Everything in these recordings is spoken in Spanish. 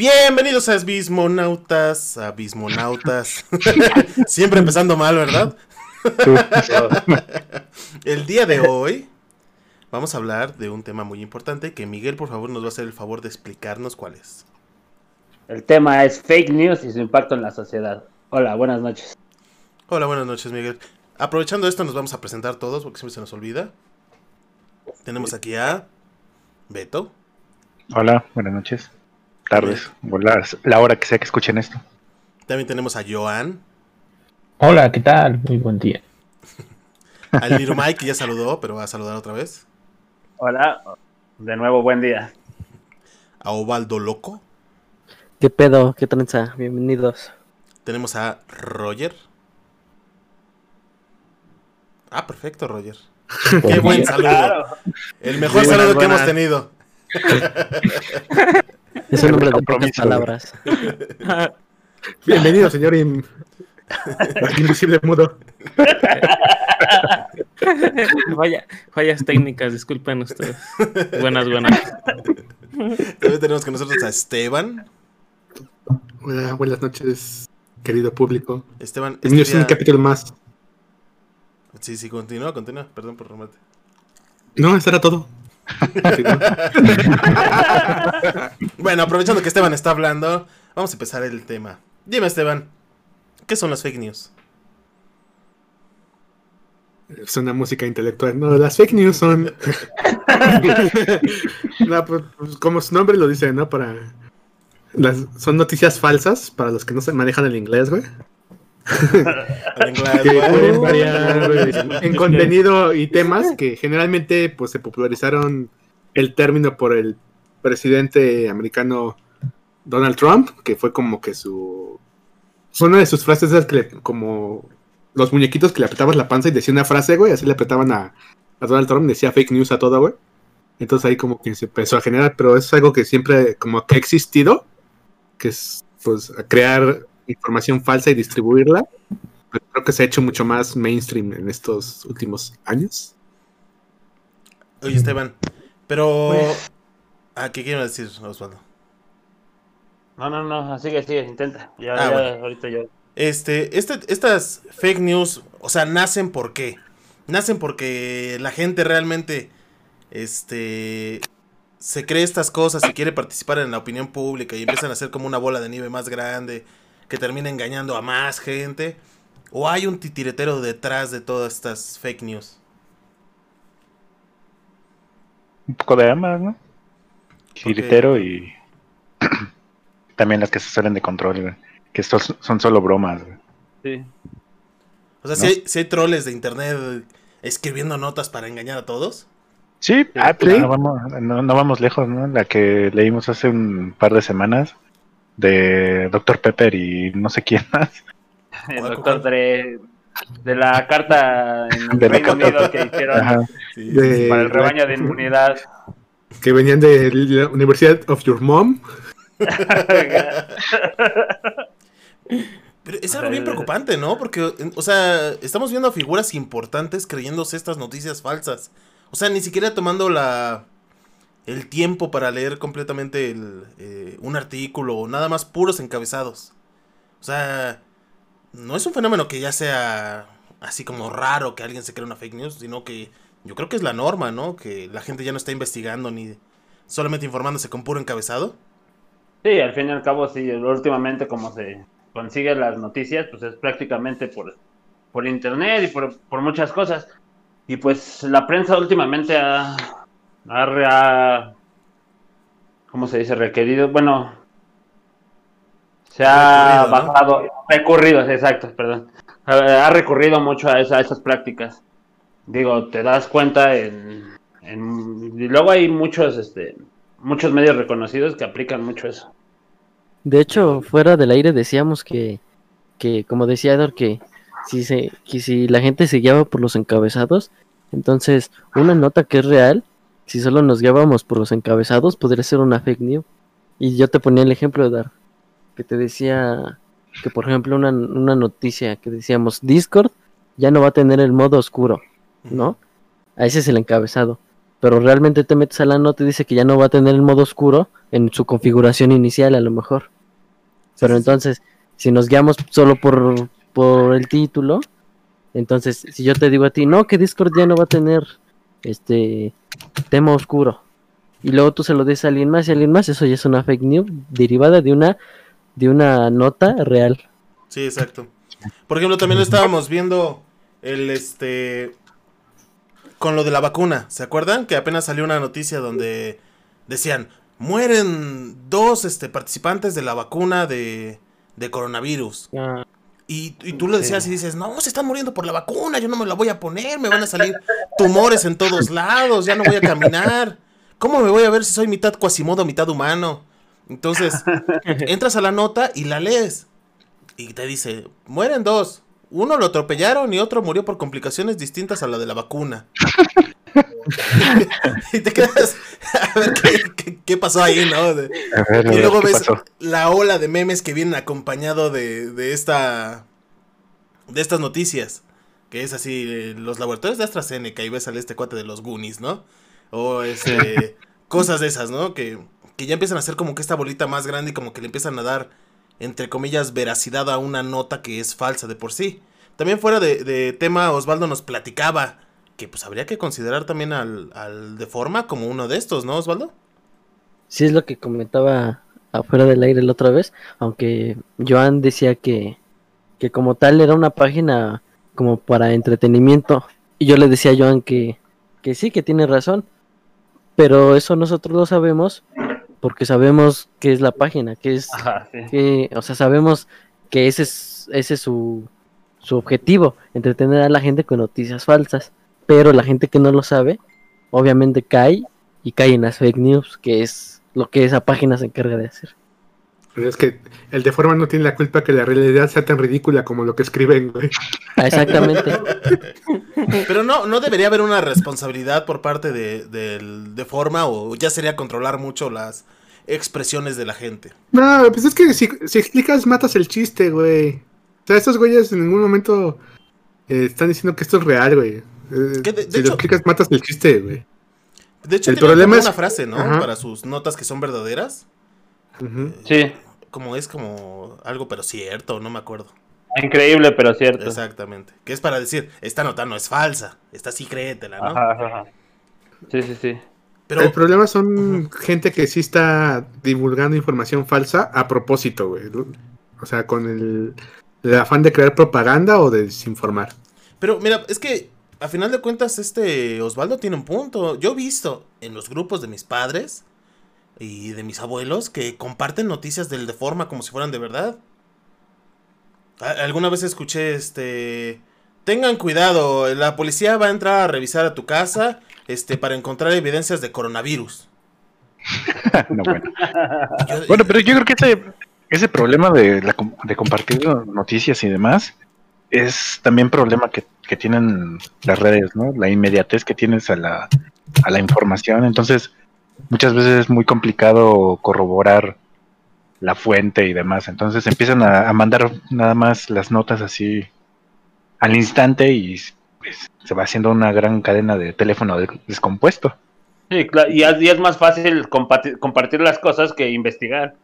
Bienvenidos a Abismonautas, Abismonautas. Siempre empezando mal, ¿verdad? el día de hoy vamos a hablar de un tema muy importante que Miguel, por favor, nos va a hacer el favor de explicarnos cuál es. El tema es fake news y su impacto en la sociedad. Hola, buenas noches. Hola, buenas noches, Miguel. Aprovechando esto, nos vamos a presentar todos porque siempre se nos olvida. Tenemos aquí a Beto. Hola, buenas noches. Tardes, las, la hora que sea que escuchen esto. También tenemos a Joan. Hola, ¿qué tal? Muy buen día. Al Little Mike, que ya saludó, pero va a saludar otra vez. Hola, de nuevo, buen día. A Ovaldo Loco. ¿Qué pedo? ¿Qué tranza? Bienvenidos. Tenemos a Roger. Ah, perfecto, Roger. Qué buen saludo. El mejor saludo que hemos tenido. es un nombre de pocas palabras. Bienvenido, señor in... invisible mudo. Vaya, fallas técnicas, disculpen ustedes. Buenas, buenas. También tenemos con nosotros a Esteban. buenas noches, querido público. Esteban. Este un capítulo más. Sí, sí, continúa, continúa. Perdón por remate. No, eso era todo. bueno, aprovechando que Esteban está hablando, vamos a empezar el tema. Dime, Esteban, ¿qué son las fake news? Es una música intelectual. No, las fake news son. no, pues, pues, como su nombre lo dice, ¿no? Para. Las... Son noticias falsas para los que no se manejan el inglés, güey. en contenido y temas que generalmente pues se popularizaron el término por el presidente americano Donald Trump, que fue como que su una de sus frases es que como los muñequitos que le apretabas la panza y decía una frase, güey, así le apretaban a, a Donald Trump, decía fake news a todo, güey. Entonces ahí como que se empezó a generar, pero es algo que siempre como que ha existido, que es pues crear información falsa y distribuirla. creo que se ha hecho mucho más mainstream en estos últimos años. Oye, Esteban, pero... ¿A ah, qué quiero decir, Osvaldo? No, no, no, sigue, sigue, intenta. Ya, ah, ahorita yo. Este, este, estas fake news, o sea, nacen por qué? Nacen porque la gente realmente, este, se cree estas cosas y quiere participar en la opinión pública y empiezan a hacer como una bola de nieve más grande que termina engañando a más gente? ¿O hay un titiretero detrás de todas estas fake news? Un poco de ambas, ¿no? Titiretero y también las que se salen de control, Que estos son solo bromas, Sí. O sea, si, hay, troles de internet escribiendo notas para engañar a todos. Sí, ah, pues No, vamos, no, no, vamos lejos, ¿no? La que leímos hace un par de semanas, de Dr. Pepper y no sé quién más. El Dr. Dre, de la carta en el Reino Unido que hicieron para el rebaño de inmunidad. Que venían de la Universidad of Your Mom. Pero es algo bien preocupante, ¿no? Porque, o sea, estamos viendo a figuras importantes creyéndose estas noticias falsas. O sea, ni siquiera tomando la el tiempo para leer completamente eh, un artículo o nada más puros encabezados. O sea, no es un fenómeno que ya sea así como raro que alguien se cree una fake news, sino que yo creo que es la norma, ¿no? Que la gente ya no está investigando ni solamente informándose con puro encabezado. Sí, al fin y al cabo, sí, últimamente como se consigue las noticias, pues es prácticamente por, por internet y por, por muchas cosas. Y pues la prensa últimamente ha, ha, ¿cómo se dice? Requerido, bueno, se ha bajado, recurrido, exacto, perdón, ha recurrido mucho a, esas prácticas. Digo, te das cuenta en, y luego hay muchos, este, muchos medios reconocidos que aplican mucho eso. De hecho, fuera del aire decíamos que, que como decía Edward, que si, se, que si la gente se guiaba por los encabezados, entonces una nota que es real si solo nos guiábamos por los encabezados, podría ser una fake news. Y yo te ponía el ejemplo de dar, que te decía que, por ejemplo, una, noticia que decíamos, Discord ya no va a tener el modo oscuro, ¿no? A ese es el encabezado. pero realmente te metes a la nota y dice que ya no va a tener el modo oscuro en su configuración inicial a lo mejor. Pero entonces, si nos guiamos solo por, por el título, entonces si yo te digo a ti, no, que Discord ya no va a tener este tema oscuro, y luego tú se lo des a alguien más y a alguien más, eso ya es una fake news derivada de una de una nota real. Sí, exacto. Por ejemplo, también estábamos viendo el este con lo de la vacuna. ¿Se acuerdan? Que apenas salió una noticia donde decían mueren dos este, participantes de la vacuna de, de coronavirus. Ah, Y, y tú lo decías y dices, no, se están muriendo por la vacuna, yo no me la voy a poner, me van a salir tumores en todos lados, ya no voy a caminar. ¿Cómo me voy a ver si soy mitad cuasimodo, mitad humano? Entonces, entras a la nota y la lees. Y te dice, mueren dos. Uno lo atropellaron y otro murió por complicaciones distintas a la de la vacuna. y te quedas a ver qué, qué- qué pasó ahí, ¿no? De- A ver, y luego ¿qué ves pasó? la ola de memes que vienen acompañado de, de esta de estas noticias. Que es así, eh, los laboratorios de AstraZeneca y ves al este cuate de los Goonies, ¿no? O este, cosas de esas, ¿no? Que, que ya empiezan a hacer como que esta bolita más grande y como que le empiezan a dar, entre comillas, veracidad a una nota que es falsa de por sí. También fuera de, de tema, Osvaldo nos platicaba que pues habría que considerar también al, al de forma como uno de estos, ¿no, Osvaldo? Sí es lo que comentaba afuera del aire la otra vez, aunque Joan decía que, que como tal era una página como para entretenimiento. Y yo le decía a Joan que, que sí, que tiene razón. Pero eso nosotros lo sabemos porque sabemos qué es la página, que es Ajá, sí. que, o sea, sabemos que ese es, ese es su, su objetivo, entretener a la gente con noticias falsas. Pero la gente que no lo sabe, obviamente cae y cae en las fake news, que es lo que esa página se encarga de hacer. Pero es que el de forma no tiene la culpa que la realidad sea tan ridícula como lo que escriben, güey. Ah, exactamente. Pero no, no debería haber una responsabilidad por parte de, del- de forma o ya sería controlar mucho las expresiones de la gente. No, pues es que si, si explicas, matas el chiste, güey. O sea, estos güeyes en ningún momento eh, están diciendo que esto es real, güey. Eh, Que de- de si hecho- lo explicas, matas el chiste, güey. De hecho, El problema es- una frase, ¿no? Ajá. Para sus notas que son verdaderas. Ujú. Sí, Como es como algo pero cierto, no me acuerdo. increíble, pero cierto. Exactamente. Que es para decir, esta nota no es falsa, esta sí créetela, ¿no? Ajá, ajá, ajá. Sí, sí, sí. Pero el problema son gente que sí está divulgando información falsa a propósito, güey. O sea, con el, el afán de crear propaganda o de desinformar. Pero mira, es que a final de cuentas este Osvaldo tiene un punto. Yo he visto en los grupos de mis padres y de mis abuelos que comparten noticias del Deforma como si fueran de verdad. Alguna vez escuché este tengan cuidado, la policía va a entrar a revisar a tu casa este para encontrar evidencias de coronavirus. No, bueno. Yo- Bueno, pero yo creo que ese, ese problema de, la de compartir noticias y demás es también problema que, que tienen las redes, ¿no? La inmediatez que tienes a la, a la información. Entonces, muchas veces es muy complicado corroborar la fuente y demás. Entonces empiezan a, a mandar nada más las notas así al instante y pues, se va haciendo una gran cadena de teléfono de- descompuesto. Sí, claro, y es, y es más fácil compartir, compartir las cosas que investigar.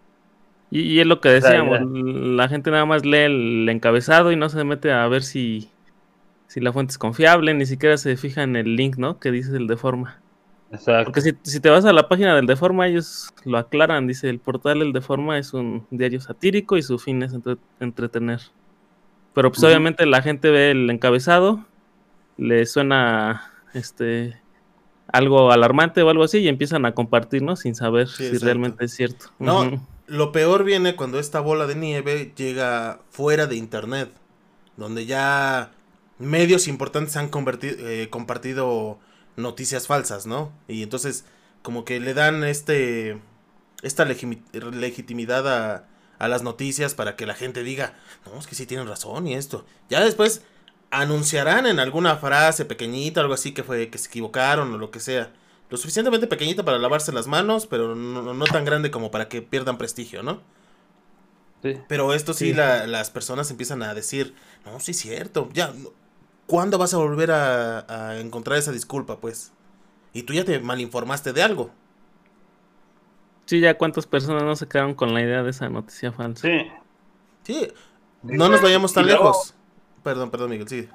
Y, y es lo que decíamos, la gente nada más lee el encabezado y no se mete a ver si, si la fuente es confiable, ni siquiera se fija en el link, ¿no? Que dice el Deforma. Exacto. Porque si, si te vas a la página del Deforma, ellos lo aclaran, dice, el portal El Deforma es un diario satírico y su fin es entre- entretener. Pero pues obviamente la gente ve el encabezado, le suena este algo alarmante o algo así y empiezan a compartir, ¿no? Sin saber Sí, si exacto. realmente es cierto. No, lo peor viene cuando esta bola de nieve llega fuera de internet, donde ya medios importantes han converti- eh, compartido noticias falsas, ¿no? Y entonces como que le dan este esta legitimidad a, a las noticias para que la gente diga, no, es que sí tienen razón y esto. Ya después anunciarán en alguna frase pequeñita, algo así que fue que se equivocaron o lo que sea. Lo suficientemente pequeñita para lavarse las manos, pero no, no tan grande como para que pierdan prestigio, ¿no? Sí. Pero esto sí, Sí. la- las personas empiezan a decir, no, sí es cierto, ya, ¿cuándo vas a volver a, a encontrar esa disculpa, pues? y tú ya te malinformaste de algo. Sí, ya cuántas personas no se quedaron con la idea de esa noticia falsa. Sí. Sí, no nos vayamos tan luego- lejos. Perdón, perdón, Miguel, sí.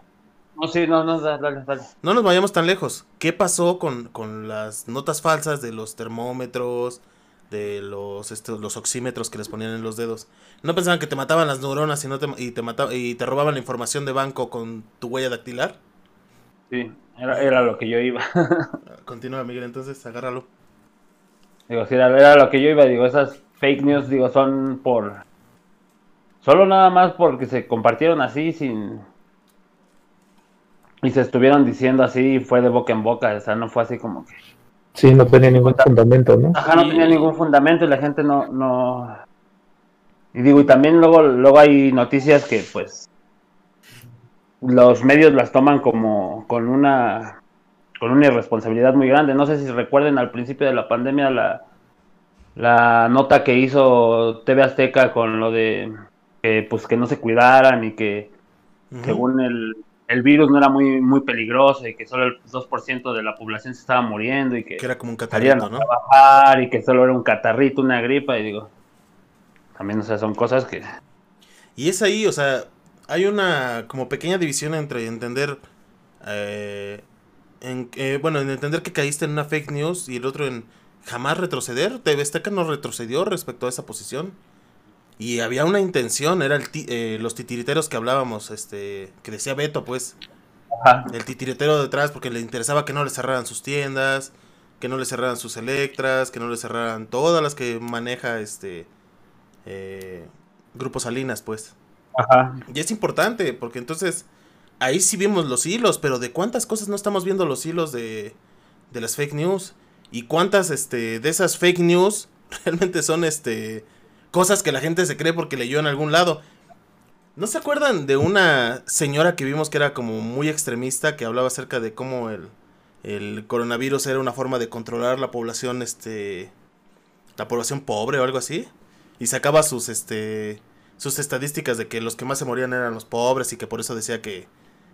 No, sí, no, no, dale, dale, dale. No nos vayamos tan lejos. ¿Qué pasó con, con las notas falsas de los termómetros, de los, estos, los oxímetros que les ponían en los dedos? ¿No pensaban que te mataban las neuronas y, no te, y, te mataba, y te robaban la información de banco con tu huella dactilar? Sí, era, era lo que yo iba. Continúa, Miguel, entonces agárralo. Digo, sí, era, era lo que yo iba. Digo, esas fake news, digo, son por. Solo nada más porque se compartieron así sin. Y se estuvieron diciendo así, fue de boca en boca. O sea, no fue así como que. Sí, no tenía ningún fundamento, ¿no? Ajá, no Y- tenía ningún fundamento y la gente no, no. Y digo, y también luego, luego hay noticias que pues los medios las toman como con una con una irresponsabilidad muy grande. No sé si recuerden al principio de la pandemia la, la nota que hizo TV Azteca con lo de que pues que no se cuidaran y que según el, el virus no era muy muy peligroso y que solo el 2% de la población se estaba muriendo y que Que era como un catarrito, ¿no? trabajar y que solo era un catarrito, una gripa, y digo, también, o sea, son cosas que... Y es ahí, o sea, hay una como pequeña división entre entender, eh, en, eh, bueno, en entender que caíste en una fake news y el otro en jamás retroceder. TV Azteca no retrocedió respecto a esa posición. Y había una intención, era el ti- eh, los titiriteros que hablábamos, este, que decía Beto, pues, Ajá. el titiritero detrás porque le interesaba que no le cerraran sus tiendas, que no le cerraran sus Electras, que no le cerraran todas las que maneja este eh, Grupo Salinas, pues. Ajá. Y es importante, porque entonces ahí sí vimos los hilos, pero de cuántas cosas no estamos viendo los hilos de, de las fake news. Y cuántas este, de esas fake news realmente son este cosas que la gente se cree porque leyó en algún lado. ¿No se acuerdan de una señora que vimos que era como muy extremista, que hablaba acerca de cómo el, el coronavirus era una forma de controlar la población, este, la población pobre o algo así? Y sacaba sus, este, sus estadísticas de que los que más se morían eran los pobres y que por eso decía que,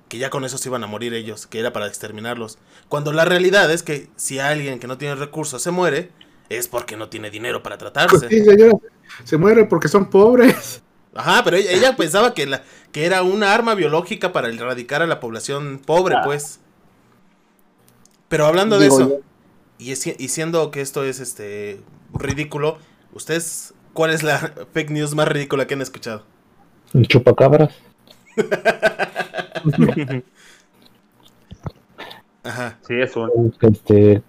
que ya con eso se iban a morir ellos, que era para exterminarlos. Cuando la realidad es que si alguien que no tiene recursos se muere, es porque no tiene dinero para Pues tratarse. sí, señora, se muere porque son pobres. Ajá, pero ella, ella pensaba que, la, que era una arma biológica para erradicar a la población pobre, Ah. pues. Pero hablando de eso, y, es- y siendo que esto es este ridículo, ¿ustedes cuál es la fake news más ridícula que han escuchado? El chupacabras. Ajá. Sí, es un... Este,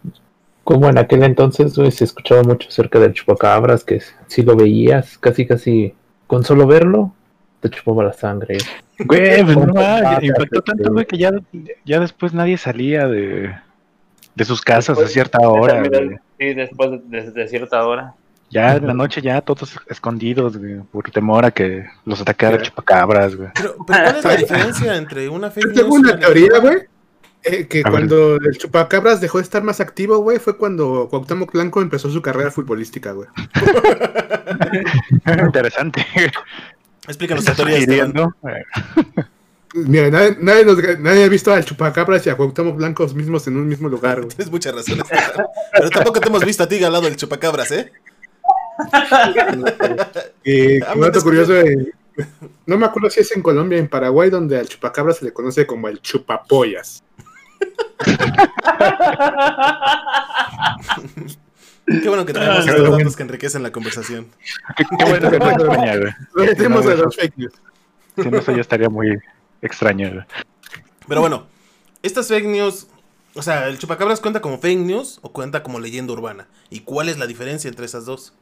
como en aquel entonces güey, se escuchaba mucho acerca del chupacabras, que si lo veías, casi casi con solo verlo, te chupaba la sangre. Güey, pues no, ah, patas, impactó tanto, güey, que ya, ya después nadie salía de, de sus casas a cierta hora. Güey. Sí, después de, de- de cierta hora. Ya en la noche ya todos escondidos, güey, por temor a que los atacara Ya. chupacabras, güey. Pero, pero ¿cuál es la diferencia entre una fake Yo tengo una teoría, güey. Eh, que A ver. cuando el chupacabras dejó de estar más activo, güey, fue cuando Cuauhtémoc Blanco empezó su carrera futbolística, güey. Interesante. Explícanos tu teoría, Esteban. eh, Mira, nadie, nadie, nos- nadie ha visto al chupacabras y a Cuauhtémoc Blanco mismos en un mismo lugar, güey. Tienes mucha razón. Esteban. Pero tampoco te hemos visto a ti al lado del chupacabras, ¿eh? Y Ah, un dato curioso, eh, no me acuerdo si es en Colombia, en Paraguay, donde al chupacabras se le conoce como el chupapollas. Qué bueno que traemos Ah, estos bueno. datos que enriquecen la conversación. qué, qué bueno que no tenemos a los fake news. Si no, eso ya estaría muy extraño, güey. Pero bueno, estas fake news, o sea, ¿el chupacabras cuenta como fake news o cuenta como leyenda urbana? ¿Y cuál es la diferencia entre esas dos?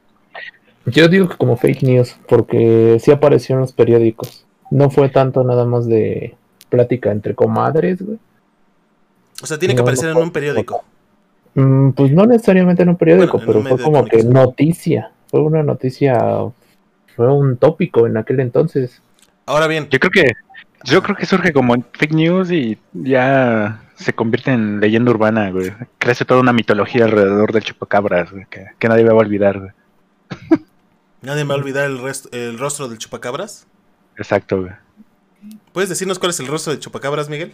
Yo digo que como fake news, porque sí apareció en los periódicos. No fue tanto nada más de plática entre comadres, güey. O sea, tiene que aparecer no en un periódico. Mm, pues no necesariamente en un periódico, Bueno, en pero fue como que noticia. Fue una noticia, fue un tópico en aquel entonces. Ahora bien, Yo creo que yo creo que surge como fake news y ya se convierte en leyenda urbana, güey. Crece toda una mitología alrededor del chupacabras, güey, que, que nadie va a olvidar, güey. nadie me va a olvidar el, resto- el rostro del chupacabras. Exacto, güey. ¿Puedes decirnos cuál es el rostro del chupacabras, Miguel?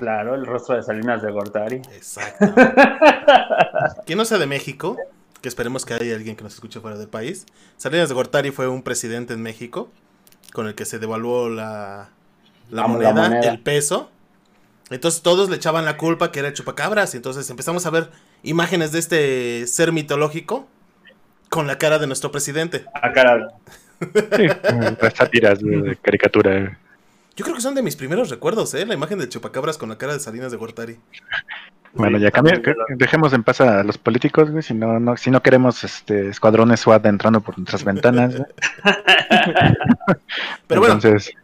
Claro, el rostro de Salinas de Gortari. Exacto. Quien no sea de México, que esperemos que haya alguien que nos escuche fuera del país. Salinas de Gortari fue un presidente en México con el que se devaluó la, la, La- la moneda, el peso. Entonces todos le echaban la culpa que era el chupacabras. Y entonces empezamos a ver imágenes de este ser mitológico con la cara de nuestro presidente. Ah, caray. Sí, las sátiras de, de caricatura. Yo creo que son de mis primeros recuerdos, ¿eh? La imagen del chupacabras con la cara de Salinas de Gortari. Bueno, ya que- dejemos en paz a los políticos, güey, si no, no, si no queremos este escuadrones SWAT entrando por nuestras ventanas. güey. Pero bueno, Entonces,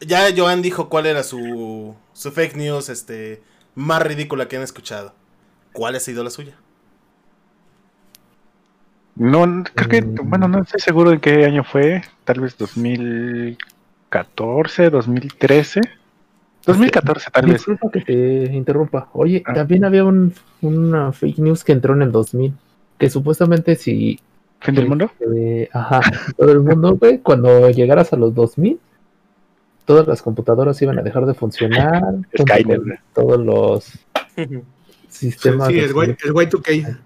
ya Joan dijo cuál era su, su fake news este, más ridícula que han escuchado. ¿Cuál ha sido la suya? no, creo que, Mm. bueno, no estoy seguro de qué año fue, tal vez 2014, 2013. 2014 tal vez. Disculpa que te interrumpa. Oye, Ah. también había un, una fake news que entró en el 2000. Que supuestamente si... ¿Fin del mundo? eh, ajá, todo el mundo, güey, cuando llegaras a los 2000, todas las computadoras iban a dejar de funcionar. Skynet. Todos los Sí, sistemas... sí, de el, Y- el Y2K.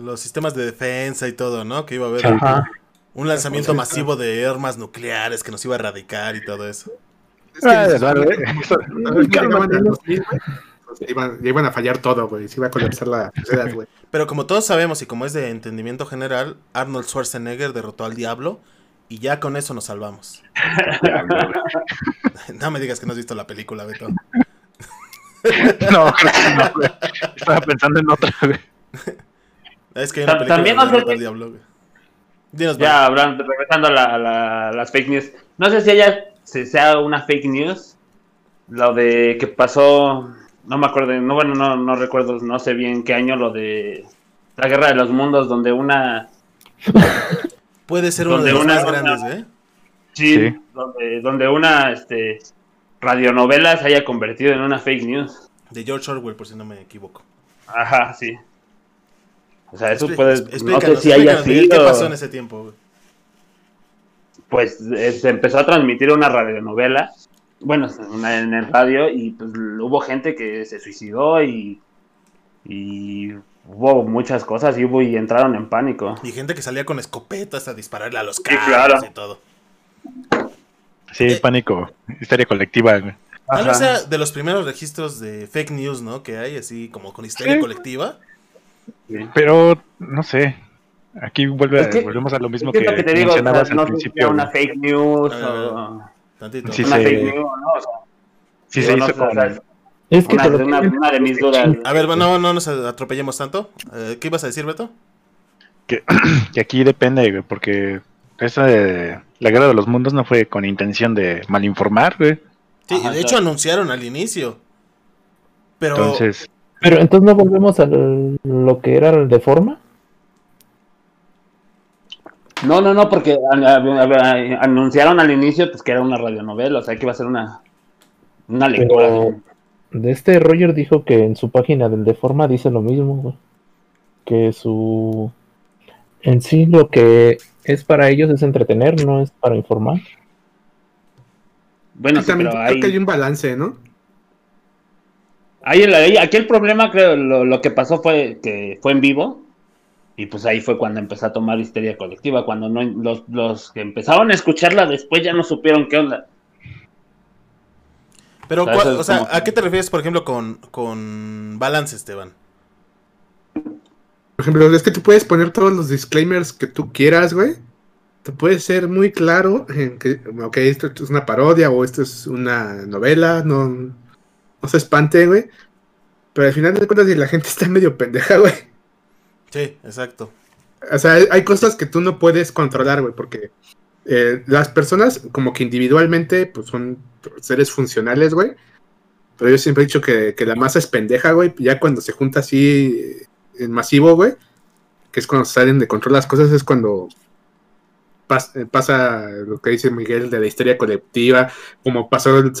Los sistemas de defensa y todo, ¿no? Que iba a haber Ajá. Un lanzamiento masivo de armas nucleares que nos iba a erradicar y todo eso. Es que Ah, eh. que Eso- cuando llegaban al 2000, güey, iban, ya iban a fallar todo, güey. Se iba a colapsar la sociedad, güey. Pero como todos sabemos y como es de entendimiento general, Arnold Schwarzenegger derrotó al diablo y ya con eso nos salvamos. no me digas que no has visto la película, Beto. No, no, güey. Estaba pensando en otra, güey. Es que hay una película también de no al diablo, güey. Dinos, Ya hablando, regresando a, la- a la- las fake news. No sé si haya si sea una fake news. Lo de que pasó, no me acuerdo, no bueno, no, no recuerdo, no sé bien qué año, lo de la guerra de los mundos, donde una puede ser uno de los una- más una- grandes, ¿eh? sí, Sí. donde, donde una este radionovela se haya convertido en una fake news. De George Orwell, por si no me equivoco. Ajá, sí. O sea, eso puede, no sé si haya sido, ¿Qué pasó en ese tiempo, güey? pues eh, se empezó a transmitir una radionovela, bueno, una en el radio, y pues hubo gente que se suicidó y, y hubo muchas cosas y hubo y entraron en pánico. Y gente que salía con escopetas a dispararle a los Sí, carros claro. y todo. Sí, Eh. pánico. Histeria colectiva, güey. Tal vez sea de los primeros registros de fake news, ¿no? Que hay, así como con histeria Sí. colectiva. Pero, no sé. Aquí vuelve, Es que- volvemos a lo mismo Es que, lo que te digo, o sea, mencionabas no al si principio. una fake news o Tantito. Sí, una se- fake news, ¿no? O sea, se no hizo o con- sea, Es que una, te lo una- de mis dudas. A ver, no, no nos atropellemos tanto. Eh, ¿Qué ibas a decir, Beto? que, que aquí depende, güey, porque esa de la guerra de los mundos no fue con intención de malinformar, güey. Sí, Ajá, de hecho claro. anunciaron al inicio. Pero Entonces, Pero entonces no volvemos a lo que era el de forma. No, no, no, porque anunciaron al inicio pues que era una radionovela, o sea que iba a ser una, una lectura. Pero de este Roger dijo que en su página del de forma dice lo mismo, güey. Que su en sí lo que es para ellos es entretener, no es para informar. Bueno, Y sí, también pero creo hay, que hay un balance, ¿no? Ahí- aquí el problema, creo, lo, lo que pasó fue que fue en vivo y pues ahí fue cuando empezó a tomar histeria colectiva, cuando no los, los que empezaron a escucharla después ya no supieron qué onda. Pero, O sea, ¿cuál- eso es o sea, como ¿a qué te refieres, por ejemplo, con, con balance, Esteban? Por ejemplo, es que tú puedes poner todos los disclaimers que tú quieras, güey. Tú puedes ser muy claro en que, ok, esto es una parodia o esto es una novela, no, no se espante, güey. Pero al final de cuentas, la gente está medio pendeja, güey. Sí, exacto. O sea, hay, cosas que tú no puedes controlar, güey, porque eh, las personas, como que individualmente, pues son seres funcionales, güey. Pero yo siempre he dicho que, que la masa es pendeja, güey. Ya cuando se junta así eh, en masivo, güey, que es cuando salen de control las cosas, es cuando pas- eh, pasa lo que dice Miguel de la historia colectiva, como pasó. el-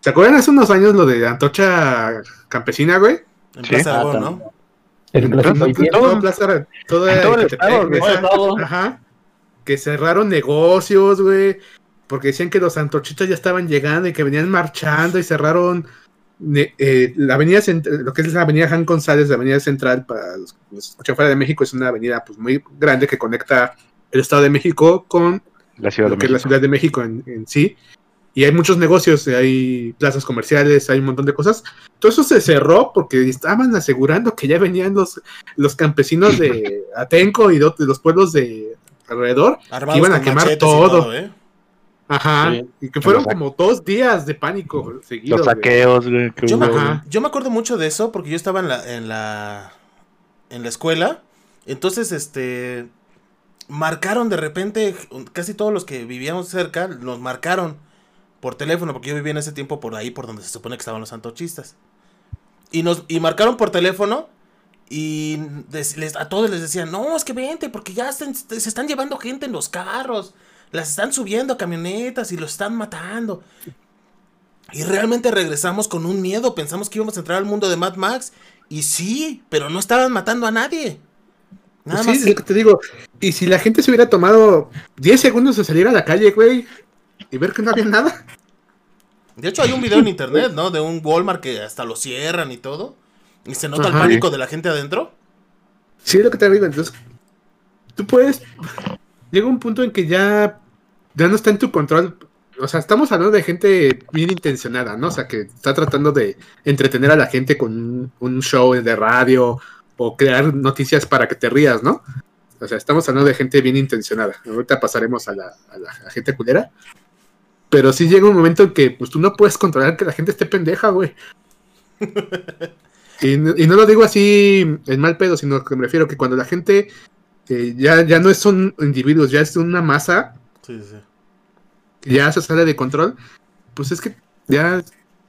¿Se ¿se acuerdan hace unos años lo de Antocha Campesina, güey? En Sí. Plaza Ah, Aragón. ¿no? Entonces, clásico todo-. Todo Plaza- todo en todo el estado. Ajá. Que cerraron negocios, güey. Porque decían que los antorchitos ya estaban llegando y que venían marchando y cerraron eh, la avenida lo que es la avenida Jan González, la avenida central para los que escuchan fuera de México, es una avenida pues muy grande que conecta el Estado de México con La Ciudad de lo que es la México. Ciudad de México en, en sí. Y hay muchos negocios, hay plazas comerciales, hay un montón de cosas. Todo eso se cerró porque estaban asegurando que ya venían los, los campesinos de Atenco y de, los pueblos de alrededor. Armados Iban a quemar todo. ¿eh? Ajá. Sí. Y que fueron Los como dos días de pánico seguidos. Los saqueos, güey, que Yo me, yo acuerdo mucho de eso porque yo estaba en la, en la, en la escuela. Entonces, este, marcaron de repente, casi todos los que vivíamos cerca, nos marcaron por teléfono, porque yo vivía en ese tiempo por ahí, por donde se supone que estaban los antochistas. Y nos, y marcaron por teléfono y des- les- a todos les decían, no, es que vente, porque ya se están llevando gente en los carros, las están subiendo a camionetas y los están matando. Y realmente regresamos con un miedo, pensamos que íbamos a entrar al mundo de Mad Max. Y sí, pero no estaban matando a nadie. Nada Pues más. sí, es lo que te digo. Y si la gente se hubiera tomado 10 segundos de salir a la calle, güey, y ver que no había nada. De hecho, hay un video en internet, ¿no? De un Walmart que hasta lo cierran y todo. Y se nota el pánico de la gente adentro. Sí, es lo que te digo. Entonces, tú puedes. Llega un punto en que ya, ya no está en tu control. O sea, estamos hablando de gente bien intencionada, ¿no? O sea, que está tratando de entretener a la gente con un, show de radio o crear noticias para que te rías, ¿no? O sea, estamos hablando de gente bien intencionada. Ahorita pasaremos a la, a la a gente culera. Pero sí llega un momento en que pues tú no puedes controlar que la gente esté pendeja, güey. Y, no- y no lo digo así en mal pedo, sino que me refiero que cuando la gente eh, ya, ya no son individuos, ya es una masa Sí, sí. que ya se sale de control, pues es que ya,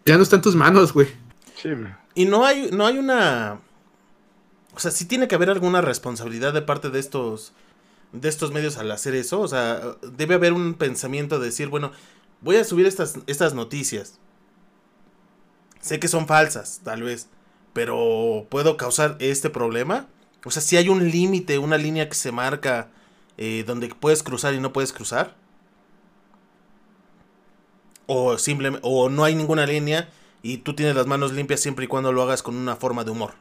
ya no está en tus manos, güey. Sí, güey. Y no hay, no hay una. O sea, sí tiene que haber alguna responsabilidad de parte de estos. De estos medios al hacer eso. O sea, debe haber un pensamiento de decir, bueno, voy a subir estas, estas noticias. Sé que son falsas, tal vez. Pero puedo causar este problema. O sea, si hay un límite, una línea que se marca eh, donde puedes cruzar y no puedes cruzar. O simplemente, o no hay ninguna línea y tú tienes las manos limpias siempre y cuando lo hagas con una forma de humor.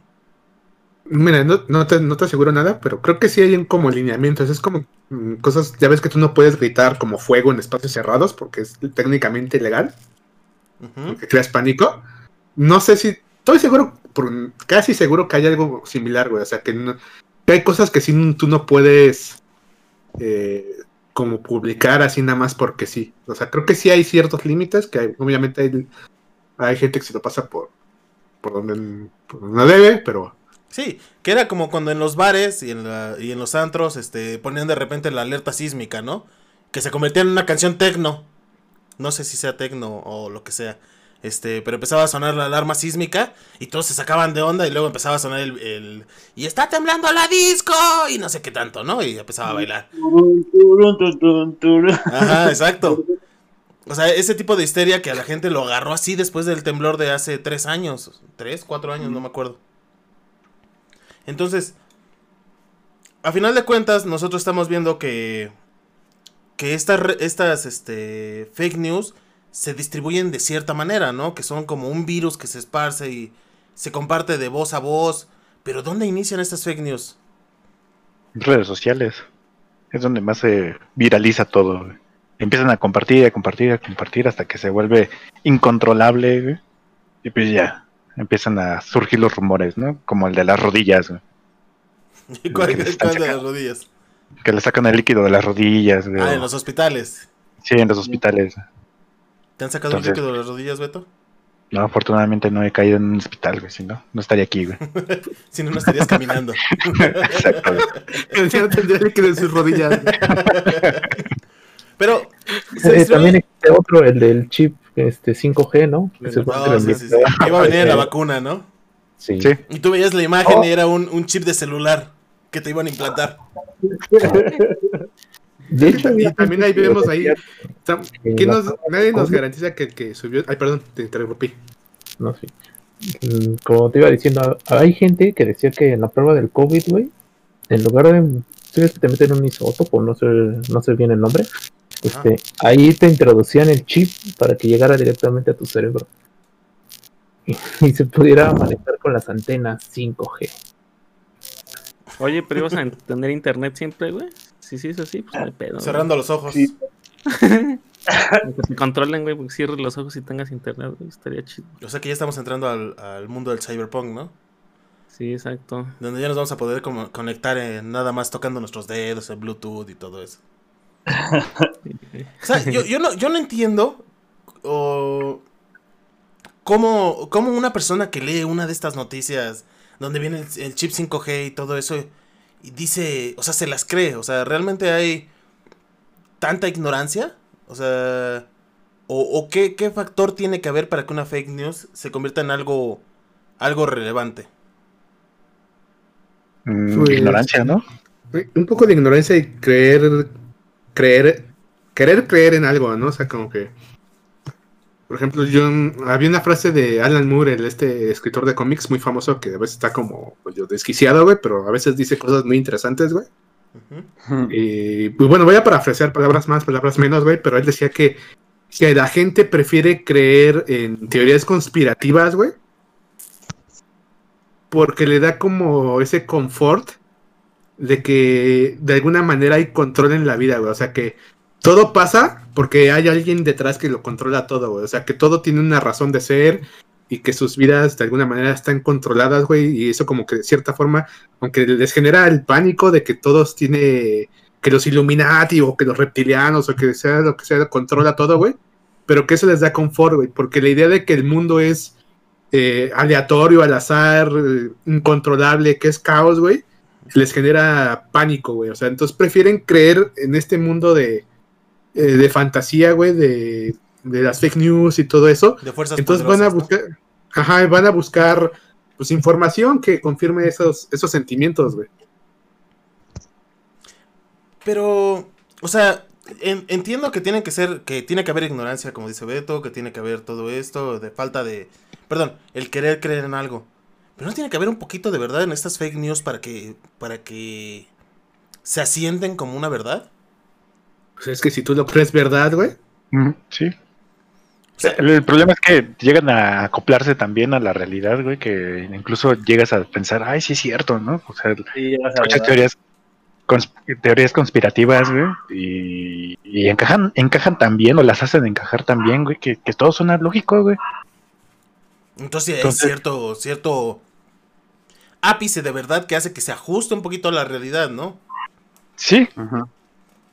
Mira, no, no, te, no te aseguro nada, pero creo que sí hay un como lineamientos. Es como mm, cosas, ya ves que tú no puedes gritar como fuego en espacios cerrados porque es técnicamente ilegal, porque creas pánico. No sé si, estoy seguro, por- casi seguro que hay algo similar, güey. O sea, que, no- que hay cosas que sí tú no puedes eh, como publicar así nada más porque sí. O sea, creo que sí hay ciertos límites, que hay- obviamente hay, hay gente que se lo pasa por, por, donde, por donde no debe, pero... Sí, que era como cuando en los bares y en, la- y en los antros este, ponían de repente la alerta sísmica, ¿no? Que se convertía en una canción tecno. No sé si sea tecno o lo que sea. Este, pero empezaba a sonar la alarma sísmica y todos se sacaban de onda y luego empezaba a sonar el, el- y está temblando la disco y no sé qué tanto, ¿no? Y empezaba a bailar. Ajá, exacto. O sea, ese tipo de histeria que a la gente lo agarró así después del temblor de hace tres años. Tres, cuatro años, no me acuerdo. Entonces, a final de cuentas, nosotros estamos viendo que, que estas, estas este, fake news se distribuyen de cierta manera, ¿no? Que son como un virus que se esparce y se comparte de voz a voz. Pero ¿dónde inician estas fake news? redes sociales. Es donde más se viraliza todo. Empiezan a compartir, a compartir, a compartir hasta que se vuelve incontrolable. Y pues ya, empiezan a surgir los rumores, ¿no? Como el de las rodillas, güey. ¿Cuál, que cuál de las rodillas? que le sacan el líquido de las rodillas. güey, Ah, en los hospitales. Sí, en los hospitales. ¿Te han sacado Entonces- el líquido de las rodillas, Beto? No, afortunadamente no he caído en un hospital, güey, si no, no estaría aquí, güey. Si no, no estarías caminando. Exacto. El señor tendría líquido en sus rodillas. Pero, se Eh, distribuye- también existe otro, el del chip este 5G, ¿no? Que se No, supone que lo sí, sí, sí. inventó. Iba a venir en la vacuna, ¿no? Sí. Sí, Y tú veías la imagen Oh. y era un, un chip de celular que te iban a implantar. De hecho, Y también ahí vemos ahí. decía tam- que ¿quién la nos- prueba nadie nos garantiza que el que subió. Ay, perdón, te interrumpí. No, sí. Mm, Como te iba diciendo, hay gente que decía que en la prueba del COVID, güey, en lugar de. ¿sí ves que te meten un isótopo? No sé, no sé bien el nombre. Este, ahí te introducían el chip para que llegara directamente a tu cerebro. y se pudiera manejar con las antenas 5G. Oye, pero ibas a tener internet siempre, güey. Sí, sí, es así, pues no hay pedo. güey. Cerrando los ojos. Sí. Que te controlen, güey, porque cierres los ojos y tengas internet, güey. Estaría chido. O sea que ya estamos entrando al, al mundo del cyberpunk, ¿no? Sí, exacto. Donde ya nos vamos a poder como conectar en nada más tocando nuestros dedos, en Bluetooth y todo eso. O sea, yo, yo no, yo no entiendo o, cómo, cómo una persona que lee una de estas noticias donde viene el, el chip 5G y todo eso y dice, o sea, se las cree. O sea, realmente hay tanta ignorancia. O sea, o, o qué, qué factor tiene que haber para que una fake news se convierta en algo, algo relevante. Mm, Pues- ignorancia, ¿no? Un poco de ignorancia y creer, creer, querer creer en algo, ¿no? O sea, como que, por ejemplo, yo había una frase de Alan Moore, el este escritor de cómics muy famoso que a veces está como pues, desquiciado, güey, pero a veces dice cosas muy interesantes, güey. Y pues bueno, voy a parafrasear palabras más, palabras menos, güey, pero él decía que, que la gente prefiere creer en teorías conspirativas, güey, porque le da como ese confort de que de alguna manera hay control en la vida, güey. O sea que todo pasa porque hay alguien detrás que lo controla todo, güey. O sea que todo tiene una razón de ser y que sus vidas de alguna manera están controladas, güey. Y eso como que de cierta forma, aunque les genera el pánico de que todos tiene, que los Illuminati o que los reptilianos o que sea lo que sea, controla todo, güey. Pero que eso les da confort, güey. Porque la idea de que el mundo es eh, aleatorio, al azar, eh, incontrolable, que es caos, güey les genera pánico, güey. O sea, entonces prefieren creer en este mundo de, eh, de fantasía, güey, de, de las fake news y todo eso. De fuerzas Entonces van a buscar, ajá, van a buscar pues información que confirme esos, esos sentimientos, güey. Pero, o sea, en- entiendo que tiene que ser, que tiene que haber ignorancia, como dice Beto, que tiene que haber todo esto, de falta de, perdón, el querer creer en algo. Pero no tiene que haber un poquito de verdad en estas fake news para que, para que se asienten como una verdad. Pues es que si tú lo crees verdad, güey. Mm, sí. O sea, El, el problema es que llegan a acoplarse también a la realidad, güey, que incluso llegas a pensar, ay, sí es cierto, ¿no? O sea, muchas teorías, consp- teorías conspirativas, güey, y, y encajan, encajan tan bien, o las hacen encajar tan bien, güey, que, que todo suena lógico, güey. entonces, Entonces- hay cierto, cierto ápice de verdad que hace que se ajuste un poquito a la realidad, ¿no? Sí.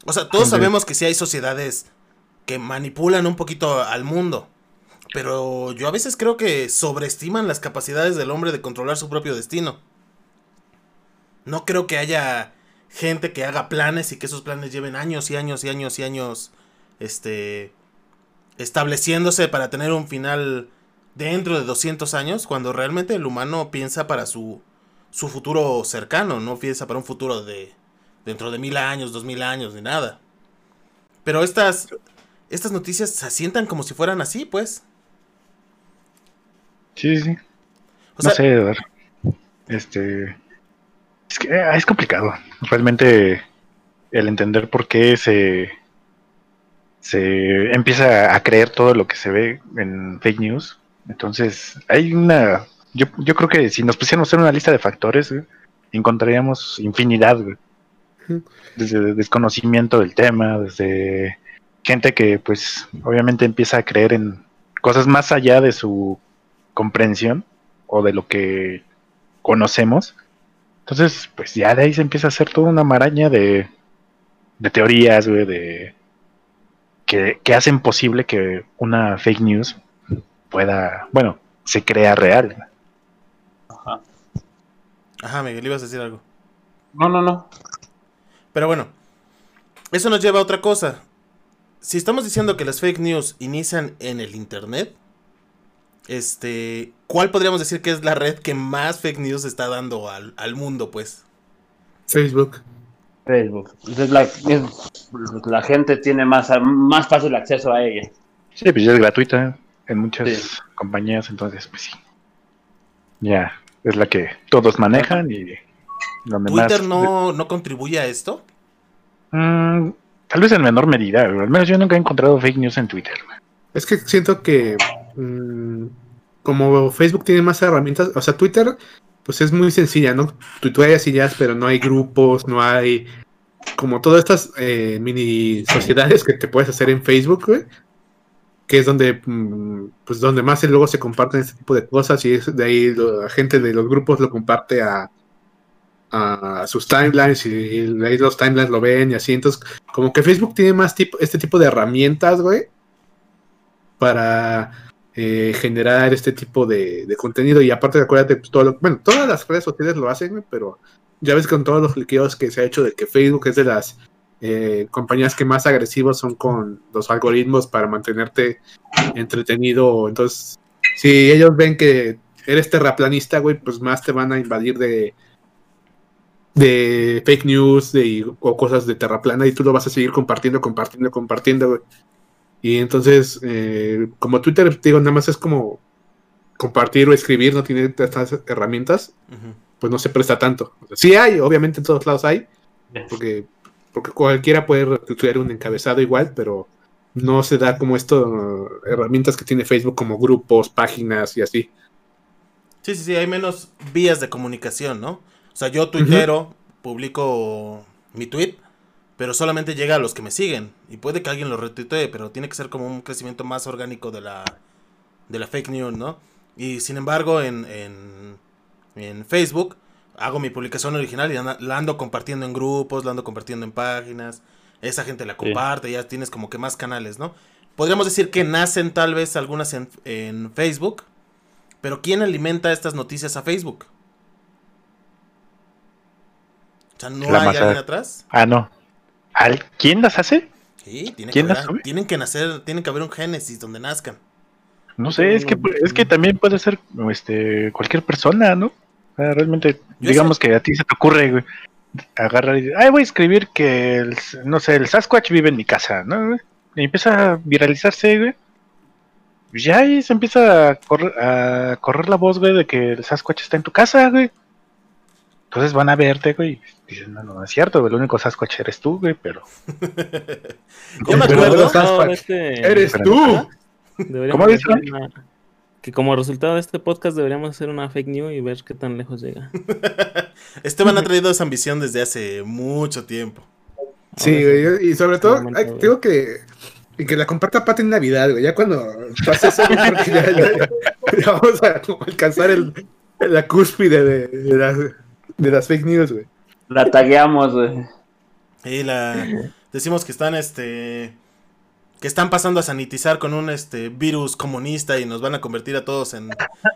O sea, todos sabemos que sí hay sociedades que manipulan un poquito al mundo. Pero yo a veces creo que sobreestiman las capacidades del hombre de controlar su propio destino. No creo que haya gente que haga planes y que esos planes lleven años y años y años y años este estableciéndose para tener un final dentro de 200 años cuando realmente el humano piensa para su su futuro cercano, no piensa para un futuro de dentro de mil años, dos mil años, ni nada. Pero estas, estas noticias se asientan como si fueran así, pues. sí, sí. O no sea, sé, Eduardo. Este. Es que eh, es complicado. Realmente el entender por qué se. Se empieza a creer todo lo que se ve en fake news. Entonces, hay una. Yo, yo creo que si nos pusiéramos a hacer una lista de factores, güey, encontraríamos infinidad, güey. Desde desconocimiento del tema, desde gente que, pues, obviamente empieza a creer en cosas más allá de su comprensión o de lo que conocemos. Entonces, pues ya de ahí se empieza a hacer toda una maraña de, de teorías, güey, de que, que hacen posible que una fake news pueda, bueno, se crea real. Ajá. Miguel, ibas a decir algo. No, no, no. Pero bueno, eso nos lleva a otra cosa. Si estamos diciendo que las fake news inician en el internet, este, ¿cuál podríamos decir que es la red que más fake news está dando al, al mundo, pues? Facebook. Facebook. Entonces la, es- la gente tiene más, más fácil acceso a ella. Sí, pues ya es gratuita en muchas Sí. compañías, entonces, pues sí. Ya, es la que todos manejan y donde ¿Twitter más- no, no contribuye a esto? Mm, tal vez en menor medida, güey. al menos yo nunca he encontrado fake news en Twitter. güey. Es que siento que mm, como Facebook tiene más herramientas, o sea, Twitter, pues es muy sencilla, ¿no? Tuiteas y ya, pero no hay grupos, no hay como todas estas eh, mini sociedades que te puedes hacer en Facebook, güey, que es donde, mm, pues donde más luego se comparten este tipo de cosas y es de ahí la gente de los grupos lo comparte a, a sus timelines y ahí los timelines lo ven y así. Entonces, como que Facebook tiene más tipo, este tipo de herramientas, güey, para eh, generar este tipo de, contenido. Y aparte, acuérdate, pues, todo lo- bueno, todas las redes sociales lo hacen, pero ya ves con todos los cliqueos que se ha hecho de que Facebook es de las eh, compañías que más agresivos son con los algoritmos para mantenerte entretenido. Entonces, si ellos ven que eres terraplanista, güey, pues más te van a invadir de de fake news de, o cosas de terraplana y tú lo vas a seguir compartiendo, compartiendo, compartiendo, güey. Y entonces, eh, como Twitter, te digo, nada más es como compartir o escribir, no tiene estas herramientas, pues no se presta tanto. O sea, sí hay, obviamente en todos lados hay, porque, porque cualquiera puede retuitear un encabezado igual, pero no se da como esto, herramientas que tiene Facebook como grupos, páginas y así. Sí, sí, sí, hay menos vías de comunicación, ¿no? O sea, yo tuitero, publico mi tweet, pero solamente llega a los que me siguen. Y puede que alguien lo retuitee, pero tiene que ser como un crecimiento más orgánico de la, de la fake news, ¿no? Y sin embargo, en, en, en Facebook hago mi publicación original y anda- la ando compartiendo en grupos, la ando compartiendo en páginas. Esa gente la comparte, ya tienes como que más canales, ¿no? Podríamos decir que nacen tal vez algunas en, en Facebook, pero ¿quién alimenta estas noticias a Facebook? O sea, ¿no La hay masa. alguien atrás? Ah, no. ¿Al- ¿Quién las hace? Sí, tiene que ¿Quién haber- las sube? tienen que nacer, tienen que haber un génesis donde nazcan. No sé, es que, es que también puede ser este, cualquier persona, ¿no? Sea, realmente, Yo digamos que a ti se te ocurre, güey, agarrar y ay, voy a escribir que, el, no sé, el Sasquatch vive en mi casa, ¿no? Y empieza a viralizarse, güey. Y ya ahí se empieza a correr, a correr la voz, güey, de que el Sasquatch está en tu casa, güey. Entonces van a verte, güey. y Dicen, no, no, no es cierto, güey, el único Sasquatch eres tú, güey, pero... Yo me acuerdo. no este- ¡Eres tú! ¿Cómo dice? hacer una- Que como resultado de este podcast deberíamos hacer una fake news y ver qué tan lejos llega. Esteban ha traído esa ambición desde hace mucho tiempo. Sí, güey, y sobre todo, momento, ay, güey. digo que, y que la comparta Pati en Navidad, güey. Ya cuando pase eso, yo creo que ya, ya- ya vamos a alcanzar el, la cúspide de, de las, de las fake news, güey. La tagueamos, güey. Y la decimos que están este que están pasando a sanitizar con un este virus comunista y nos van a convertir a todos en,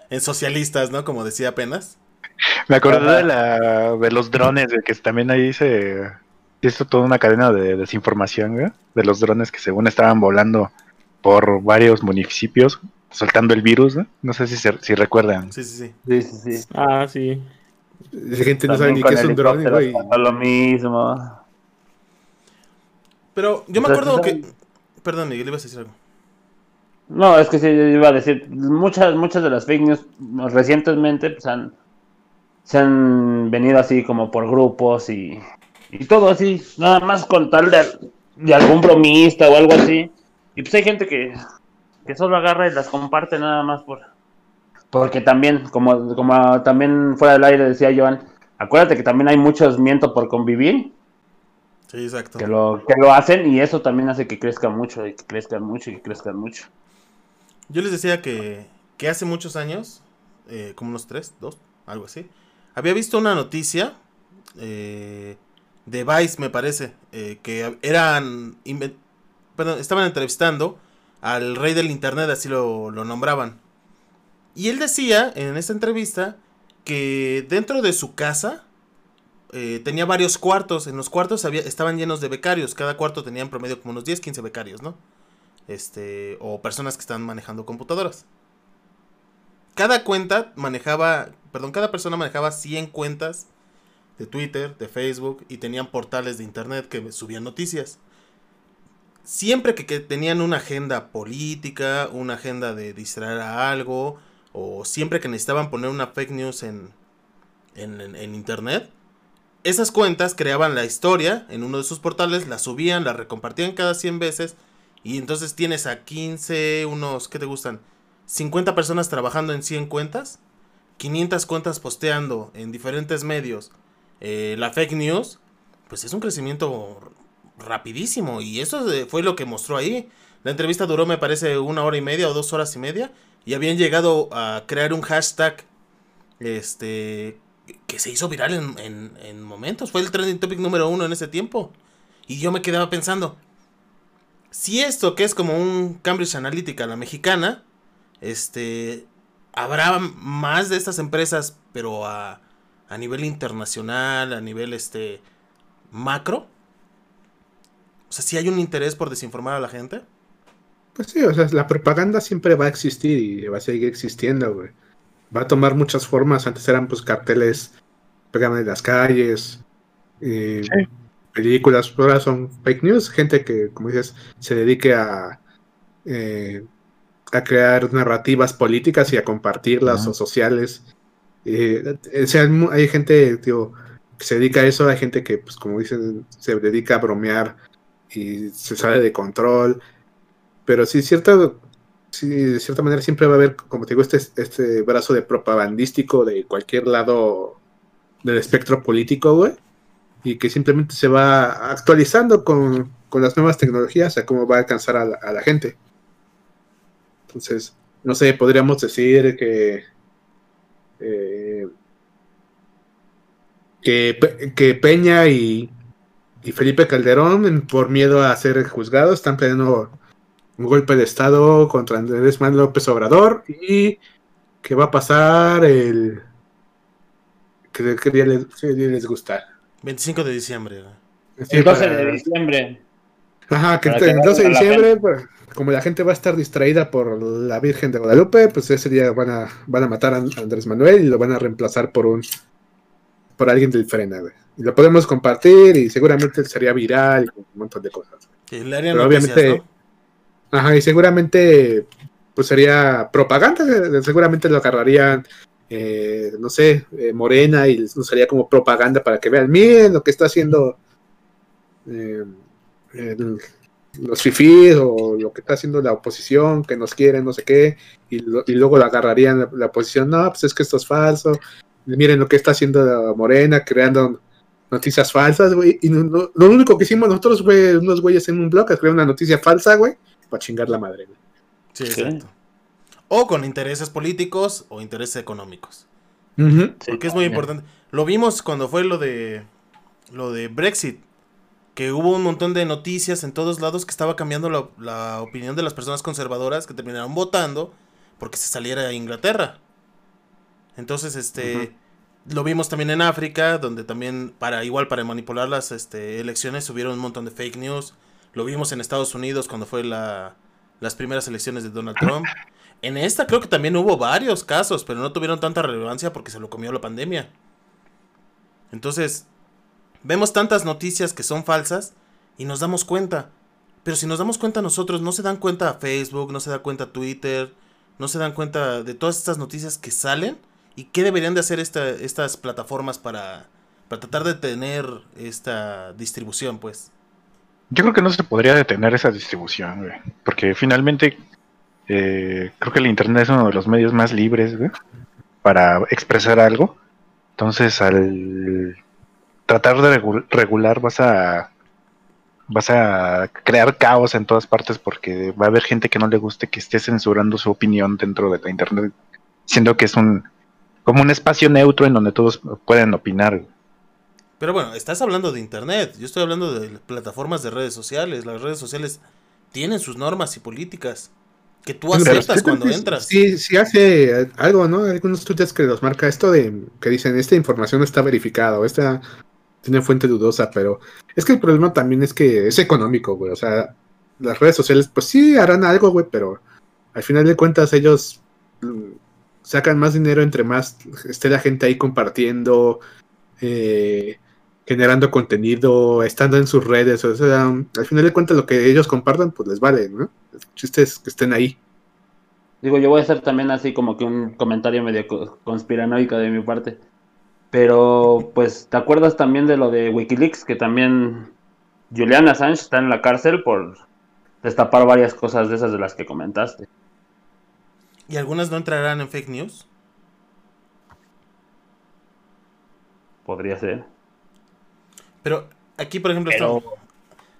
en socialistas, ¿no? Como decía apenas. Me acordé de, la, de los drones, de que también ahí se hizo toda una cadena de desinformación, güey, de los drones que según estaban volando por varios municipios, soltando el virus, ¿no? No sé si, se- si recuerdan. Sí, sí, sí. Sí, sí, sí. Ah, sí. La gente no sabe ni qué es un drone, güey. lo mismo. Pero yo me acuerdo que Perdón, Miguel, ibas a decir algo. No, es que sí, iba a decir, muchas, muchas de las fake news recientemente pues, han, se han venido así como por grupos y, y todo así, nada más con tal de, de algún bromista o algo así. Y pues hay gente que, que solo agarra y las comparte nada más por... Porque también, como, como también fuera del aire decía Joan, acuérdate que también hay muchos miento por convivir Sí, exacto. que lo, que lo hacen y eso también hace que crezcan mucho y que crezcan mucho y que crezcan mucho. Yo les decía que, que hace muchos años, eh, como unos tres, dos, algo así, había visto una noticia eh, de Vice, me parece, eh, que eran, perdón, estaban entrevistando al rey del internet, así lo, lo nombraban. Y él decía en esta entrevista que dentro de su casa eh, tenía varios cuartos. En los cuartos había, estaban llenos de becarios. Cada cuarto tenía en promedio como unos 10, 15 becarios, ¿no? Este, o personas que están manejando computadoras. Cada cuenta manejaba, perdón, cada persona manejaba 100 cuentas de Twitter, de Facebook y tenían portales de internet que subían noticias. Siempre que, que tenían una agenda política, una agenda de distraer a algo, o siempre que necesitaban poner una fake news en, en- en internet, esas cuentas creaban la historia en uno de sus portales, la subían, la recompartían cada 100 veces, y entonces tienes a 15, unos, ¿qué te gustan? 50 personas trabajando en 100 cuentas, 500 cuentas posteando en diferentes medios eh, la fake news, pues es un crecimiento rapidísimo. Y eso eh, fue lo que mostró ahí. La entrevista duró, me parece, una hora y media o dos horas y media. Y habían llegado a crear un hashtag este que se hizo viral en, en, en momentos. Fue el trending topic número uno en ese tiempo. Y yo me quedaba pensando, si esto que es como un Cambridge Analytica, la mexicana, este, habrá más de estas empresas, pero a, a nivel internacional, a nivel este macro. O sea, si hay un interés por desinformar a la gente. Pues sí, o sea, la propaganda siempre va a existir y va a seguir existiendo, güey. Va a tomar muchas formas. Antes eran pues carteles pegaban en las calles, eh, Sí. películas, ahora son fake news, gente que, como dices, se dedique a, eh, a crear narrativas políticas y a compartirlas o sociales. Eh, o sea, hay gente digo, que se dedica a eso, hay gente que, pues como dicen, se dedica a bromear y se sale de control. Pero sí, cierta, sí, de cierta manera siempre va a haber, como te digo, este, este brazo de propagandístico de cualquier lado del espectro político, güey. Y que simplemente se va actualizando con, con las nuevas tecnologías a cómo va a alcanzar a la, a la gente. Entonces, no sé, podríamos decir que. eh, que, Pe- que Peña y, y Felipe Calderón, por miedo a ser juzgados, están planeando un golpe de Estado contra Andrés Manuel López Obrador y que va a pasar el. ¿Qué, qué día, les, qué día les gusta? 25 de diciembre. güey. Sí, El 12 para- de diciembre. Ajá, que el que 12 de la diciembre, pues, como la gente va a estar distraída por la Virgen de Guadalupe, pues ese día van a, van a matar a Andrés Manuel y lo van a reemplazar por un por alguien del Frena, güey. Y lo podemos compartir y seguramente sería viral y un montón de cosas. Que le harían Pero noticias, obviamente- ¿no? Ajá, y seguramente pues sería propaganda, seguramente lo agarrarían, eh, no sé, eh, Morena y les usaría como propaganda para que vean, miren lo que está haciendo eh, los fifís o lo que está haciendo la oposición, que nos quieren, no sé qué, y, lo- y luego lo agarrarían la, oposición, no, pues es que esto es falso, miren lo que está haciendo Morena, creando noticias falsas, güey, y no- no- lo único que hicimos nosotros, güey, unos güeyes en un blog, crear una noticia falsa, güey, para chingar la madre, güey. Sí, Sí. exacto. O con intereses políticos o intereses económicos. Porque es muy importante. Lo vimos cuando fue lo de lo de Brexit. Que hubo un montón de noticias en todos lados que estaba cambiando la, la opinión de las personas conservadoras que terminaron votando porque se saliera a Inglaterra. Entonces, este. Lo vimos también en África, donde también, para igual para manipular las este, elecciones, subieron un montón de fake news. Lo vimos en Estados Unidos cuando fue la, las primeras elecciones de Donald Trump. En esta creo que también hubo varios casos, pero no tuvieron tanta relevancia porque se lo comió la pandemia. Entonces, vemos tantas noticias que son falsas y nos damos cuenta. Pero si nos damos cuenta nosotros, no se dan cuenta Facebook, no se da cuenta Twitter, no se dan cuenta de todas estas noticias que salen y qué deberían de hacer esta- estas plataformas para, para tratar de tener esta distribución, pues. Yo creo que no se podría detener esa distribución, güey, porque finalmente eh, creo que el Internet es uno de los medios más libres güey, para expresar algo. Entonces, al tratar de regu- regular vas a vas a crear caos en todas partes porque va a haber gente que no le guste que esté censurando su opinión dentro de la Internet, siendo que es un como un espacio neutro en donde todos pueden opinar. Pero bueno, estás hablando de internet, yo estoy hablando de plataformas de redes sociales. Las redes sociales tienen sus normas y políticas que tú aceptas cuando entras. Sí, sí hace algo, ¿no? Algunos tweets que los marca esto de que dicen, esta información no está verificada o esta tiene fuente dudosa, pero es que el problema también es que es económico, güey. O sea, las redes sociales, pues sí harán algo, güey, pero al final de cuentas ellos mm, sacan más dinero entre más esté la gente ahí compartiendo, eh, generando contenido, estando en sus redes. O sea, al final de cuentas lo que ellos compartan, pues les vale, ¿no? El chiste es que estén ahí. Digo, yo voy a hacer también así como que un comentario medio co- conspiranoico de mi parte. Pero, pues, ¿te acuerdas también de lo de Wikileaks? Que también Julian Assange está en la cárcel por destapar varias cosas de esas de las que comentaste. ¿Y algunas no entrarán en fake news? Podría ser. Pero aquí, por ejemplo, Pero. estamos...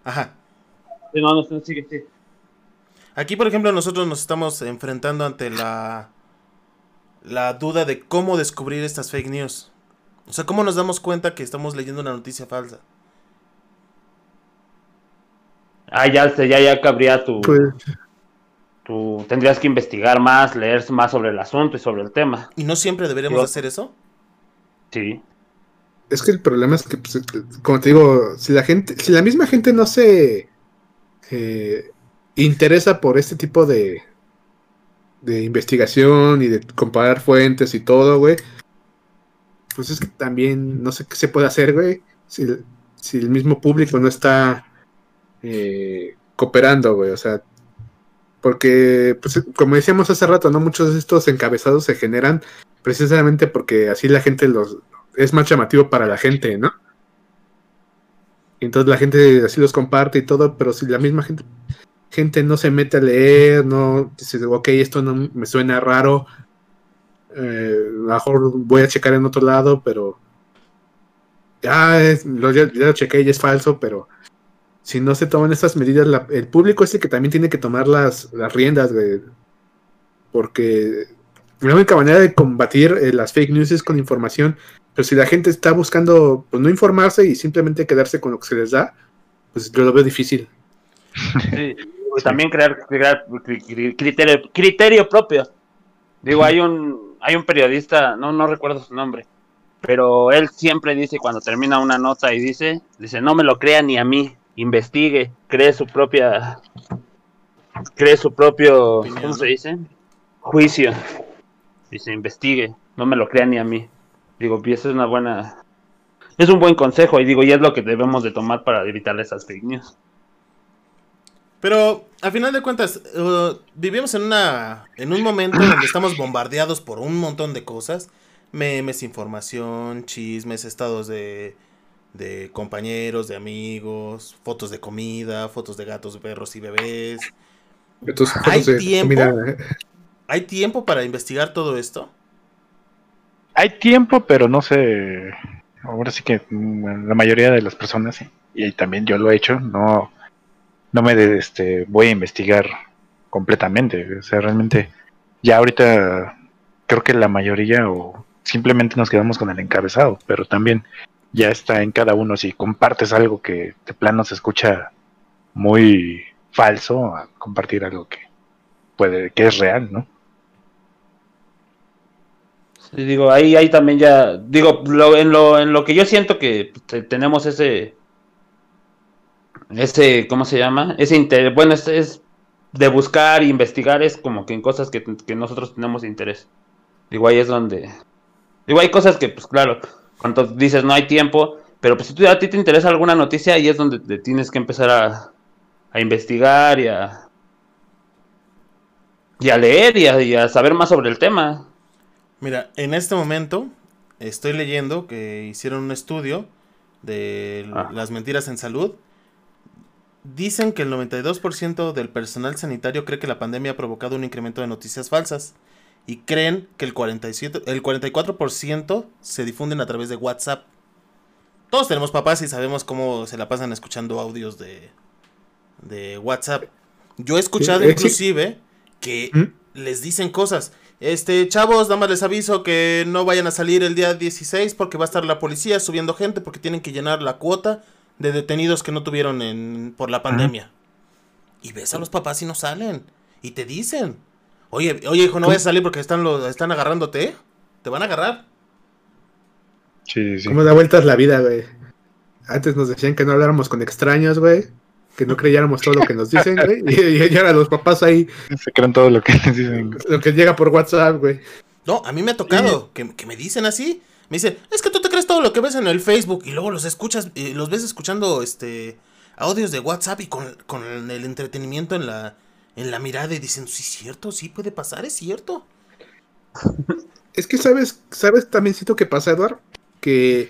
Ajá. Sí, no, no, no, sigue, sí. Aquí, por ejemplo, nosotros nos estamos enfrentando ante la, la duda de cómo descubrir estas fake news. O sea, ¿cómo nos damos cuenta que estamos leyendo una noticia falsa? Ah, ya, sé, ya, ya cabría tu, Pues, tu. Tendrías que investigar más, leer más sobre el asunto y sobre el tema. ¿Y no siempre deberíamos Yo- hacer eso? Sí. Es que el problema es que, pues, como te digo, si la gente, si la misma gente no se eh, interesa por este tipo de, de investigación y de comparar fuentes y todo, güey, pues es que también no sé qué se puede hacer, güey, si, si el mismo público no está eh, cooperando, güey, o sea, porque, pues, como decíamos hace rato, ¿no? Muchos de estos encabezados se generan precisamente porque así la gente los es más llamativo para la gente, ¿no? Entonces la gente así los comparte y todo, pero si la misma gente, gente no se mete a leer, no dice, ok, esto no me suena raro, eh, mejor voy a checar en otro lado, pero ya, es- lo, ya, chequé y es falso, pero si no se toman estas medidas, el público es el que también tiene que tomar las, las riendas, güey. Porque la única manera de combatir eh, las fake news es con información. Pero si la gente está buscando pues, no informarse y simplemente quedarse con lo que se les da, pues yo lo veo difícil. Sí, también crear, crear cri- cri- criterio, criterio propio. Digo, hay un, hay un periodista, no, no recuerdo su nombre, pero él siempre dice cuando termina una nota y dice, dice, no me lo crea ni a mí, investigue, cree su propia, cree su propio, Opinión, ¿cómo se dice? Juicio. Dice, investigue, no me lo crea ni a mí. Digo, y eso es una buena, es un buen consejo y digo, y es lo que debemos de tomar para evitar esas fake news. Pero, a final de cuentas, uh, vivimos en una en un momento donde estamos bombardeados por un montón de cosas. Memes, información, chismes, estados de, de compañeros, de amigos, fotos de comida, fotos de gatos, perros y bebés. Entonces, ¿Hay tiempo? comida, eh, ¿Hay tiempo para investigar todo esto? Hay tiempo, pero no sé. Ahora sí que mm, la mayoría de las personas, y también yo lo he hecho, no, no me este, voy a investigar completamente. O sea, realmente, ya ahorita creo que la mayoría o simplemente nos quedamos con el encabezado, pero también ya está en cada uno. Si compartes algo que de plano se escucha muy falso, compartir algo que puede, que es real, ¿no? Digo, ahí, ahí también ya, digo, lo, en, lo, en lo que yo siento que te- tenemos ese, ese, ¿cómo se llama? Ese interés, bueno, es, es de buscar e investigar, es como que en cosas que, que nosotros tenemos interés. Digo, ahí es donde, digo, hay cosas que, pues claro, cuando dices no hay tiempo, pero pues si tú, a ti te interesa alguna noticia, ahí es donde te tienes que empezar a, a investigar y a, y a leer y a, y a saber más sobre el tema. Mira, en este momento estoy leyendo que hicieron un estudio de Ah. las mentiras en salud. Dicen que el 92% del personal sanitario cree que la pandemia ha provocado un incremento de noticias falsas y creen que el 47 el 44% se difunden a través de WhatsApp. Todos tenemos papás y sabemos cómo se la pasan escuchando audios de de WhatsApp. Yo he escuchado eh, inclusive que ¿Mm? les dicen cosas. Este, chavos, nada más les aviso que no vayan a salir el día 16 porque va a estar la policía subiendo gente porque tienen que llenar la cuota de detenidos que no tuvieron en, por la pandemia. Y ves a los papás y no salen. Y te dicen, oye, oye hijo, no vayas a salir porque están, lo, están agarrándote. ¿eh? Te van a agarrar. Sí, sí. ¿Cómo da vueltas la vida, güey? Antes nos decían que no habláramos con extraños, güey. Que no creyéramos todo lo que nos dicen, güey. Y, y ahora los papás ahí, Se creen todo lo que les dicen. lo que llega por WhatsApp, güey. No, a mí me ha tocado que, que me dicen así. Me dicen, es que tú te crees todo lo que ves en el Facebook y luego los escuchas, y los ves escuchando este audios de WhatsApp y con, con el entretenimiento en la, en la mirada y dicen, sí, es cierto, sí puede pasar, es cierto. Es que sabes, sabes también siento que pasa, Eduardo, que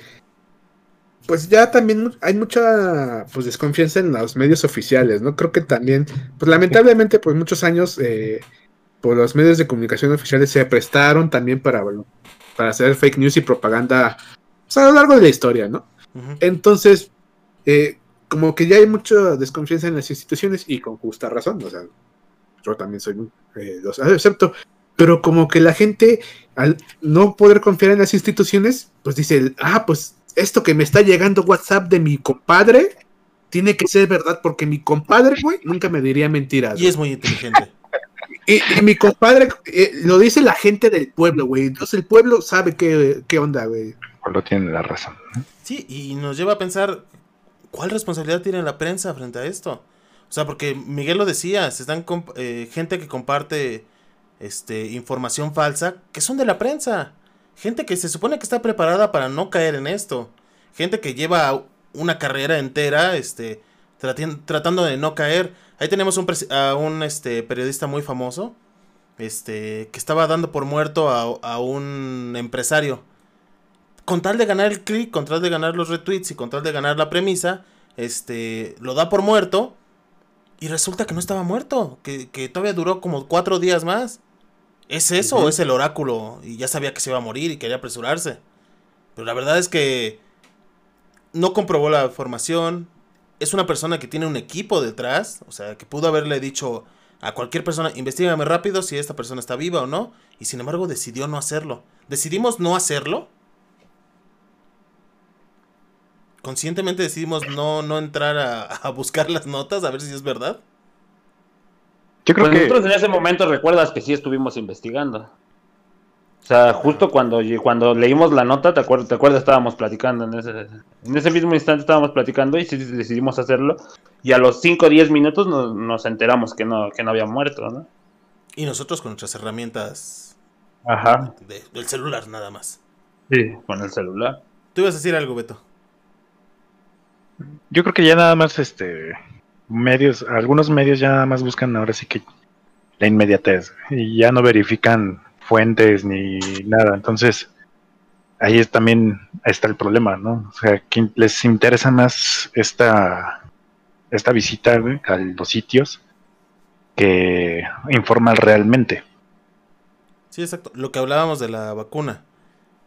pues ya también hay mucha pues desconfianza en los medios oficiales, ¿no? Creo que también, pues lamentablemente, pues muchos años eh, por los medios de comunicación oficiales se prestaron también para, bueno, para hacer fake news y propaganda pues, a lo largo de la historia, ¿no? Entonces, eh, como que ya hay mucha desconfianza en las instituciones y con justa razón, o sea, yo también soy muy, eh, los acepto, pero como que la gente, al no poder confiar en las instituciones, pues dice, ah, pues esto que me está llegando WhatsApp de mi compadre, tiene que ser verdad, porque mi compadre, güey, nunca me diría mentiras. Y es muy inteligente. Y, y mi compadre, eh, lo dice la gente del pueblo, güey, entonces el pueblo sabe qué, qué onda, güey. Lo tiene la razón. Sí, y nos lleva a pensar, ¿cuál responsabilidad tiene la prensa frente a esto? O sea, porque Miguel lo decía, se están eh, gente que comparte este información falsa, que son de la prensa. Gente que se supone que está preparada para no caer en esto. Gente que lleva una carrera entera este tratando de no caer. Ahí tenemos un a un este periodista muy famoso este que estaba dando por muerto a, a un empresario con tal de ganar el clic, con tal de ganar los retweets y con tal de ganar la premisa, este, lo da por muerto y resulta que no estaba muerto, que, que todavía duró como cuatro días más. ¿Es eso o es el oráculo? Y ya sabía que se iba a morir y quería apresurarse. Pero la verdad es que no comprobó la formación. Es una persona que tiene un equipo detrás, o sea, que pudo haberle dicho a cualquier persona, investigame rápido si esta persona está viva o no, y sin embargo decidió no hacerlo. ¿Decidimos no hacerlo? conscientemente decidimos no, no entrar a, a buscar las notas a ver si es verdad. Yo creo Pues que nosotros en ese momento recuerdas que sí estuvimos investigando. O sea, justo cuando, cuando leímos la nota, ¿te acuerdas? ¿Te acuerdas? Estábamos platicando en ese, en ese mismo instante estábamos platicando y sí decidimos hacerlo. Y a los 5 o 10 minutos nos, nos enteramos que no, que no había muerto, ¿no? Y nosotros con nuestras herramientas Ajá. de- del celular nada más. Sí, con el celular. Tú ibas a decir algo, Beto. Yo creo que ya nada más, este, medios, algunos medios ya nada más buscan ahora sí que la inmediatez y ya no verifican fuentes ni nada. Entonces, ahí es también está el problema, ¿no? O sea, que les interesa más esta, esta visita güey, a los sitios que informan realmente. Sí, exacto. Lo que hablábamos de la vacuna.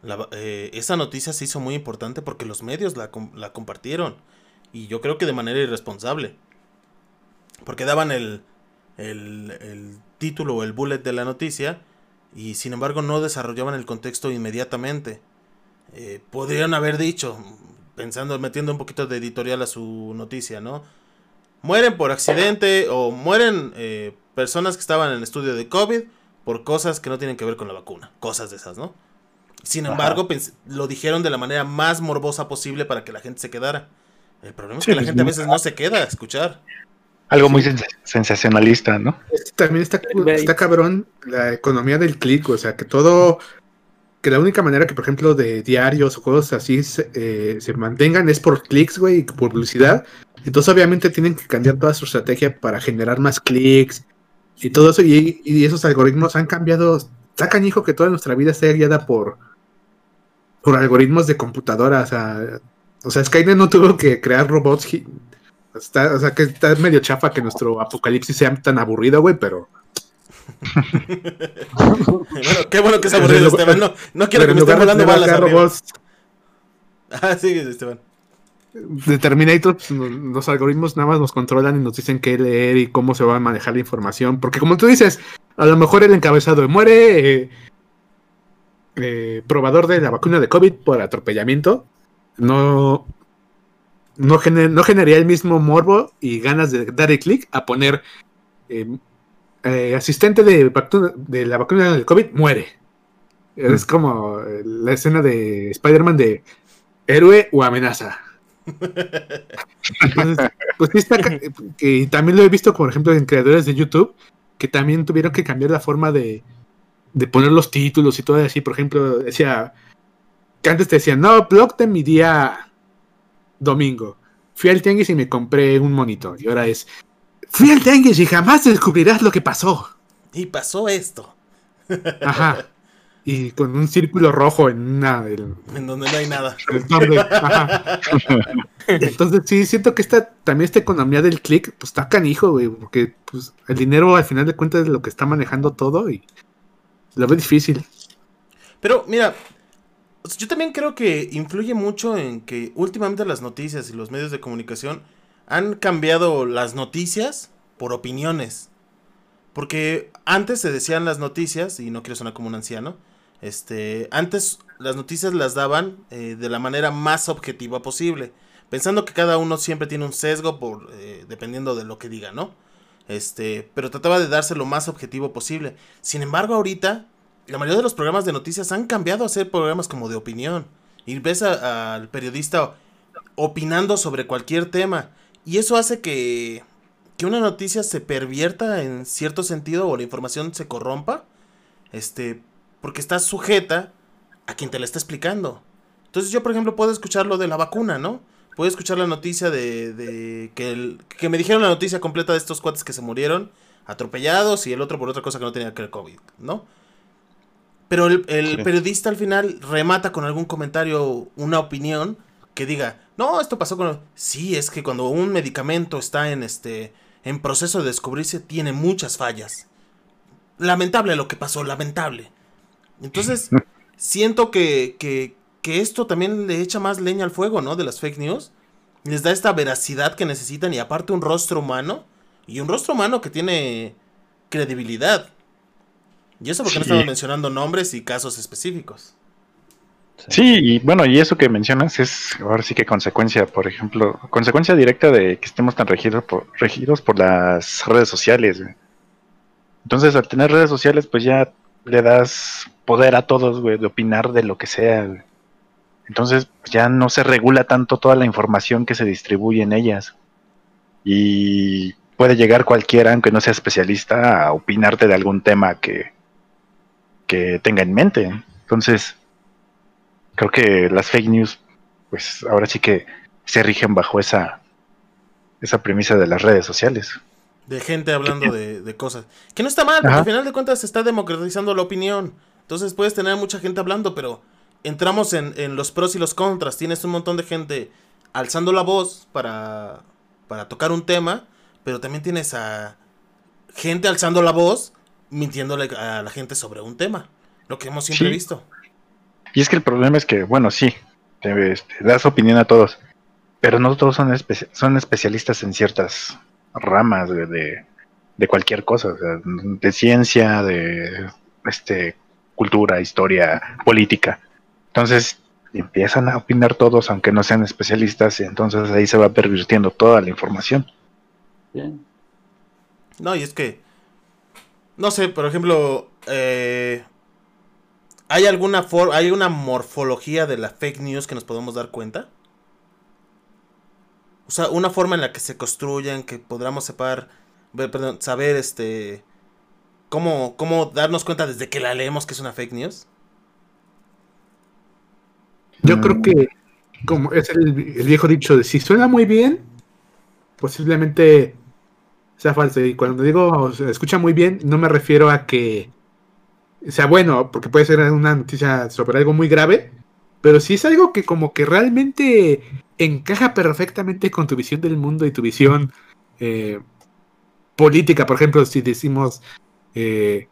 La eh, esa noticia se hizo muy importante porque los medios la compartieron. Y yo creo que de manera irresponsable. Porque daban el, el, el título o el bullet de la noticia y sin embargo no desarrollaban el contexto inmediatamente. Eh, podrían haber dicho, pensando, metiendo un poquito de editorial a su noticia, ¿no? Mueren por accidente o mueren eh, personas que estaban en el estudio de COVID por cosas que no tienen que ver con la vacuna. Cosas de esas, ¿no? Sin embargo, lo dijeron de la manera más morbosa posible para que la gente se quedara. El problema es Sí, que la pues, gente a veces no se queda a escuchar. Algo muy sens- sensacionalista, ¿no? También está, está cabrón la economía del clic, o sea, que todo, que la única manera que, por ejemplo, de diarios o cosas así se, eh, se mantengan es por clics, güey, y por publicidad. Entonces, obviamente, tienen que cambiar toda su estrategia para generar más clics y todo eso. Y, y esos algoritmos han cambiado. Está canijo que toda nuestra vida esté guiada por, por algoritmos de computadora. O sea, o sea, Skynet no tuvo que crear robots. Está, o sea, que está medio chafa que nuestro apocalipsis sea tan aburrido, güey, pero. bueno, qué bueno que es aburrido, Esteban. No, no quiero que me estén volando balas robots Ah, sí, Esteban. de Terminator, pues, los algoritmos nada más nos controlan y nos dicen qué leer y cómo se va a manejar la información. Porque como tú dices, a lo mejor el encabezado muere eh, eh, probador de la vacuna de COVID por atropellamiento. No, no, gener- no generaría el mismo morbo y ganas de darle clic a poner eh, eh, asistente de, la vacuna del COVID muere. Es como eh, la escena de Spider-Man de héroe o amenaza. Entonces, pues sí está ca- que también lo he visto, por ejemplo, en creadores de YouTube, que también tuvieron que cambiar la forma de, de poner los títulos y todo así. Por ejemplo, decía que antes te decían, no, blog de mi día domingo. Fui al tianguis y me compré un monitor. Y ahora es, fui al tianguis y jamás descubrirás lo que pasó. Y pasó esto. Ajá. y con un círculo rojo en una del, En donde no hay nada. donde- ajá. Entonces sí, siento que esta, también esta economía del click, pues está canijo, güey, porque pues, el dinero al final de cuentas es lo que está manejando todo y lo veo difícil. Pero mira, yo también creo que influye mucho en que últimamente las noticias y los medios de comunicación han cambiado las noticias por opiniones. Porque antes se decían las noticias, y no quiero sonar como un anciano, este, antes las noticias las daban eh, de la manera más objetiva posible, pensando que cada uno siempre tiene un sesgo por eh, dependiendo de lo que diga, ¿no? Este, pero trataba de darse lo más objetivo posible. Sin embargo, ahorita la mayoría de los programas de noticias han cambiado a ser programas como de opinión. Y ves al periodista opinando sobre cualquier tema. Y eso hace que, que una noticia se pervierta en cierto sentido o la información se corrompa. Este, porque está sujeta a quien te la está explicando. Entonces yo, por ejemplo, puedo escuchar lo de la vacuna, ¿no? Puedo escuchar la noticia de, de que, el- que me dijeron la noticia completa de estos cuates que se murieron atropellados y el otro por otra cosa que no tenía que ver COVID, ¿no? Pero el, el Sí. periodista al final remata con algún comentario, una opinión que diga, no, esto pasó con... Sí, es que cuando un medicamento está en este en proceso de descubrirse tiene muchas fallas. Lamentable lo que pasó, lamentable. Entonces, siento que, que, que esto también le echa más leña al fuego, ¿no? De las fake news. Les da esta veracidad que necesitan y aparte un rostro humano. Y un rostro humano que tiene credibilidad. Y eso porque no Sí. estamos mencionando nombres y casos específicos. Sí, y bueno, y eso que mencionas es ahora sí que consecuencia, por ejemplo, consecuencia directa de que estemos tan regidos por, regidos por las redes sociales. güey. Entonces, al tener redes sociales, pues ya le das poder a todos, güey, de opinar de lo que sea. güey. Entonces, ya no se regula tanto toda la información que se distribuye en ellas. Y puede llegar cualquiera, aunque no sea especialista, a opinarte de algún tema que, que tenga en mente. Entonces, creo que las fake news, pues ahora sí que se rigen bajo esa, esa premisa de las redes sociales. De gente hablando de, de cosas. Que no está mal, porque Ajá. al final de cuentas se está democratizando la opinión. Entonces puedes tener mucha gente hablando, pero entramos en, en los pros y los contras. Tienes un montón de gente alzando la voz para, para tocar un tema, pero también tienes a gente alzando la voz mintiéndole a la gente sobre un tema. Lo que hemos siempre Sí. visto. Y es que el problema es que, bueno, sí, te, este, das opinión a todos, pero no todos son, espe- son especialistas en ciertas ramas de, de cualquier cosa, o sea, de ciencia, de este, cultura, historia, política. Entonces empiezan a opinar todos, aunque no sean especialistas, y entonces ahí se va pervirtiendo toda la información. Bien. No, y es que. No sé, por ejemplo. eh, ¿Hay alguna for hay una morfología de la fake news que nos podemos dar cuenta? O sea, una forma en la que se construyen, que podamos separar, perdón, saber este cómo, cómo darnos cuenta desde que la leemos que es una fake news. Yo creo que, como es el, el viejo dicho de si suena muy bien, posiblemente sea falso. Y cuando digo se escucha muy bien, no me refiero a que sea bueno, porque puede ser una noticia sobre algo muy grave, pero si es algo que como que realmente encaja perfectamente con tu visión del mundo y tu visión eh, política. Por ejemplo, si decimos... eh,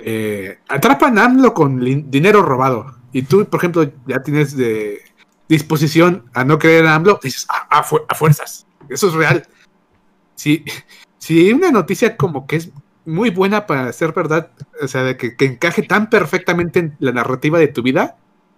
eh, atrapan a AMLO con dinero robado. Y tú, por ejemplo, ya tienes de disposición a no creer a AMLO, dices, a, a fu- a fuerzas. Eso es real. Si, si una noticia como que es muy buena para ser verdad, o sea, de que, que encaje tan perfectamente en la narrativa de tu vida,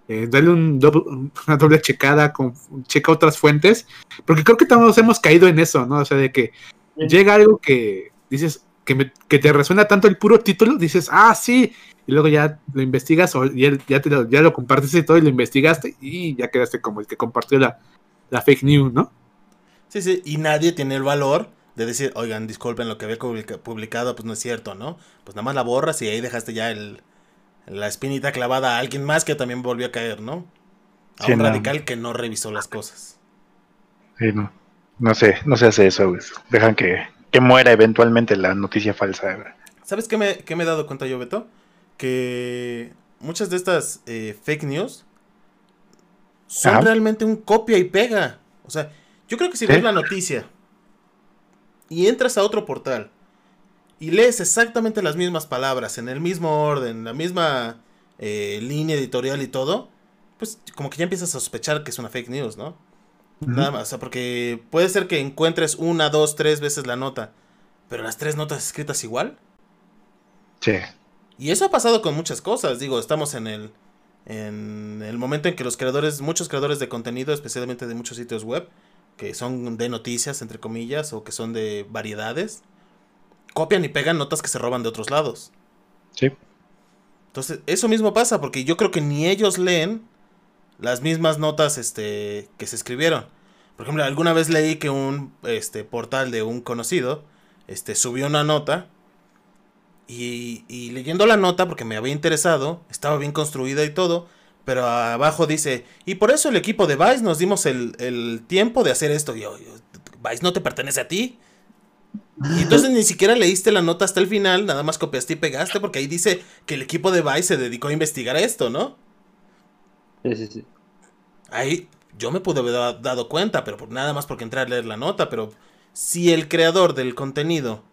eh, dale un doble- una doble checada, con, checa otras fuentes, porque creo que todos hemos caído en eso, ¿no? O sea, de que Sí. llega algo que dices que, me- que te resuena tanto el puro título, dices, ah, sí, y luego ya lo investigas o ya, ya, te lo, ya lo compartiste y todo y lo investigaste y ya quedaste como el que compartió la, la fake news, ¿no? Sí, sí, y nadie tiene el valor de decir, oigan, disculpen, lo que había publica- publicado, pues no es cierto, ¿no? Pues nada más la borras y ahí dejaste ya el, la espinita clavada a alguien más que también volvió a caer, ¿no? A Sí, un no. radical que no revisó las cosas. Sí, no, no sé, no se hace eso, güey. Dejan que, que muera eventualmente la noticia falsa. ¿Sabes qué me, qué me he dado cuenta yo, Beto? que muchas de estas eh, fake news son Ajá. realmente un copia y pega. O sea, yo creo que si Sí. ves la noticia y entras a otro portal y lees exactamente las mismas palabras, en el mismo orden, la misma eh, línea editorial y todo, pues como que ya empiezas a sospechar que es una fake news, ¿no? Nada más, o sea, porque puede ser que encuentres una, dos, tres veces la nota, pero las tres notas escritas igual. Sí. Y eso ha pasado con muchas cosas. Digo, estamos en el, en el momento en que los creadores, muchos creadores de contenido, especialmente de muchos sitios web, que son de noticias, entre comillas, o que son de variedades, copian y pegan notas que se roban de otros lados. Sí. Entonces, eso mismo pasa, porque yo creo que ni ellos leen las mismas notas este, que se escribieron. Por ejemplo, alguna vez leí que un este, portal de un conocido este, subió una nota y, y leyendo la nota, porque me había interesado, estaba bien construida y todo, pero abajo dice, y por eso el equipo de Vice nos dimos el, el tiempo de hacer esto. Y yo, Vice no te pertenece a ti. Y entonces ni siquiera leíste la nota hasta el final, nada más copiaste y pegaste, porque ahí dice que el equipo de Vice se dedicó a investigar esto, ¿no? Sí, sí, sí. Ahí yo me pude haber da- dado cuenta, pero por, nada más porque entré a leer la nota, pero si el creador del contenido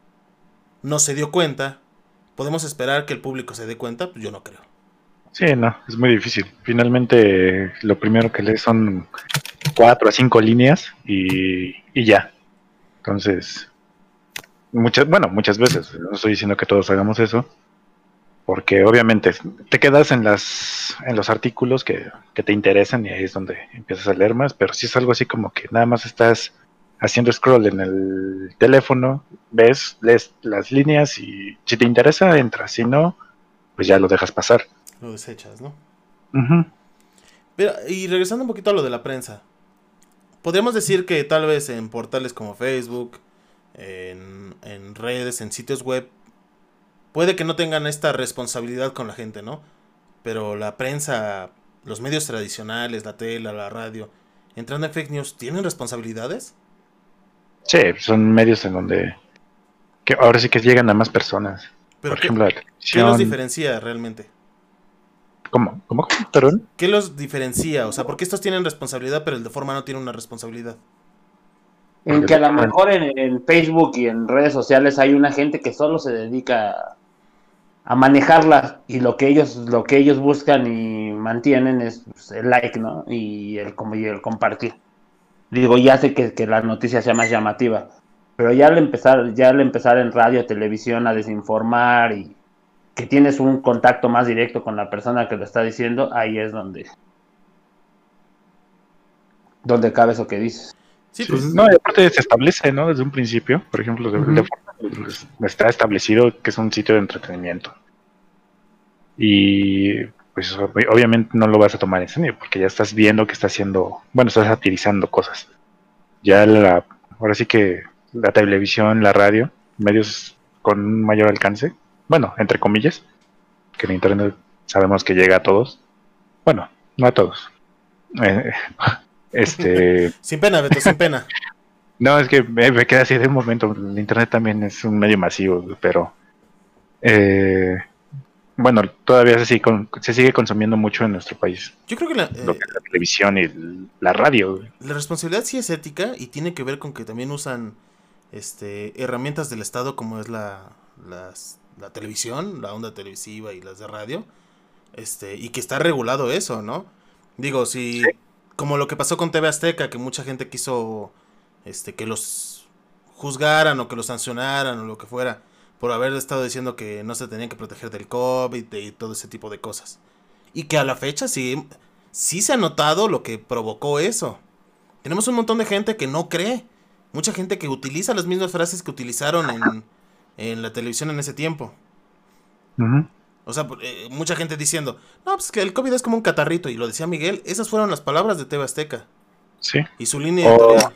no se dio cuenta, ¿podemos esperar que el público se dé cuenta? Pues yo no creo. Sí, no, es muy difícil. Finalmente, lo primero que lees son cuatro a cinco líneas y, y ya. Entonces, muchas, bueno, muchas veces, no estoy diciendo que todos hagamos eso, porque obviamente te quedas en las en los artículos que, que te interesan y ahí es donde empiezas a leer más, pero si es algo así como que nada más estás haciendo scroll en el teléfono, ves, lees las líneas y si te interesa, entras, si no, pues ya lo dejas pasar. Lo desechas, ¿no? Pero, y regresando un poquito a lo de la prensa. Podríamos decir que tal vez en portales como Facebook, en, en redes, en sitios web, puede que no tengan esta responsabilidad con la gente, ¿no? Pero la prensa, los medios tradicionales, la tele, la radio, entrando en fake news, ¿tienen responsabilidades? Sí, son medios en donde que ahora sí que llegan a más personas. Pero Por ¿qué, ejemplo, la qué los diferencia realmente? ¿Cómo? ¿Cómo? ¿Perdón? ¿Qué los diferencia? O sea, ¿por qué estos tienen responsabilidad, pero el de forma no tiene una responsabilidad? En que a lo mejor en, en Facebook y en redes sociales hay una gente que solo se dedica a, a manejarlas y lo que ellos lo que ellos buscan y mantienen es pues, el like, ¿no? Y el como y el compartir. Digo, ya sé que, que la noticia sea más llamativa, pero ya al empezar ya al empezar en radio, televisión a desinformar y que tienes un contacto más directo con la persona que lo está diciendo, ahí es donde donde cabe eso que dices. Sí, pues, sí, No, y aparte se establece, ¿no? Desde un principio, por ejemplo, de, Ujú. de forma, pues, está establecido que es un sitio de entretenimiento. Y pues ob- obviamente no lo vas a tomar en serio, porque ya estás viendo que está haciendo, bueno, estás satirizando cosas. Ya la, ahora sí que la televisión, la radio, medios con un mayor alcance, bueno, entre comillas, que el internet sabemos que llega a todos. Bueno, no a todos. Eh, este sin pena, Beto, sin pena. no, es que me, me quedé así de un momento. El internet también es un medio masivo, pero eh, bueno, todavía se sigue, con- se sigue consumiendo mucho en nuestro país. Yo creo que la, Lo eh, que la televisión y el- la radio. La responsabilidad sí es ética y tiene que ver con que también usan este herramientas del Estado como es la, las- la televisión, la onda televisiva y las de radio, este, y que está regulado eso, ¿no? Digo, si como lo que pasó con TV Azteca, que mucha gente quiso este que los juzgaran o que los sancionaran o lo que fuera por haber estado diciendo que no se tenían que proteger del COVID y todo ese tipo de cosas. Y que a la fecha sí, sí se ha notado lo que provocó eso. Tenemos un montón de gente que no cree. Mucha gente que utiliza las mismas frases que utilizaron en, en la televisión en ese tiempo. O sea, eh, mucha gente diciendo, no, pues que el COVID es como un catarrito. Y lo decía Miguel, esas fueron las palabras de TV Azteca. Sí. Y su línea O- editorial.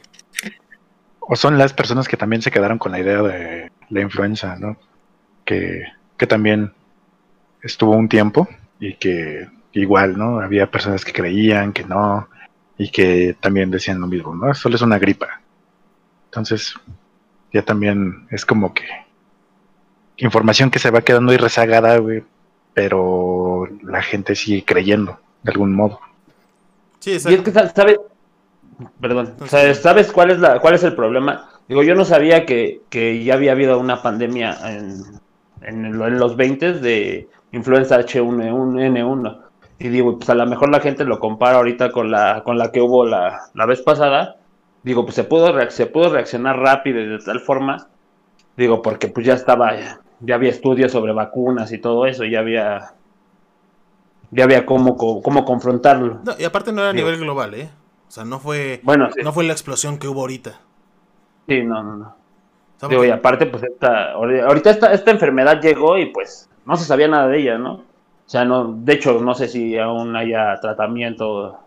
O son las personas que también se quedaron con la idea de la influenza, ¿no? Que, que también estuvo un tiempo y que igual, ¿no? Había personas que creían que no y que también decían lo mismo, ¿no? Solo es una gripa. Entonces, ya también es como que información que se va quedando ahí rezagada, güey, pero la gente sigue creyendo, de algún modo. Sí, Y es que, sa- ¿sabes? Perdón. ¿Sabes, sabes cuál, es la, cuál es el problema? Digo, yo no sabía que, que ya había habido una pandemia en, en, el- en los 20 de influenza H1N1. Y digo, pues a lo mejor la gente lo compara ahorita con la, con la que hubo la, la vez pasada. Digo, pues se pudo, reac- se pudo reaccionar rápido y de tal forma. Digo, porque pues ya estaba, ya había estudios sobre vacunas y todo eso, ya había, ya había cómo, cómo, confrontarlo. No, y aparte no era a nivel global, ¿eh? O sea, no fue, Bueno, sí, no fue la explosión que hubo ahorita. sí, no, no, no. Digo, y aparte, pues esta, ahorita esta, esta enfermedad llegó y pues no se sabía nada de ella, ¿no? O sea, no, de hecho, no sé si aún haya tratamiento,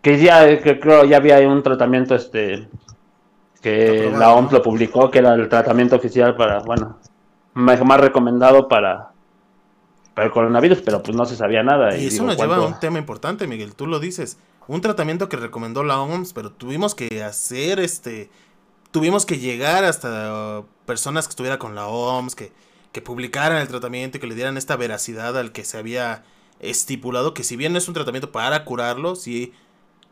que ya, que creo ya había un tratamiento, este, que la OMS ¿no? lo publicó, que era el tratamiento oficial para, bueno, más, más recomendado para, para el coronavirus, pero pues no se sabía nada. Y Y eso digo, nos lleva a un tema importante, Miguel. Tú lo dices. Un tratamiento que recomendó la OMS, pero tuvimos que hacer este. Tuvimos que llegar hasta personas que estuvieran con la OMS, que, que publicaran el tratamiento y que le dieran esta veracidad al que se había estipulado. Que si bien no es un tratamiento para curarlo, sí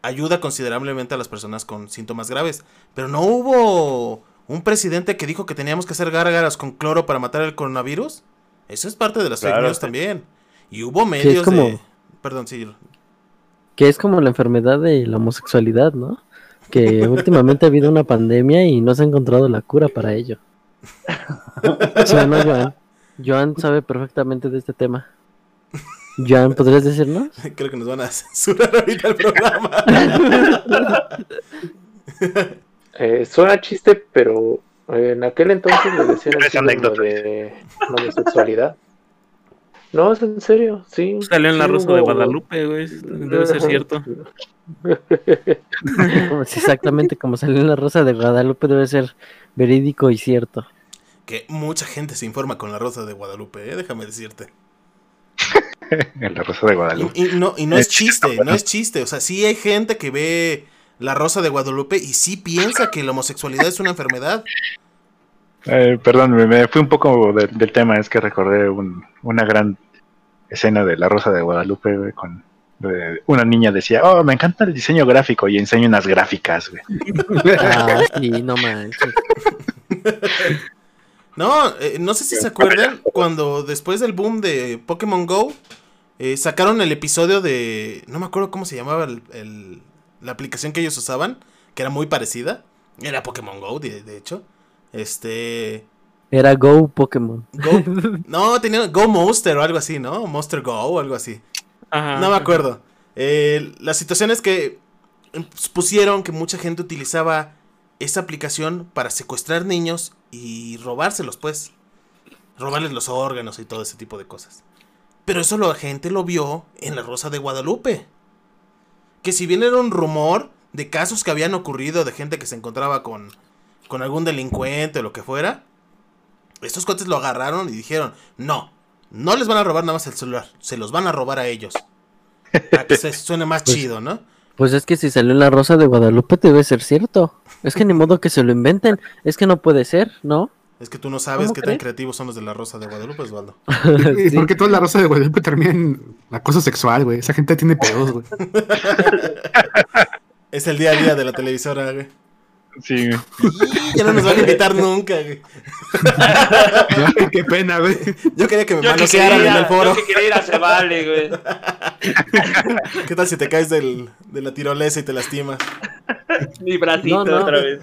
ayuda considerablemente a las personas con síntomas graves. Pero no hubo un presidente que dijo que teníamos que hacer gárgaras con cloro para matar el coronavirus. Eso es parte de las fake Claro, news sí. también. Y hubo medios como- de. Perdón, sí. Que es como la enfermedad de la homosexualidad, ¿no? Que últimamente ha habido una pandemia y no se ha encontrado la cura para ello. ¿Sí o no, Joan? Joan sabe perfectamente de este tema. Joan, ¿podrías decirnos? Creo que nos van a censurar ahorita el programa. Eh, suena chiste, pero eh, en aquel entonces le decían anécdota. de la homosexualidad. No, es en serio, sí. Salió en la sí Rosa de Guadalupe, güey. Debe ser cierto. Exactamente como salió en la Rosa de Guadalupe debe ser verídico y cierto. que mucha gente se informa con la Rosa de Guadalupe, ¿eh? déjame decirte. En la Rosa de Guadalupe. y no, y no es chiste, no es chiste. O sea, sí hay gente que ve la Rosa de Guadalupe y sí piensa que la homosexualidad es una enfermedad. Eh, perdón, me, me fui un poco de- del tema, es que recordé un- una gran escena de La Rosa de Guadalupe, güey, con eh, una niña decía, oh, me encanta el diseño gráfico y enseña unas gráficas, güey. Ah, sí, no manches. No, eh, no sé si se acuerdan cuando después del boom de Pokémon Go eh, sacaron el episodio de... No me acuerdo cómo se llamaba el- el- la aplicación que ellos usaban, que era muy parecida. Era Pokémon Go, de, de hecho. Este... Era Go Pokémon. Go, no, tenía Go Monster o algo así, ¿no? Monster Go o algo así. Ajá. No me acuerdo. Eh, la situación es que eh, pusieron que mucha gente utilizaba esa aplicación para secuestrar niños y robárselos, pues. Robarles los órganos y todo ese tipo de cosas. Pero eso la gente lo vio en la Rosa de Guadalupe. Que si bien era un rumor de casos que habían ocurrido de gente que se encontraba con, con algún delincuente o lo que fuera, estos cuates lo agarraron y dijeron, no, no les van a robar nada más el celular, se los van a robar a ellos. Para que se suene más Pues- chido, ¿no? Pues es que si salió la Rosa de Guadalupe debe ser cierto. Es que ni modo que se lo inventen. Es que no puede ser, ¿no? Es que tú no sabes ¿Cómo qué tan creativos son los de la Rosa de Guadalupe, Osvaldo. ¿Y Sí. por qué toda la rosa de Guadalupe termina en acoso sexual, güey? Esa gente tiene pedos, güey. Es el día a día de la televisora, güey. Sí, güey. Y ya no nos van a invitar nunca, güey. Ay, qué pena, güey. Yo quería que me manosearan en el foro. yo que quería ir a Cebale, güey. ¿Qué tal si te caes del, de la tirolesa y te lastimas? Mi bracito No, no. otra vez.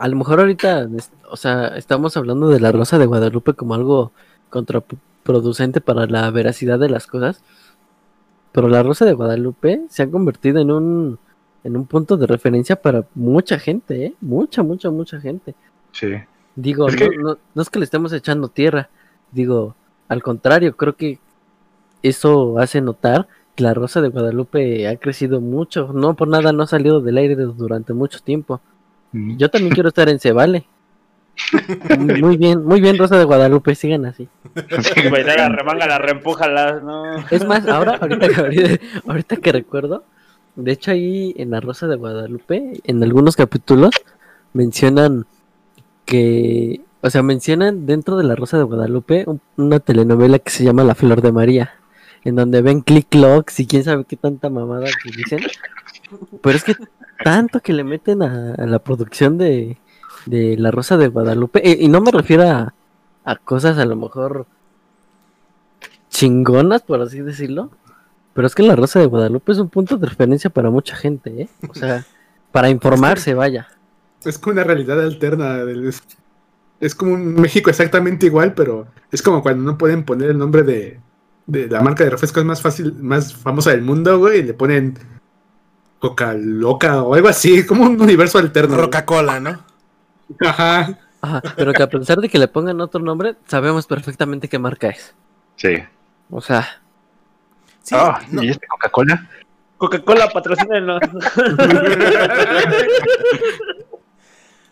A lo mejor ahorita, es- o sea, estamos hablando de la Rosa de Guadalupe como algo contraproducente para la veracidad de las cosas. Pero la Rosa de Guadalupe se ha convertido en un en un punto de referencia para mucha gente, ¿eh? Mucha, mucha, mucha gente. sí. Digo, Es no, que- no, no es que le estemos echando tierra. Digo, al contrario, creo que eso hace notar que la Rosa de Guadalupe ha crecido mucho. No por nada no ha salido del aire durante mucho tiempo. Yo también quiero estar en Cebale. Muy bien, muy bien, Rosa de Guadalupe, sigan así. Sí, Güey, la remanga, reempújala, no. Es más, ahora, ahorita, que- ahorita, ahorita que recuerdo, de hecho ahí en la Rosa de Guadalupe, en algunos capítulos, mencionan que O sea, mencionan dentro de La Rosa de Guadalupe un- una telenovela que se llama La Flor de María, en donde ven click clocks y quién sabe qué tanta mamada que dicen. Pero es que tanto que le meten a, la producción de, de La Rosa de Guadalupe, y, y no me refiero a, a cosas a lo mejor chingonas, por así decirlo, pero es que La Rosa de Guadalupe es un punto de referencia para mucha gente, ¿eh? O sea, para informarse, vaya. Es como una realidad alterna. Es, es como un México exactamente igual, pero es como cuando no pueden poner el nombre de, de la marca de refrescos más fácil, más famosa del mundo, güey, y le ponen Coca Loca o algo así, como un universo alterno. Coca-Cola, ¿no? Ajá. Ajá, pero que a pesar de que le pongan otro nombre, sabemos perfectamente qué marca es. Sí. O sea, Sí, Ah, no, ¿Y este Coca-Cola? Coca-Cola, patrocínenos.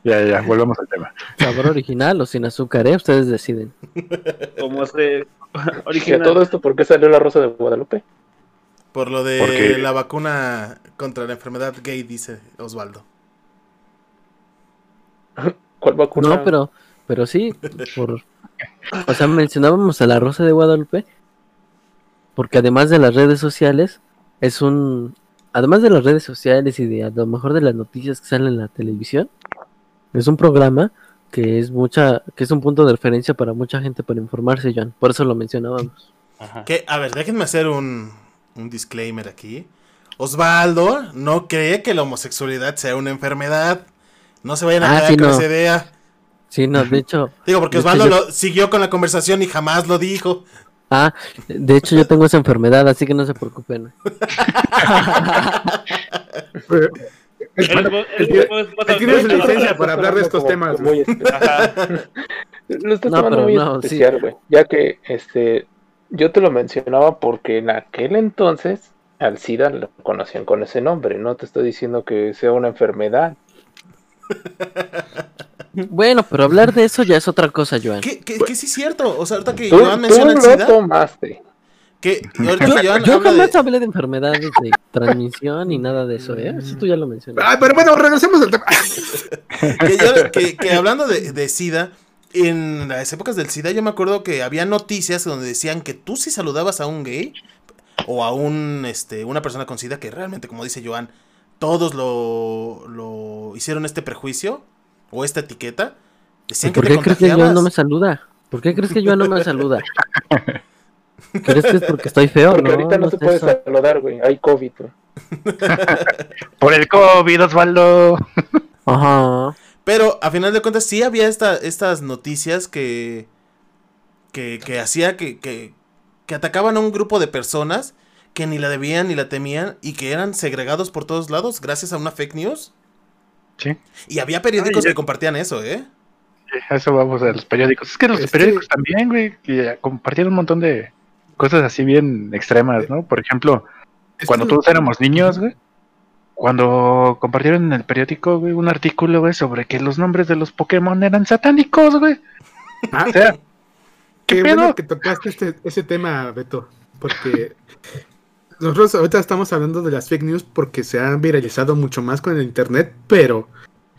Ya, ya, volvamos al tema. sabor original o sin azúcar, ¿eh? Ustedes deciden. Como se ¿Y a original. todo esto por qué salió la Rosa de Guadalupe? Por lo de Porque- la vacuna contra la enfermedad gay, dice Osvaldo. ¿Cuál vacuna? No, pero, pero sí, por, o sea, mencionábamos a la Rosa de Guadalupe, porque además de las redes sociales, es un, además de las redes sociales y de a lo mejor de las noticias que salen en la televisión, es un programa que es mucha, que es un punto de referencia para mucha gente para informarse, Joan. Por eso lo mencionábamos. Ajá. Que, a ver, déjenme hacer un, un disclaimer aquí. Osvaldo no cree que la homosexualidad sea una enfermedad. No se vayan a Ah, quedar sí, con no. esa idea. Sí, no, de hecho, Digo, porque hecho, Osvaldo yo- lo, siguió con la conversación y jamás lo dijo. ah, de hecho yo tengo esa enfermedad, así que no se preocupen. Pero- Él- él- Él él- él tiene su licencia para hablar de estos Como- temas. muy No, tomando pero muy no, sí. especial, güey. Ya que este, yo te lo mencionaba porque en aquel entonces al SIDA lo conocían con ese nombre. No te estoy diciendo que sea una enfermedad. Bueno, pero hablar de eso ya es otra cosa, Joan. Que, que, que sí es cierto. O sea, ahorita que Tú, Joan tú menciona el lo SIDA. tomaste. Que ahorita que Joan Yo jamás de. hablé de enfermedades de transmisión ni nada de eso, ¿eh? Eso tú ya lo mencionaste. Ah, pero bueno, regresemos al tema. Que, yo- que- que hablando de, de SIDA, en las épocas del SIDA, yo me acuerdo que había noticias donde decían que tú si saludabas a un gay o a un este una persona con SIDA, que realmente, como dice Joan, todos lo, lo hicieron este prejuicio o esta etiqueta. Decían que ¿Por te qué crees que. Joan no me saluda? ¿Por qué crees que Joan no me saluda? ¿Crees que es porque estoy feo? Porque no, ahorita no, no se es puede eso. saludar, güey. Hay COVID, güey. Por el COVID, Osvaldo. Ajá. Pero a final de cuentas sí había esta, estas noticias que, que, que hacía que, que, que atacaban a un grupo de personas que ni la debían ni la temían y que eran segregados por todos lados gracias a una fake news. Sí. Y había periódicos Ay, que compartían eso, ¿eh? Eso vamos a los periódicos. Es que los Es periódicos también, güey, que compartieron un montón de cosas así bien extremas, ¿no? Por ejemplo, cuando todos éramos niños, güey, cuando compartieron en el periódico, güey, un artículo, güey, sobre que los nombres de los Pokémon eran satánicos, güey. Ah, O sea, Qué ¿Qué bueno que tocaste este, ese tema, Beto, porque nosotros ahorita estamos hablando de las fake news porque se han viralizado mucho más con el internet, pero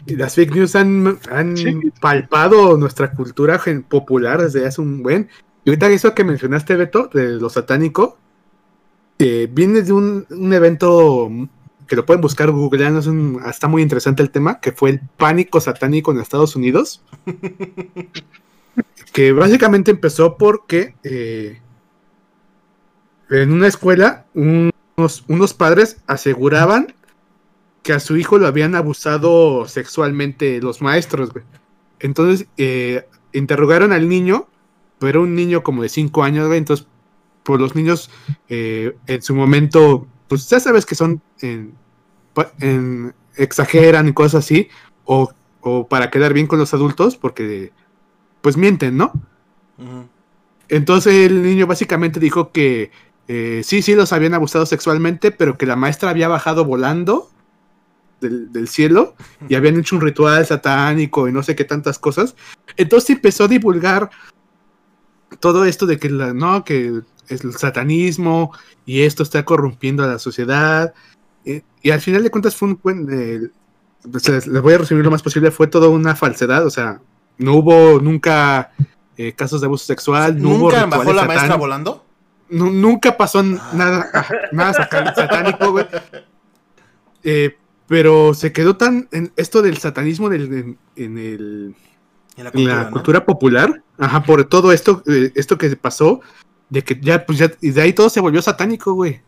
las fake news han, han Sí. palpado nuestra cultura popular desde hace un buen. Y ahorita eso que mencionaste, Beto, de lo satánico, eh, viene de un, un evento que lo pueden buscar googleando, es un- está muy interesante el tema, que fue el pánico satánico en Estados Unidos que básicamente empezó porque eh, en una escuela unos, unos padres aseguraban que a su hijo lo habían abusado sexualmente los maestros. güey. Entonces eh, interrogaron al niño, pero era un niño como de 5 años, güey, entonces pues los niños eh, en su momento, pues ya sabes que son en- pa- en- exageran y cosas así, o, o para quedar bien con los adultos, porque pues mienten, ¿no? Entonces el niño básicamente dijo que eh, sí, sí los habían abusado sexualmente, pero que la maestra había bajado volando del, del cielo y habían hecho un ritual satánico y no sé qué tantas cosas. Entonces empezó a divulgar todo esto de que la, no, que es el satanismo y esto está corrompiendo a la sociedad. eh, y al final de cuentas fue un buen, eh, pues, les les voy a resumir lo más posible, fue toda una falsedad, o sea, no hubo nunca eh, casos de abuso sexual, no hubo ¿Nunca bajó la maestra volando? nu- nunca pasó n- Ah. nada, nada satánico, güey. Pero se quedó tan en esto del satanismo del- en, en el, En la cultura, la ¿no? cultura popular, ajá, por todo esto, eh, esto que pasó, de que ya, pues ya, y de ahí todo se volvió satánico, güey.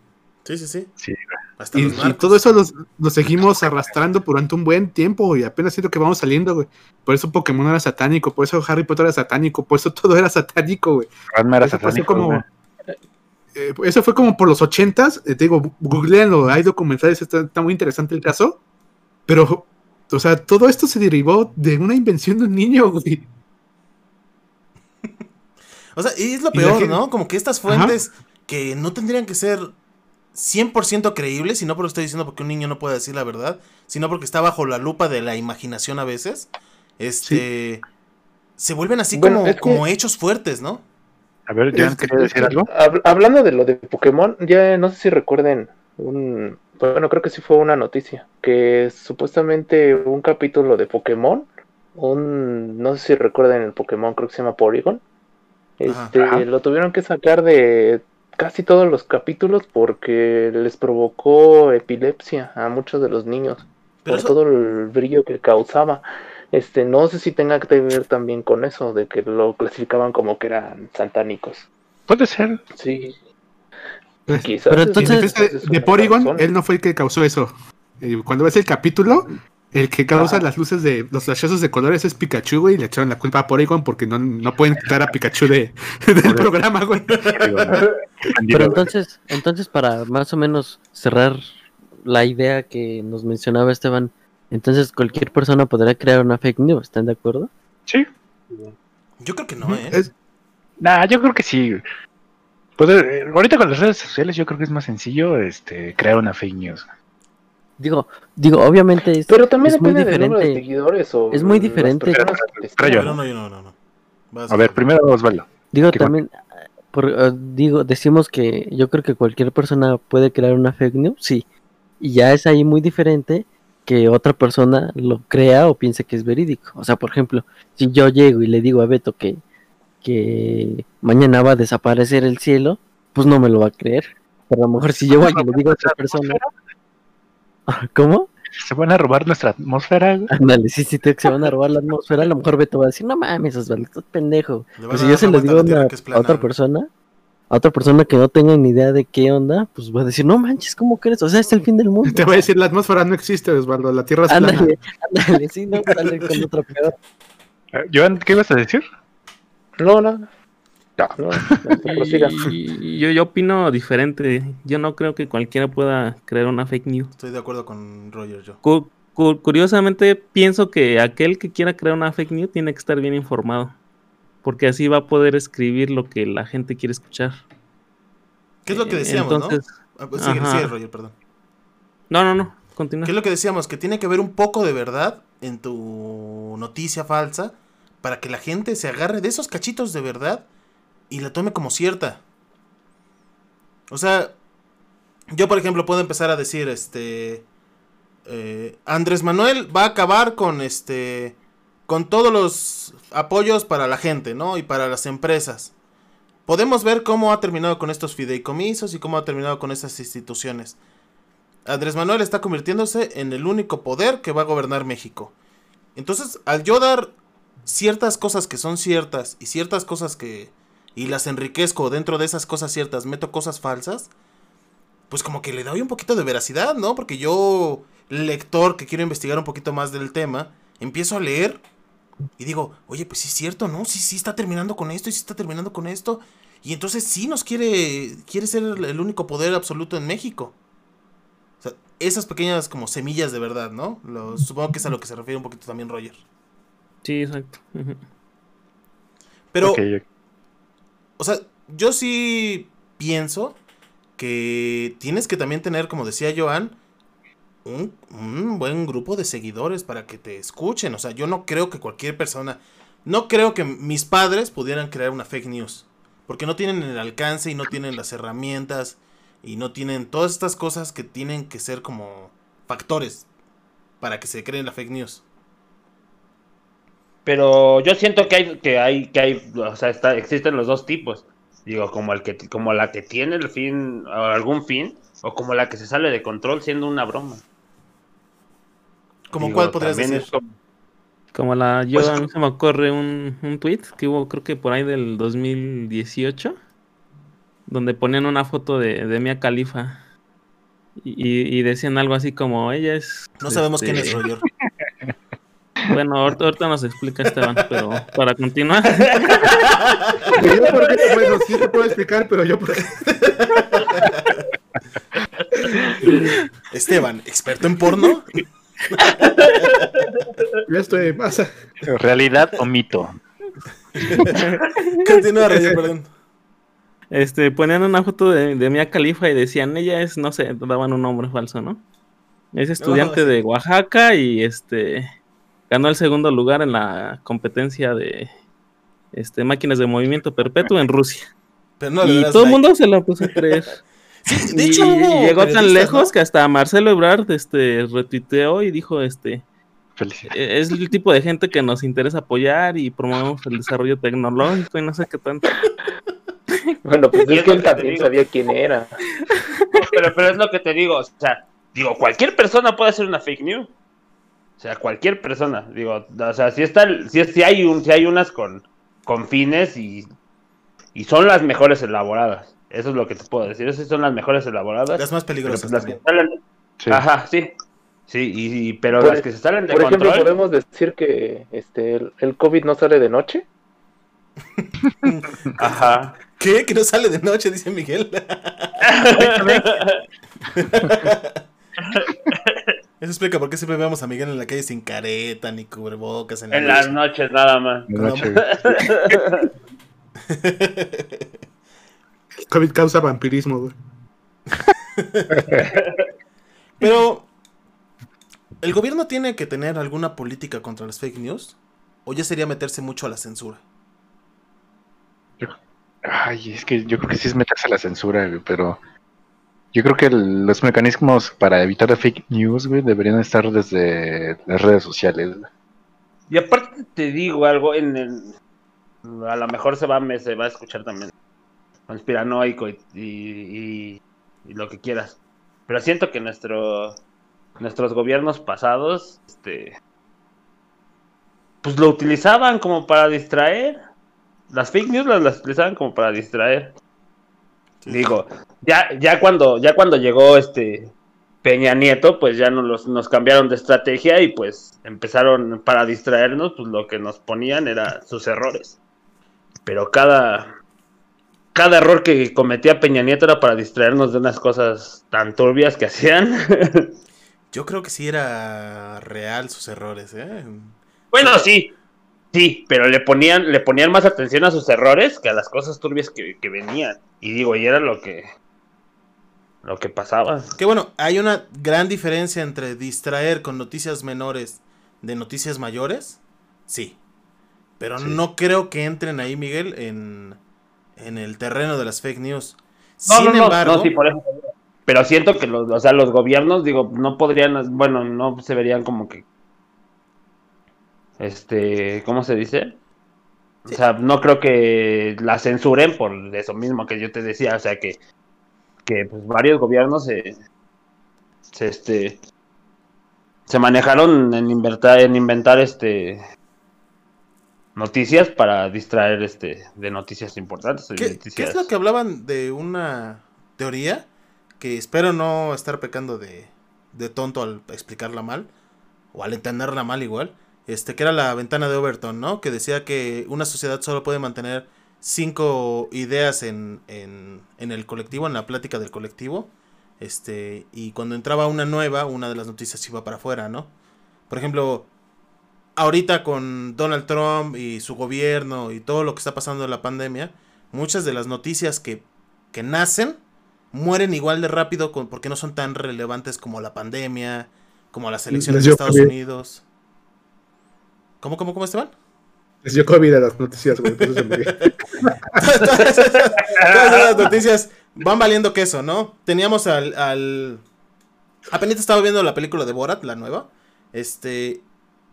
Sí, sí, sí. Sí, Hasta Y, los y narcos. todo eso los- lo seguimos arrastrando durante un buen tiempo y apenas siento que vamos saliendo, güey. Por eso Pokémon era satánico, por eso Harry Potter era satánico, por eso todo era satánico, güey. Era Eso satánico, como-. Eh, eso fue como por los ochentas, eh, te digo, googleenlo, hay documentales, está, está muy interesante el caso, pero, o sea, todo esto se derivó de una invención de un niño, güey. O sea, y es lo peor, gente- ¿no? Como que estas fuentes que no tendrían que ser 100% creíbles, y no porque estoy diciendo porque un niño no puede decir la verdad, sino porque está bajo la lupa de la imaginación a veces, este... Se vuelven así Bueno, como, es que- como hechos fuertes, ¿no? A ver, ¿ya Es que- quería decir algo? Hab- hablando de lo de Pokémon, ya no sé si recuerden un, bueno, creo que sí fue una noticia, que supuestamente un capítulo de Pokémon, un, no sé si recuerden el Pokémon, creo que se llama Porygon, este, Ajá. lo tuvieron que sacar de casi todos los capítulos porque les provocó epilepsia a muchos de los niños por eso- todo el brillo que causaba. Este, no sé si tenga que ver también con eso, de que lo clasificaban como que eran satánicos. Puede ser. Sí. Pues, Quizás Pero es- En entonces- de, es de una Porygon, razón. él no fue el que causó eso. Eh, Cuando ves el capítulo, el que causa Ajá. las luces de los flashazos de colores es Pikachu, güey, y le echaron la culpa a Porygon porque no, no pueden quitar a Pikachu de, del programa, güey. Pero entonces, entonces para más o menos cerrar la idea que nos mencionaba Esteban, entonces cualquier persona podrá crear una fake news, ¿están de acuerdo? Sí. Yo creo que no, ¿eh? Es- Nah, yo creo que sí. Pues, eh, ahorita con las redes sociales yo creo que es más sencillo este, crear una fake news. Digo, digo, obviamente es, Pero también es muy depende del número de diferente. seguidores o Es muy diferente. Pero no, yo no, no, no. Vas, A ver, primero Osvaldo. Digo, ¿Qué también, por, eh, digo, decimos que yo creo que cualquier persona puede crear una fake news, sí. Y ya es ahí muy diferente que otra persona lo crea o piense que es verídico. O sea, por ejemplo, si yo llego y le digo a Beto que, que mañana va a desaparecer el cielo, pues no me lo va a creer. Pero a lo mejor si yo voy y le digo a otra persona, ¿cómo? Se van a robar nuestra atmósfera. Ándale, sí, sí, te- se van a robar la atmósfera. A lo mejor Beto va a decir, no mames, Osvaldo, estás pendejo. Pues si yo se lo digo a una- otra persona, a otra persona que no tenga ni idea de qué onda, pues va a decir, no manches, ¿cómo crees? O sea, es el fin del mundo. Te voy a decir, la atmósfera no existe, Osvaldo, la Tierra es plana. Ándale, ándale, sí, no, sale con otra peor. Joan, ¿qué ibas a decir? No, no. No, no, no, prosiga. Y yo, yo opino diferente. Yo no creo que cualquiera pueda crear una fake news. Estoy de acuerdo con Roger, yo. Cu- cu- curiosamente, pienso que aquel que quiera crear una fake news tiene que estar bien informado. Porque así va a poder escribir lo que la gente quiere escuchar. ¿Qué es lo que decíamos, Entonces, no? Ah, pues Sigue, sigue, Roger, perdón. no, no, no, continúa. ¿Qué es lo que decíamos? Que tiene que haber un poco de verdad en tu noticia falsa para que la gente se agarre de esos cachitos de verdad y la tome como cierta. O sea, yo por ejemplo puedo empezar a decir, este, eh, Andrés Manuel va a acabar con este, con todos los apoyos para la gente, ¿no? Y para las empresas. Podemos ver cómo ha terminado con estos fideicomisos y cómo ha terminado con estas instituciones. Andrés Manuel está convirtiéndose en el único poder que va a gobernar México. Entonces, al yo dar ciertas cosas que son ciertas y ciertas cosas que... y las enriquezco dentro de esas cosas ciertas, meto cosas falsas, pues como que le doy un poquito de veracidad, ¿no? Porque yo, lector que quiero investigar un poquito más del tema, empiezo a leer y digo, oye, pues sí es cierto, ¿no? Sí, sí está terminando con esto y sí está terminando con esto. Y entonces sí nos quiere, quiere ser el único poder absoluto en México. O sea, esas pequeñas como semillas de verdad, ¿no? Supongo que es a lo que se refiere un poquito también Roger. Sí, exacto. Pero, o sea, yo sí pienso que tienes que también tener, como decía Joan, un, un buen grupo de seguidores para que te escuchen. O sea, yo no creo que cualquier persona, no creo que mis padres pudieran crear una fake news. Porque no tienen el alcance y no tienen las herramientas y no tienen todas estas cosas que tienen que ser como factores para que se creen la fake news. Pero yo siento que hay, que hay, que hay, o sea, está, existen los dos tipos. Digo, como el que, como la que tiene el fin, o algún fin, o como la que se sale de control siendo una broma. ¿Como cuál podrías decir? es como- Como la, yo Pues- a mí se me ocurre un, un tweet que hubo creo que por ahí del 2018, donde ponían una foto de, de Mia Khalifa y, y decían algo así como ella es... No sabemos quién este, es Roger. Bueno, ahorita, ahorita nos explica Esteban, pero para continuar, Yo por qué, bueno, sí te puedo explicar, pero yo por qué. Esteban, experto en porno. Ya estoy más. ¿Realidad o mito? Continúa, Roger, perdón. este, ponían una foto de, de Mia Khalifa y decían ella es, no sé, daban un nombre falso, ¿no? Es estudiante de Oaxaca y este ganó el segundo lugar en la competencia de este máquinas de movimiento perpetuo en Rusia. Pero no y todo el like. mundo se la puso a creer. Sí, de Y- hecho, y llegó tan lejos ¿no? que hasta Marcelo Ebrard este, retuiteó y dijo, este. "E- es el tipo de gente que nos interesa apoyar y promovemos el desarrollo tecnológico y no sé qué tanto. Bueno, pues es que lo él también digo. sabía quién era. pero, pero es lo que te digo, o sea, digo, cualquier persona puede hacer una fake news. O sea, cualquier persona, digo, o sea, si está, si, si hay un, si hay unas con, con fines y, y son las mejores elaboradas. Eso es lo que te puedo decir. Esas son las mejores elaboradas. Las más peligrosas pues, las que salen, Sí. Ajá, sí. Sí, y, y- pero Por- las que se salen de Por ejemplo, control. podemos decir que este el, el COVID no sale de noche. Ajá. ¿Qué? Que no sale de noche, dice Miguel. Eso explica por qué siempre vemos a Miguel en la calle sin careta ni cubrebocas. En la en las noche. noches nada más. Noche. COVID causa vampirismo, güey. Pero, ¿el gobierno tiene que tener alguna política contra las fake news? ¿O ya sería meterse mucho a la censura? Ay, es que yo creo que sí es meterse a la censura, güey, pero yo creo que el- los mecanismos para evitar la fake news, güey, deberían estar desde las redes sociales. Y aparte te digo algo, en el, a lo mejor se va, me- se va a escuchar también conspiranoico y, y- y lo que quieras. Pero siento que nuestro, nuestros gobiernos pasados, este, pues lo utilizaban como para distraer. Las fake news las, las utilizaban como para distraer. Digo, ya, ya cuando, ya cuando llegó este Peña Nieto, pues ya nos, cambiaron de estrategia y pues empezaron para distraernos, pues lo que nos ponían era sus errores. Pero cada, cada error que cometía Peña Nieto era para distraernos de unas cosas tan turbias que hacían. Yo creo que sí era real sus errores, ¿eh? bueno, sí, sí, pero le ponían, le ponían más atención a sus errores que a las cosas turbias que, que venían. Y digo, y era lo que, lo que pasaba. Que bueno, hay una gran diferencia entre distraer con noticias menores de noticias mayores. Sí. Pero no creo que entren ahí, Miguel, en, en el terreno de las fake news. No, Sin no, no, embargo, no, sí, por eso. Pero siento que los, o sea, los gobiernos, digo, no podrían, bueno, no se verían como que, este, ¿cómo se dice? O sea, no creo que la censuren por eso mismo que yo te decía, o sea, que, que pues, varios gobiernos se, se, este, se manejaron en inventar, en inventar, este, noticias para distraer, este, de noticias importantes. ¿qué, es lo que hablaban de una teoría? Que espero no estar pecando de, de tonto al explicarla mal, o al entenderla mal igual. Este, que era la ventana de Overton, ¿no? Que decía que una sociedad solo puede mantener cinco ideas en, en, en el colectivo, en la plática del colectivo. Este, y cuando entraba una nueva, una de las noticias iba para afuera, ¿no? Por ejemplo, ahorita con Donald Trump y su gobierno y todo lo que está pasando en la pandemia, muchas de las noticias que, que nacen mueren igual de rápido con- porque no son tan relevantes como la pandemia, como las elecciones de Estados. Unidos. ¿Cómo, cómo, cómo, Esteban? Les dio COVID las noticias, güey. todas esas noticias van valiendo queso, ¿no? Teníamos al, al... Apenas estaba viendo la película de Borat, la nueva. Este...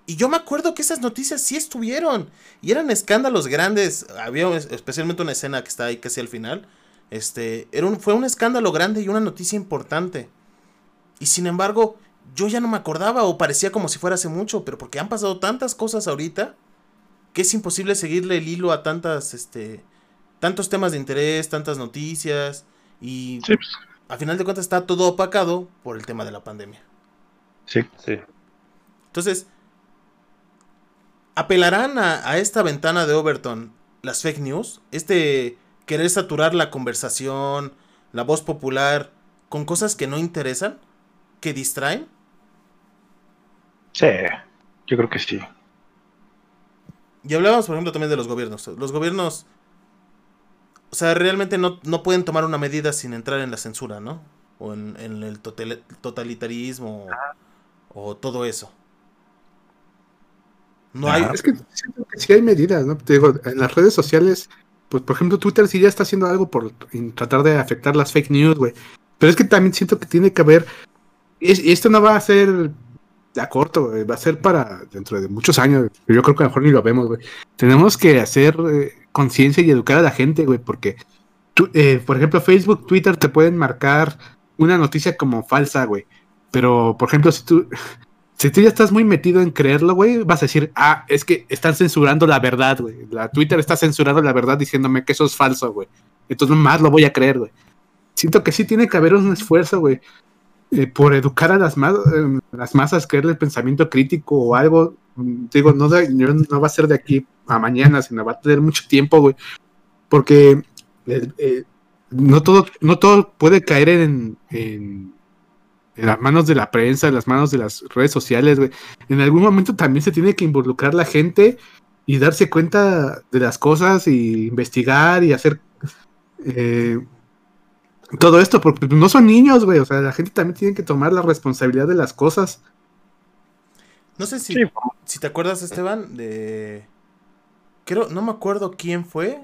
Y yo me acuerdo que esas noticias sí estuvieron. Y eran escándalos grandes. Había especialmente una escena que está ahí casi al final. Este, era un, fue un escándalo grande y una noticia importante. Y sin embargo, yo ya no me acordaba o parecía como si fuera hace mucho, pero porque han pasado tantas cosas ahorita que es imposible seguirle el hilo a tantas, este, tantos temas de interés, tantas noticias y Sí, pues, a final de cuentas está todo opacado por el tema de la pandemia. sí. Sí. Entonces, ¿apelarán a, a esta ventana de Overton las fake news? Este querer saturar la conversación, la voz popular, con cosas que no interesan, que distraen. Sí, yo creo que sí. Y hablábamos, por ejemplo, también de los gobiernos. Los gobiernos, o sea, realmente no, no pueden tomar una medida sin entrar en la censura, ¿no? O en, el total- totalitarismo o, todo eso. No hay... Es que siento que sí hay medidas, ¿no? Te digo, en las redes sociales, pues por ejemplo, Twitter sí ya está haciendo algo por tratar de afectar las fake news, güey. Pero es que también siento que tiene que haber. es- esto no va a ser a corto, güey, va a ser para dentro de muchos años. Yo creo que a lo mejor ni lo vemos, güey. Tenemos que hacer eh, conciencia y educar a la gente, güey, porque, eh, por ejemplo, Facebook, Twitter te pueden marcar una noticia como falsa, güey. Pero, por ejemplo, si tú, si tú ya estás muy metido en creerlo, güey, vas a decir, ah, es que están censurando la verdad, güey. La Twitter está censurando la verdad diciéndome que eso es falso, güey. Entonces más lo voy a creer, güey. Siento que sí tiene que haber un esfuerzo, güey, eh, por educar a las, ma- eh, las masas, creerle el pensamiento crítico o algo. Mm, Digo, no, no va a ser de aquí a mañana, sino va a tener mucho tiempo, güey. Porque eh, no, todo, no todo puede caer en las manos de la prensa, en las manos de las redes sociales, güey. En algún momento también se tiene que involucrar la gente y darse cuenta de las cosas y investigar y hacer eh, todo esto, porque no son niños, güey. O sea, la gente también tiene que tomar la responsabilidad de las cosas. No sé si, Sí, si te acuerdas, Esteban, de... Creo, no me acuerdo quién fue,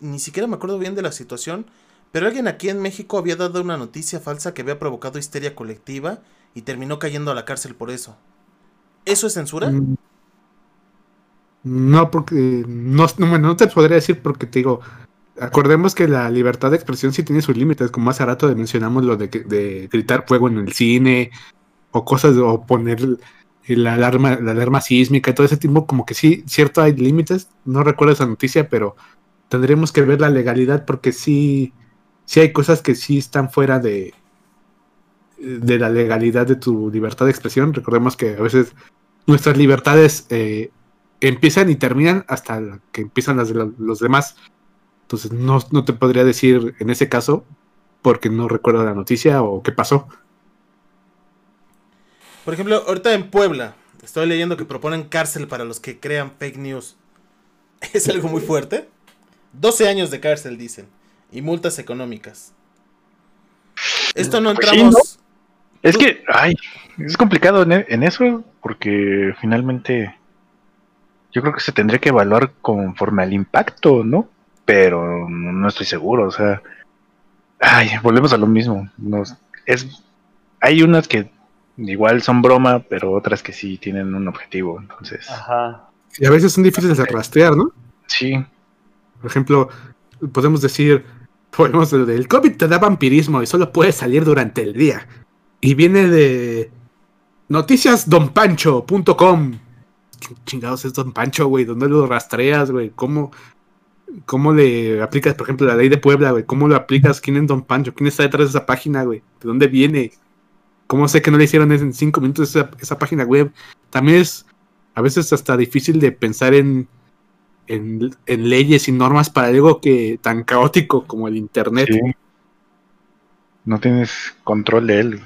ni siquiera me acuerdo bien de la situación, pero alguien aquí en México había dado una noticia falsa que había provocado histeria colectiva y terminó cayendo a la cárcel por eso. ¿Eso es censura? Mm. No, porque no, no, bueno, no te podría decir porque te digo, acordemos que la libertad de expresión sí tiene sus límites, como hace rato mencionamos lo de, de gritar fuego en el cine o cosas, o poner la alarma, la alarma sísmica y todo ese tipo, como que sí, cierto hay límites, no recuerdo esa noticia, pero tendremos que ver la legalidad porque sí, sí hay cosas que sí están fuera de, de la legalidad de tu libertad de expresión. Recordemos que a veces nuestras libertades eh, empiezan y terminan hasta que empiezan las de lo- los demás. Entonces no, no te podría decir en ese caso porque no recuerdo la noticia o qué pasó. Por ejemplo, ahorita en Puebla, estoy leyendo que proponen cárcel para los que crean fake news. Es algo muy fuerte. 12 años de cárcel, dicen. Y multas económicas. Esto no Pues sí, entramos... Es que, ay, es complicado en, e- en eso porque finalmente yo creo que se tendría que evaluar conforme al impacto, ¿no? Pero no no estoy seguro, o sea, ay, volvemos a lo mismo. Nos, es, hay unas que igual son broma, pero otras que sí tienen un objetivo, entonces, Ajá. Y a veces son difíciles de rastrear, ¿no? sí, Por ejemplo, podemos decir, podemos el COVID te da vampirismo y solo puedes salir durante el día. Y viene de noticiasdonpancho.com. ¿Qué chingados es Don Pancho, güey? ¿Dónde lo rastreas, güey? ¿Cómo, ¿Cómo le aplicas, por ejemplo, la ley de Puebla, güey? ¿Cómo lo aplicas? ¿Quién es Don Pancho? ¿Quién está detrás de esa página, güey? ¿De dónde viene? ¿Cómo sé que no le hicieron en cinco minutos esa, esa página web? También es a veces hasta difícil de pensar en, en, en leyes y normas para algo que tan caótico como el internet. sí. No tienes control de él,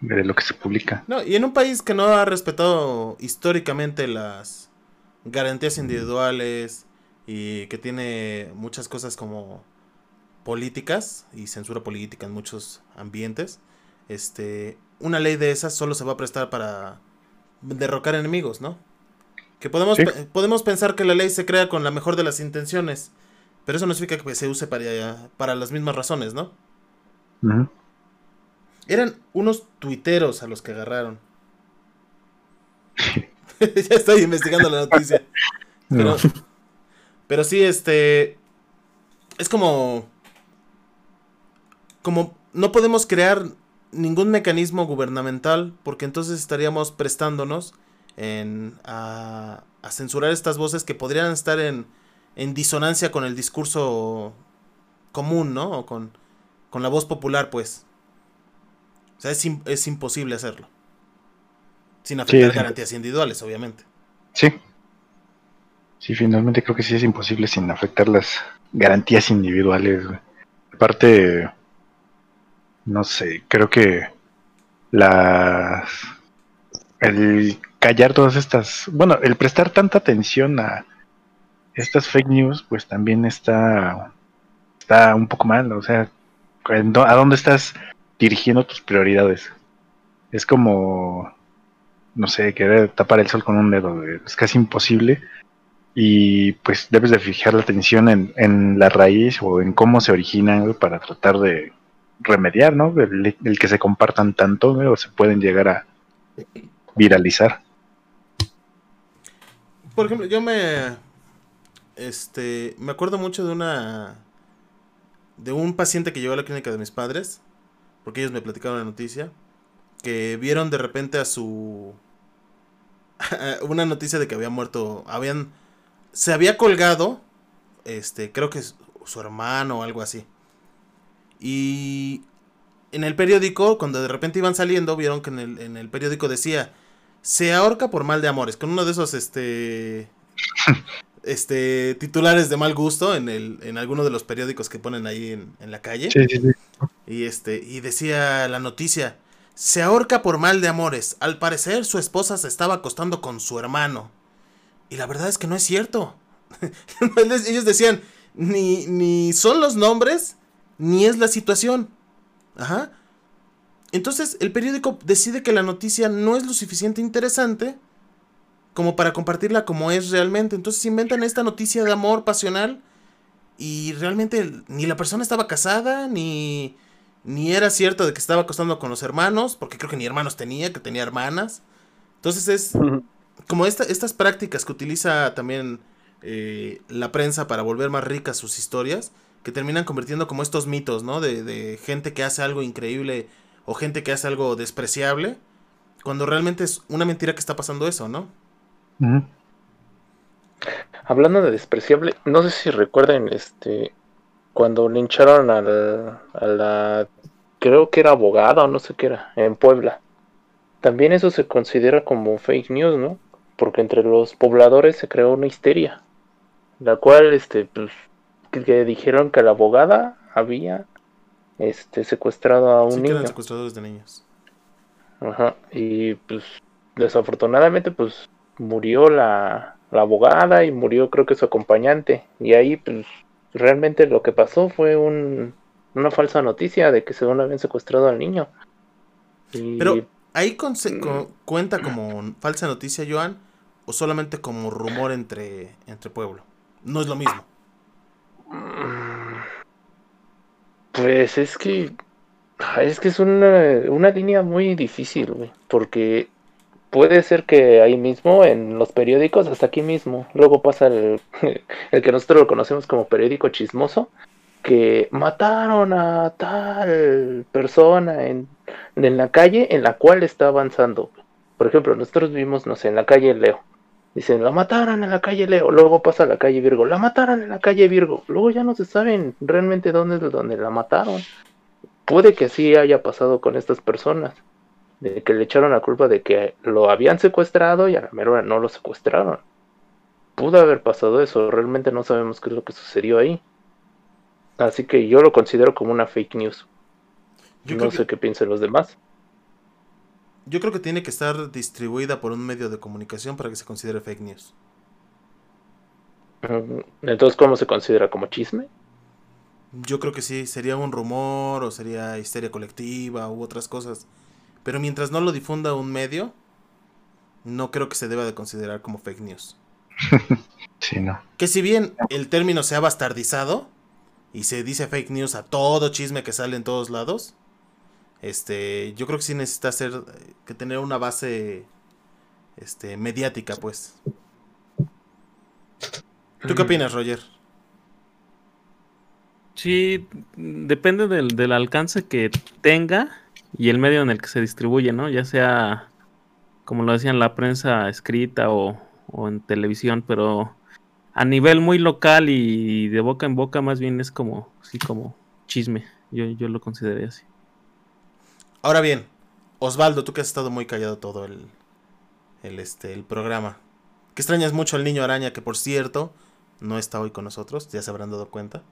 de lo que se publica. No, y en un país que no ha respetado históricamente las garantías individuales y que tiene muchas cosas como políticas y censura política en muchos ambientes, este, una ley de esas solo se va a prestar para derrocar enemigos, ¿no? Que podemos, Sí. podemos pensar que la ley se crea con la mejor de las intenciones, pero eso no significa que se use para, para las mismas razones, ¿no? Eran unos tuiteros a los que agarraron. ya estoy investigando la noticia. Pero, No. Pero sí, este. Es como. Como no podemos crear ningún mecanismo gubernamental porque entonces estaríamos prestándonos en, a, a censurar estas voces que podrían estar en, en disonancia con el discurso común, ¿no? O con, con la voz popular, pues. O sea, es, es imposible hacerlo. Sin afectar garantías individuales, obviamente. Sí. Sí, finalmente creo que sí es imposible sin afectar las garantías individuales. Aparte, no sé, creo que las el callar todas estas, bueno, el prestar tanta atención a estas fake news, pues también está está un poco mal, o sea, ¿en dó- ¿a dónde estás dirigiendo tus prioridades? Es como no sé, querer tapar el sol con un dedo, es casi imposible. Y pues debes de fijar la atención en, en la raíz o en cómo se originan para tratar de remediar, ¿no? El, que se compartan tanto o se pueden llegar a viralizar. Por ejemplo, yo me. Este. Me acuerdo mucho de una. De un paciente que llegó a la clínica de mis padres. Porque ellos me platicaron la noticia. Que vieron de repente a su. una noticia de que había muerto. Habían. Se había colgado. Este. Creo que es su hermano o algo así. Y. En el periódico, cuando de repente iban saliendo, vieron que en el, en el periódico decía se ahorca por mal de amores, con uno de esos este este titulares de mal gusto en el en alguno de los periódicos que ponen ahí en, en la calle. Sí, sí, sí. Y este y decía la noticia, se ahorca por mal de amores. Al parecer su esposa se estaba acostando con su hermano. Y la verdad es que no es cierto. Ellos decían, ni, ni son los nombres, ni es la situación. Ajá. Entonces el periódico decide que la noticia no es lo suficiente interesante como para compartirla como es realmente. Entonces inventan esta noticia de amor pasional y realmente ni la persona estaba casada, ni, ni era cierto de que estaba acostando con los hermanos, porque creo que ni hermanos tenía, que tenía hermanas. Entonces es como esta- estas prácticas que utiliza también eh, la prensa para volver más ricas sus historias, que terminan convirtiendo como estos mitos, ¿no? De, de gente que hace algo increíble o gente que hace algo despreciable, cuando realmente es una mentira que está pasando eso, ¿no? Hablando de despreciable, no sé si recuerden este cuando lincharon al- a la creo que era abogada o no sé qué era en Puebla. También eso se considera como fake news, ¿no? Porque entre los pobladores se creó una histeria, la cual este pues que, que dijeron que la abogada había este secuestrado a un Sí que eran niño. secuestradores de niños. Ajá, y pues desafortunadamente pues murió la, la abogada y murió creo que su acompañante. Y ahí pues realmente lo que pasó fue un, una falsa noticia de que según habían secuestrado al niño. Y Pero ahí conse- co- cuenta como falsa noticia, Joan, solamente como rumor entre, entre pueblo. No es lo mismo. pues es que es que es una, una línea muy difícil, güey, porque puede ser que ahí mismo en los periódicos, hasta aquí mismo, luego pasa el, el que nosotros lo conocemos como periódico chismoso, que mataron a tal persona en, en la calle en la cual está avanzando. Por ejemplo, nosotros vimos, no sé, en la calle Leo. Dicen, la mataron en la calle Leo. Luego pasa a la calle Virgo. La mataron en la calle Virgo. Luego ya no se saben realmente dónde es donde la mataron. Puede que así haya pasado con estas personas. De que le echaron la culpa de que lo habían secuestrado y a la mera hora no lo secuestraron. Pudo haber pasado eso. Realmente no sabemos qué es lo que sucedió ahí. Así que yo lo considero como una fake news. Yo, no sé que, qué piensen los demás. Yo creo que tiene que estar distribuida por un medio de comunicación para que se considere fake news. Entonces, ¿cómo se considera como chisme? Yo creo que sí, sería un rumor o sería histeria colectiva u otras cosas. Pero mientras no lo difunda un medio, no creo que se deba de considerar como fake news. Sí, no. Que si bien el término se ha bastardizado y se dice fake news a todo chisme que sale en todos lados, este, yo creo que sí necesita ser, que tener una base este, mediática, pues. ¿Tú qué opinas, Roger? Sí, depende del, del alcance que tenga y el medio en el que se distribuye, ¿no? Ya sea, como lo decían, la prensa escrita o, o en televisión, pero a nivel muy local y de boca en boca más bien es como, sí, como chisme. Yo, yo lo consideré así. Ahora bien, Osvaldo, tú que has estado muy callado todo el, el, este, el programa. Que extrañas mucho al niño araña, que por cierto, no está hoy con nosotros, ya se habrán dado cuenta.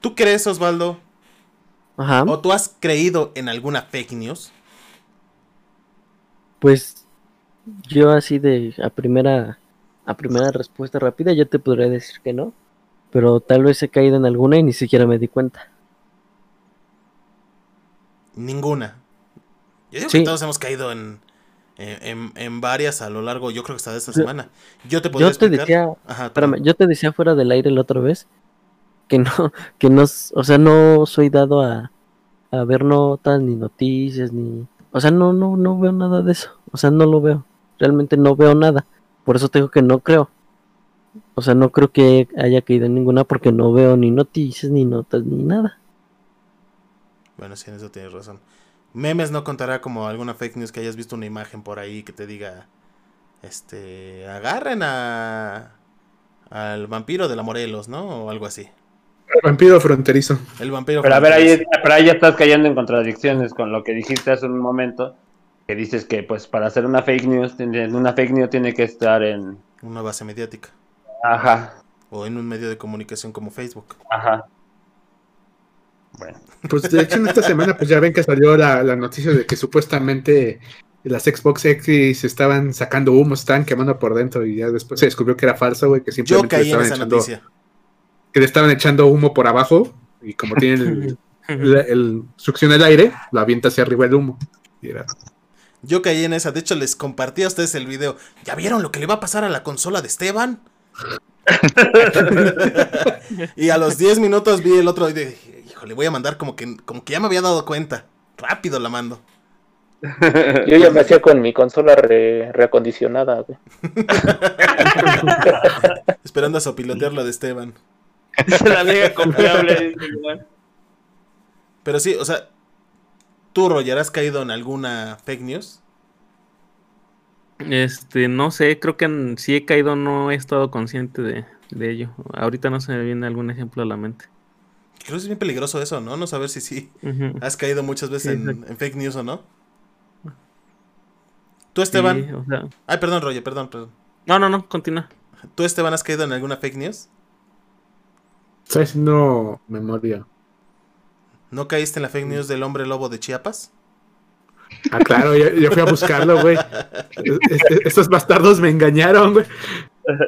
¿Tú crees, Osvaldo? Ajá. ¿O tú has creído en alguna fake news? Pues yo así de a primera a primera respuesta rápida yo te podría decir que no, pero tal vez he caído en alguna y ni siquiera me di cuenta. Ninguna. Yo digo Sí. que todos hemos caído en, en, en- varias a lo largo, yo creo que hasta de esta semana. Yo te podría Yo te explicar- decía, Ajá, espérame, yo te decía fuera del aire la otra vez que no, que no, o sea, no soy dado a, a ver notas ni noticias ni, o sea, no, no, no veo nada de eso, o sea, no lo veo, realmente no veo nada, por eso te digo que no creo, o sea, no creo que haya caído en ninguna porque no veo ni noticias ni notas ni nada. Bueno, sí, en eso tienes razón. Memes no contará como alguna fake news que hayas visto una imagen por ahí que te diga, este, agarren a al vampiro de la Morelos, ¿no? O algo así. Vampiro fronterizo. El vampiro. Pero a ver, ahí, pero ahí ya estás cayendo en contradicciones con lo que dijiste hace un momento, que dices que pues para hacer una fake news, una fake news tiene que estar en... Una base mediática. Ajá, O en un medio de comunicación como Facebook. ajá. Bueno, Pues de hecho en esta semana pues ya ven que salió la, la noticia de que supuestamente las Xbox X estaban sacando humo, estaban quemando por dentro y ya después se descubrió que era falso, güey, que Yo simplemente le caí en estaban esa echando, noticia. que le estaban echando humo por abajo y como tienen el, el, el- succiona el aire, lo avienta hacia arriba el humo. Y era- Yo caí en esa. De hecho, les compartí a ustedes el video. ¿Ya vieron lo que le va a pasar a la consola de Esteban? y a los 10 minutos vi el otro y dije, híjole, voy a mandar como que, como que ya me había dado cuenta. Rápido la mando. Yo ya me hacía con mi consola re- reacondicionada, güey. Esperando a sopilotear lo de Esteban. es la amiga confiable. Pero sí, o sea, ¿tú, Roger, has caído en alguna fake news? Este, no sé, creo que si he caído no he estado consciente de, de ello. Ahorita no se me viene algún ejemplo a la mente. Creo que es bien peligroso eso, ¿no? No saber si sí has caído muchas veces Sí, en, fake news o no. ¿Tú, Esteban? Sí, o sea- Ay, perdón, Roger, perdón, perdón. no, no, no, continúa. ¿Tú, Esteban, has caído en alguna fake news? Estoy haciendo memoria. ¿No caíste en la fake news del hombre lobo de Chiapas? Ah, claro, yo, yo fui a buscarlo, güey. Es- es- Estos bastardos me engañaron, güey.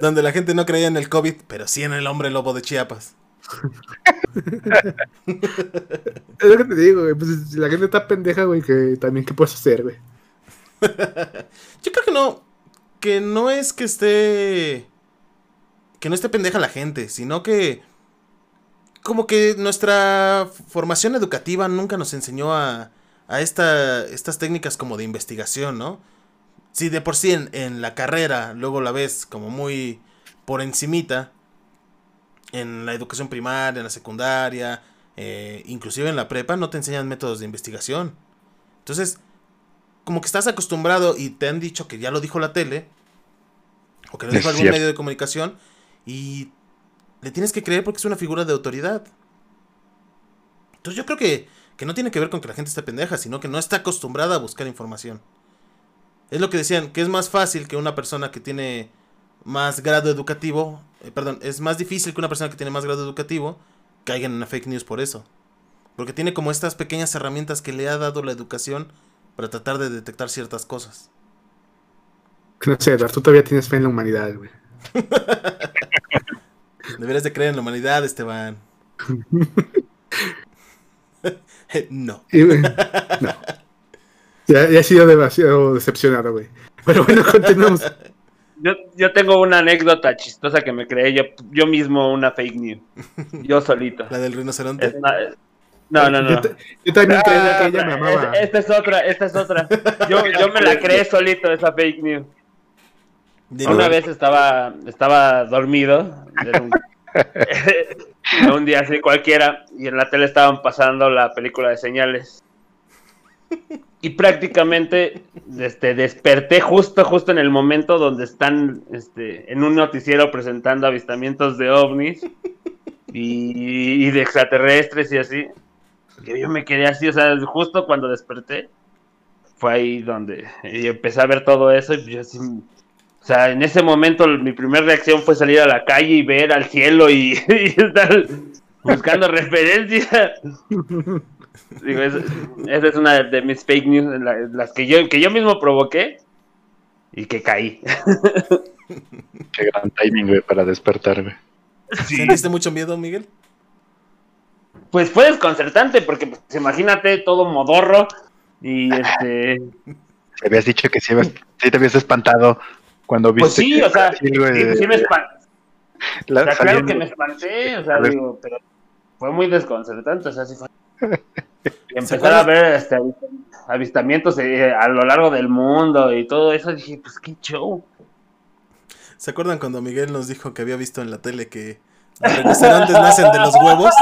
Donde la gente no creía en el COVID, pero sí en el hombre lobo de Chiapas. Es lo que te digo, güey. Pues si la gente está pendeja, güey, que también qué puedes hacer, güey. Yo creo que no. Que no es que esté. Que no esté pendeja la gente, sino que. Como que nuestra formación educativa nunca nos enseñó a. A esta, estas técnicas como de investigación, ¿no? Si de por sí en, en la carrera luego la ves como muy por encimita, en la educación primaria, en la secundaria, eh, inclusive en la prepa, no te enseñan métodos de investigación. Entonces, como que estás acostumbrado y te han dicho que ya lo dijo la tele, o que lo Es dijo algún cierto. medio de comunicación, y le tienes que creer porque es una figura de autoridad. Entonces yo creo que, que no tiene que ver con que la gente esté pendeja, sino que no está acostumbrada a buscar información. Es lo que decían, que es más fácil que una persona que tiene más grado educativo, eh, perdón, es más difícil que una persona que tiene más grado educativo caiga en una fake news por eso. Porque tiene como estas pequeñas herramientas que le ha dado la educación para tratar de detectar ciertas cosas. No sé, Eduardo, tú todavía tienes fe en la humanidad, güey. Deberías de creer en la humanidad, Esteban. no. Güey, no. Ya, ya he sido demasiado decepcionado, güey. Pero bueno, continuamos. Yo, yo tengo una anécdota chistosa que me creé yo, yo mismo una fake news. Yo solito. La del rinoceronte. Es una- no, no, no. Yo, ta- yo también Ah, creía que ella me amaba. es- Esta es otra, esta es otra. Yo, yo me la creé solito, esa fake news. Una nuevo. vez estaba, estaba dormido. Era un, era un día así cualquiera. Y en la tele estaban pasando la película de señales. Y prácticamente este, desperté justo, justo en el momento donde están este, en un noticiero presentando avistamientos de ovnis y, de extraterrestres y así. Que yo me quedé así, o sea, justo cuando desperté, fue ahí donde empecé a ver todo eso y yo así, o sea, en ese momento mi primera reacción fue salir a la calle y ver al cielo y, y estar buscando referencias. Digo, es- esa es una de mis fake news, la- las que yo, que yo mismo provoqué y que caí. Qué gran timing, güey, para despertar, güey. ¿Sentiste mucho miedo, Miguel? Pues fue desconcertante porque pues, imagínate todo modorro y este... Te habías dicho que sí, sí te habías espantado cuando viste. Pues sí, que o sea, sí, sí me espan- la- o sea, claro que me espanté, o sea, digo, pero fue muy desconcertante, o sea, sí fue. Y empezar a ver este, avist- avistamientos eh, a lo largo del mundo y todo eso, dije, pues qué show. ¿Se acuerdan cuando Miguel nos dijo que había visto en la tele que los rinocerontes nacen de los huevos?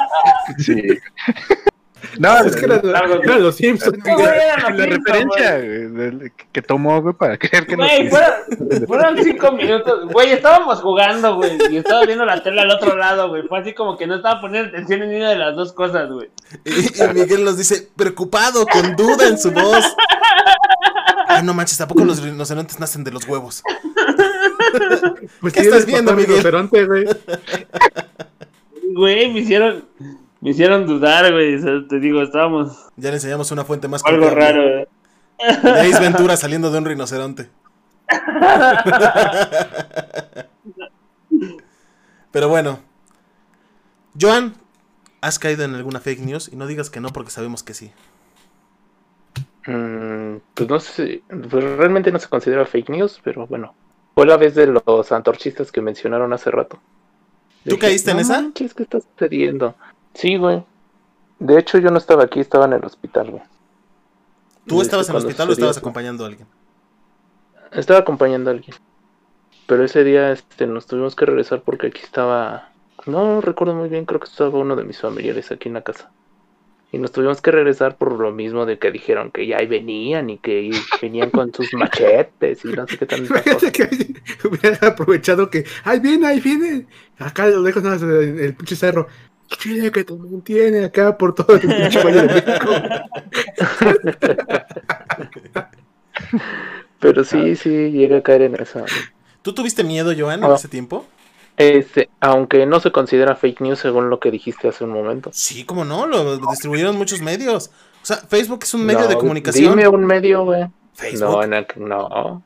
Sí. No, Es que eran, eran los Simpsons. Güey, eran los la Simpsons, referencia güey, que tomó, güey, para creer que no. Güey, fueron, fueron cinco minutos. Güey, estábamos jugando, güey. Y estaba viendo la tele al otro lado, güey. Fue así como que no estaba poniendo atención en ninguna de las dos cosas, güey. Y, y Miguel nos dice, preocupado, con duda en su voz. Ah, no manches, tampoco los rinocerontes nacen de los huevos. Pues ¿Qué estás viendo, Miguel? Güey, me hicieron, me hicieron dudar, güey. O sea, te digo, estábamos Ya le enseñamos una fuente más algo raro, güey. De Ace Ventura saliendo de un rinoceronte. Pero bueno. Joan, ¿has caído en alguna fake news? Y no digas que no porque sabemos que sí. Mm, pues no sé, pues realmente no se considera fake news, pero bueno. Fue la vez de los antorchistas que mencionaron hace rato. ¿Tú caíste en "No esa?" manches, ¿qué está sucediendo? Sí, güey. De hecho, yo no estaba aquí, estaba en el hospital, güey. ¿Tú estabas en el hospital o estabas acompañando a alguien? Estaba acompañando a alguien. Pero ese día este, nos tuvimos que regresar porque aquí estaba. No recuerdo muy bien, creo que estaba uno de mis familiares aquí en la casa. Y nos tuvimos que regresar por lo mismo de que dijeron que ya ahí venían y que venían con sus machetes y no sé qué. Imagínate que hubiera aprovechado que, ahí viene, ahí viene. Acá a lo lejos, nada más el, el pinche cerro. Chile que te mantiene acá por todo el pinche valle de México. Pero sí, sí, llega a caer en esa. ¿Tú tuviste miedo, Joan, en Ah. ese tiempo? Este, aunque no se considera fake news según lo que dijiste hace un momento. Sí, cómo no, lo distribuyeron muchos medios. O sea, Facebook es un medio No, de comunicación. Dime un medio, güey. Facebook. No, en aquel, no.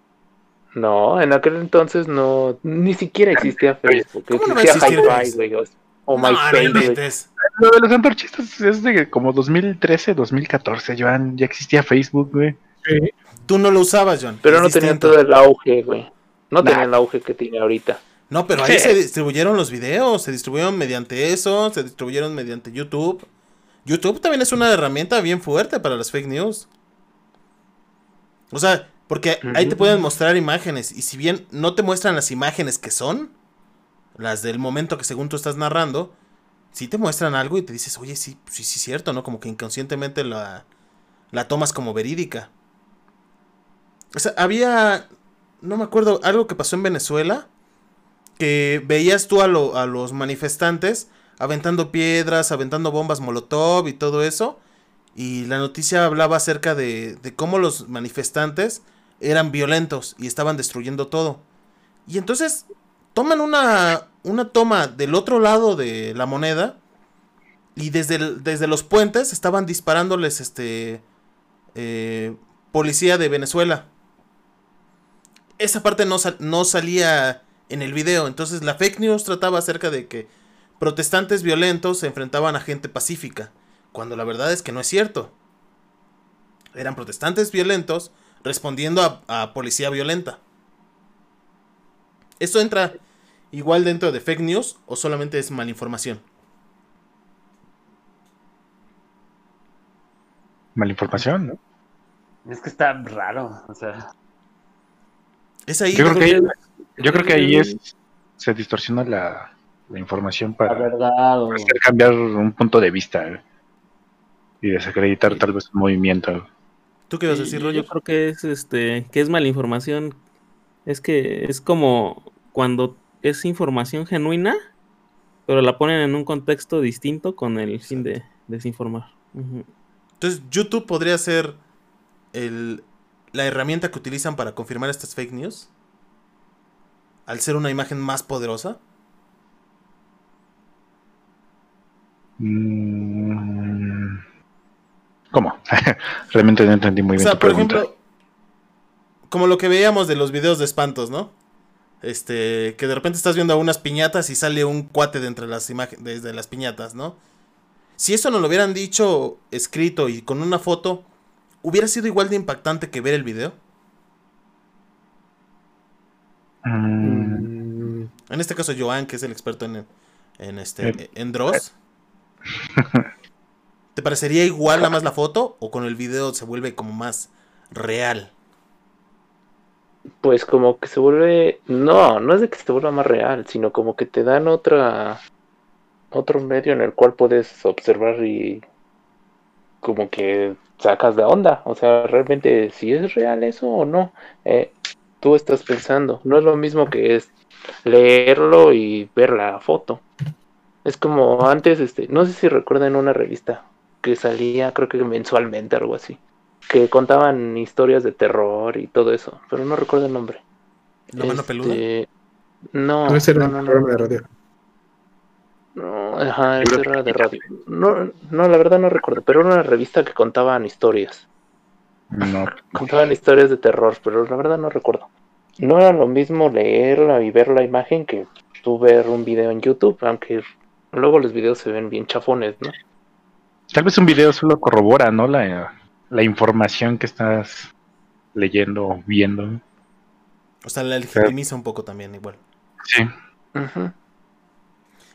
No, en aquel entonces no, ni siquiera existía Facebook. ¿Cómo no va a existía existir Hi-Fi, Facebook? güey. O, o No, MySpace. Lo de los antorchistas es de como 2013, 2014, Joan. Ya existía Facebook, güey. Tú no lo usabas, John. Pero no tenían todo el auge, güey. No Nah. tenían el auge que tiene ahorita. No, pero ahí se distribuyeron los videos, se distribuyeron mediante eso, se distribuyeron mediante YouTube. YouTube también es una herramienta bien fuerte para las fake news. O sea, porque ahí te pueden mostrar imágenes y si bien no te muestran las imágenes que son, las del momento que según tú estás narrando, sí te muestran algo y te dices, oye, sí, sí, sí, cierto, ¿no? Como que inconscientemente la, la tomas como verídica. O sea, había, no me acuerdo, algo que pasó en Venezuela, que veías tú a, lo- a los manifestantes aventando piedras, aventando bombas molotov y todo eso, y la noticia hablaba acerca de, de cómo los manifestantes eran violentos y estaban destruyendo todo. Y entonces toman una, una toma del otro lado de la moneda y desde, desde los puentes estaban disparándoles este eh, policía de Venezuela. Esa parte no, no salía en el video. Entonces la fake news trataba acerca de que protestantes violentos se enfrentaban a gente pacífica. Cuando la verdad es que no es cierto. Eran protestantes violentos respondiendo a, a policía violenta. ¿Esto entra igual dentro de fake news o solamente es malinformación? Malinformación, ¿no? Es que está raro, o sea. Es ahí. Yo creo que Yo creo que ahí es se distorsiona la, la información La para verdad, o- hacer cambiar un punto de vista eh, y desacreditar tal vez un movimiento. ¿Tú qué ibas a decir, yo Roger? creo que es este que es mala información. Es que es como cuando es información genuina, pero la ponen en un contexto distinto con el fin de desinformar. Entonces, YouTube podría ser el, la herramienta que utilizan para confirmar estas fake news. Al ser una imagen más poderosa. Mm, ¿Cómo? Realmente no entendí muy O bien sea, tu por pregunta. ejemplo, como lo que veíamos de los videos de espantos, ¿no? Este, que de repente estás viendo unas piñatas y sale un cuate de entre las imágenes, desde las piñatas, ¿no? Si eso nos lo hubieran dicho escrito y con una foto, ¿hubiera sido igual de impactante que ver el video? Mm, En este caso, Joan, que es el experto en, en este, Eh. en Dross. ¿Te parecería igual nada más la foto? ¿O con el video se vuelve como más real? Pues como que se vuelve, no, no es de que se vuelva más real, sino como que te dan otra, otro medio en el cual puedes observar y como que sacas de onda, o sea, realmente si es real eso o no, eh, tú estás pensando, no es lo mismo que es leerlo y ver la foto. Es como antes, este, no sé si recuerdan una revista que salía, creo que mensualmente, algo así que contaban historias de terror y todo eso, pero no recuerdo el nombre. ¿La mano peluda? Este, No, no, ese era no, no, no, programa de radio. no, ajá, ese era de radio. No, no, la verdad no recuerdo, pero era una revista que contaban historias. no, Contaban historias de terror, pero la verdad no recuerdo. No era lo mismo leerla y ver la imagen que tú ver un video en YouTube, aunque luego los videos se ven bien chafones, ¿no? Tal vez un video solo corrobora, ¿no? La, la información que estás leyendo o viendo. O sea, la legitimiza un poco también igual. Sí.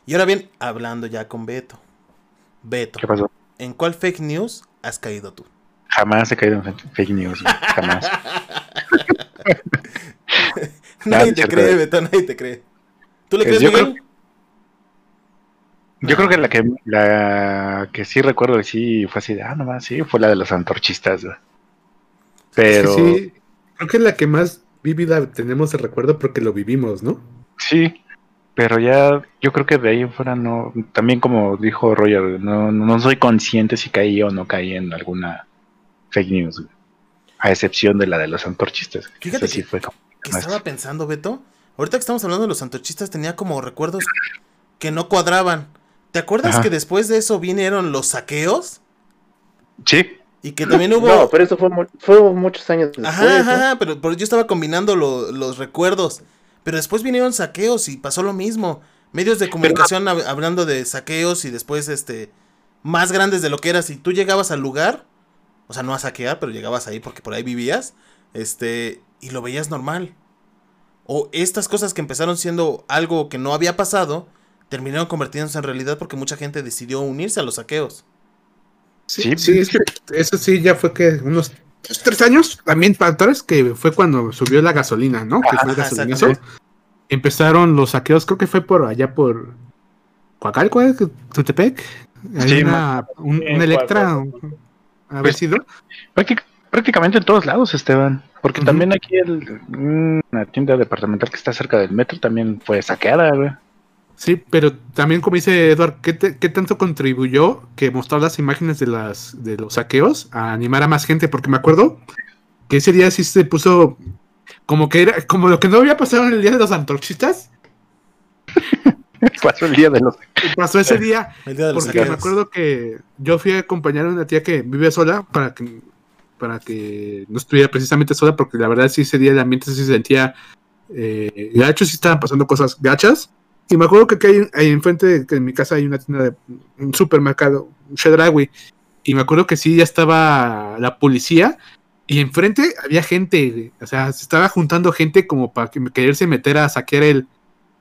Y ahora bien, hablando ya con Beto. Beto, ¿Qué pasó? ¿en cuál fake news has caído tú? Jamás he caído en fake news. Jamás. nadie te cree, Beto, nadie te cree. ¿Tú le crees, creo- Miguel? Yo creo que la que la que sí recuerdo que sí fue así de, ah, nomás, sí, fue la de los antorchistas. güey. Pero sí, creo que es la que más vívida tenemos de recuerdo porque lo vivimos, ¿no? sí, pero ya yo creo que de ahí en fuera no, también como dijo Roger, no, no soy consciente si caí o no caí en alguna fake news, güey. a excepción de la de los antorchistas. que Fíjate sí que- fue como Que más- estaba pensando, Beto. Ahorita que estamos hablando de los antorchistas, tenía como recuerdos que no cuadraban. ¿Te acuerdas Ajá. que después de eso vinieron los saqueos? Sí, Y que también hubo. No, pero eso fue, mu- fue muchos años después. Ajá, ajá, ajá, pero, pero yo estaba combinando lo- los recuerdos. Pero después vinieron saqueos y pasó lo mismo. Medios de comunicación hab- hablando de saqueos y después, este, más grandes de lo que era. Si tú llegabas al lugar, o sea, no a saquear, pero llegabas ahí porque por ahí vivías, este, y lo veías normal. O estas cosas que empezaron siendo algo que no había pasado, terminaron convirtiéndose en realidad porque mucha gente decidió unirse a los saqueos. Sí, Sí, sí, es que eso sí ya fue que unos tres años también para atrás que fue cuando subió la gasolina, ¿no? Que fue el Ajá. Empezaron los saqueos, creo que fue por allá por Coacalco, ¿eh? Tutepec. Hay Sí, una, un, Electra, haber Pues, sido. práctic- prácticamente en todos lados, Esteban. Porque también aquí el, una tienda departamental que está cerca del metro también fue saqueada, güey. Sí, pero también como dice Eduard, ¿qué, te- qué tanto contribuyó que mostrar las imágenes de las de los saqueos a animar a más gente? Porque me acuerdo que ese día sí se puso como que era como lo que no había pasado en el día de los antorchistas. Pasó el día de los. Pasó ese día El día de los porque me acuerdo que yo fui a acompañar a una tía que vive sola para que para que no estuviera precisamente sola porque la verdad sí ese día el ambiente sí se sentía eh, gacho, sí estaban pasando cosas gachas. Y me acuerdo que aquí hay, hay enfrente de que en mi casa hay una tienda de un supermercado, un Chedraui. Y me acuerdo que sí ya estaba la policía y enfrente había gente, o sea, se estaba juntando gente como para que- quererse meter a saquear el,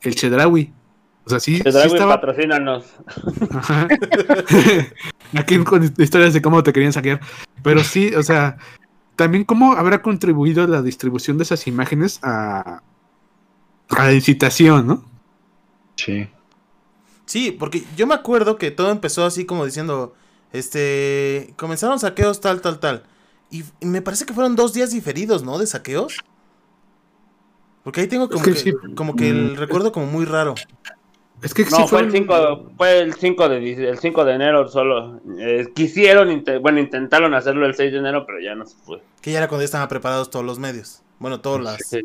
el Chedraui. O sea, sí, sí estaba patrocínanos. Ajá. Aquí con historias de cómo te querían saquear. Pero sí, o sea, también cómo habrá contribuido la distribución de esas imágenes a, a la incitación, ¿no? Sí. Sí, porque yo me acuerdo que todo empezó así como diciendo, este, comenzaron saqueos tal, tal, tal. Y, y me parece que fueron dos días diferidos, ¿no? De saqueos. Porque ahí tengo como que que, sí. como que el Mm. recuerdo como muy raro. Es que sí No, fue el fueron- 5, fue el 5 de el 5 de enero solo. Eh, quisieron, inte- bueno, intentaron hacerlo el 6 de enero, pero ya no se pudo. Que ya era cuando ya estaban preparados todos los medios. Bueno, todas las... Sí.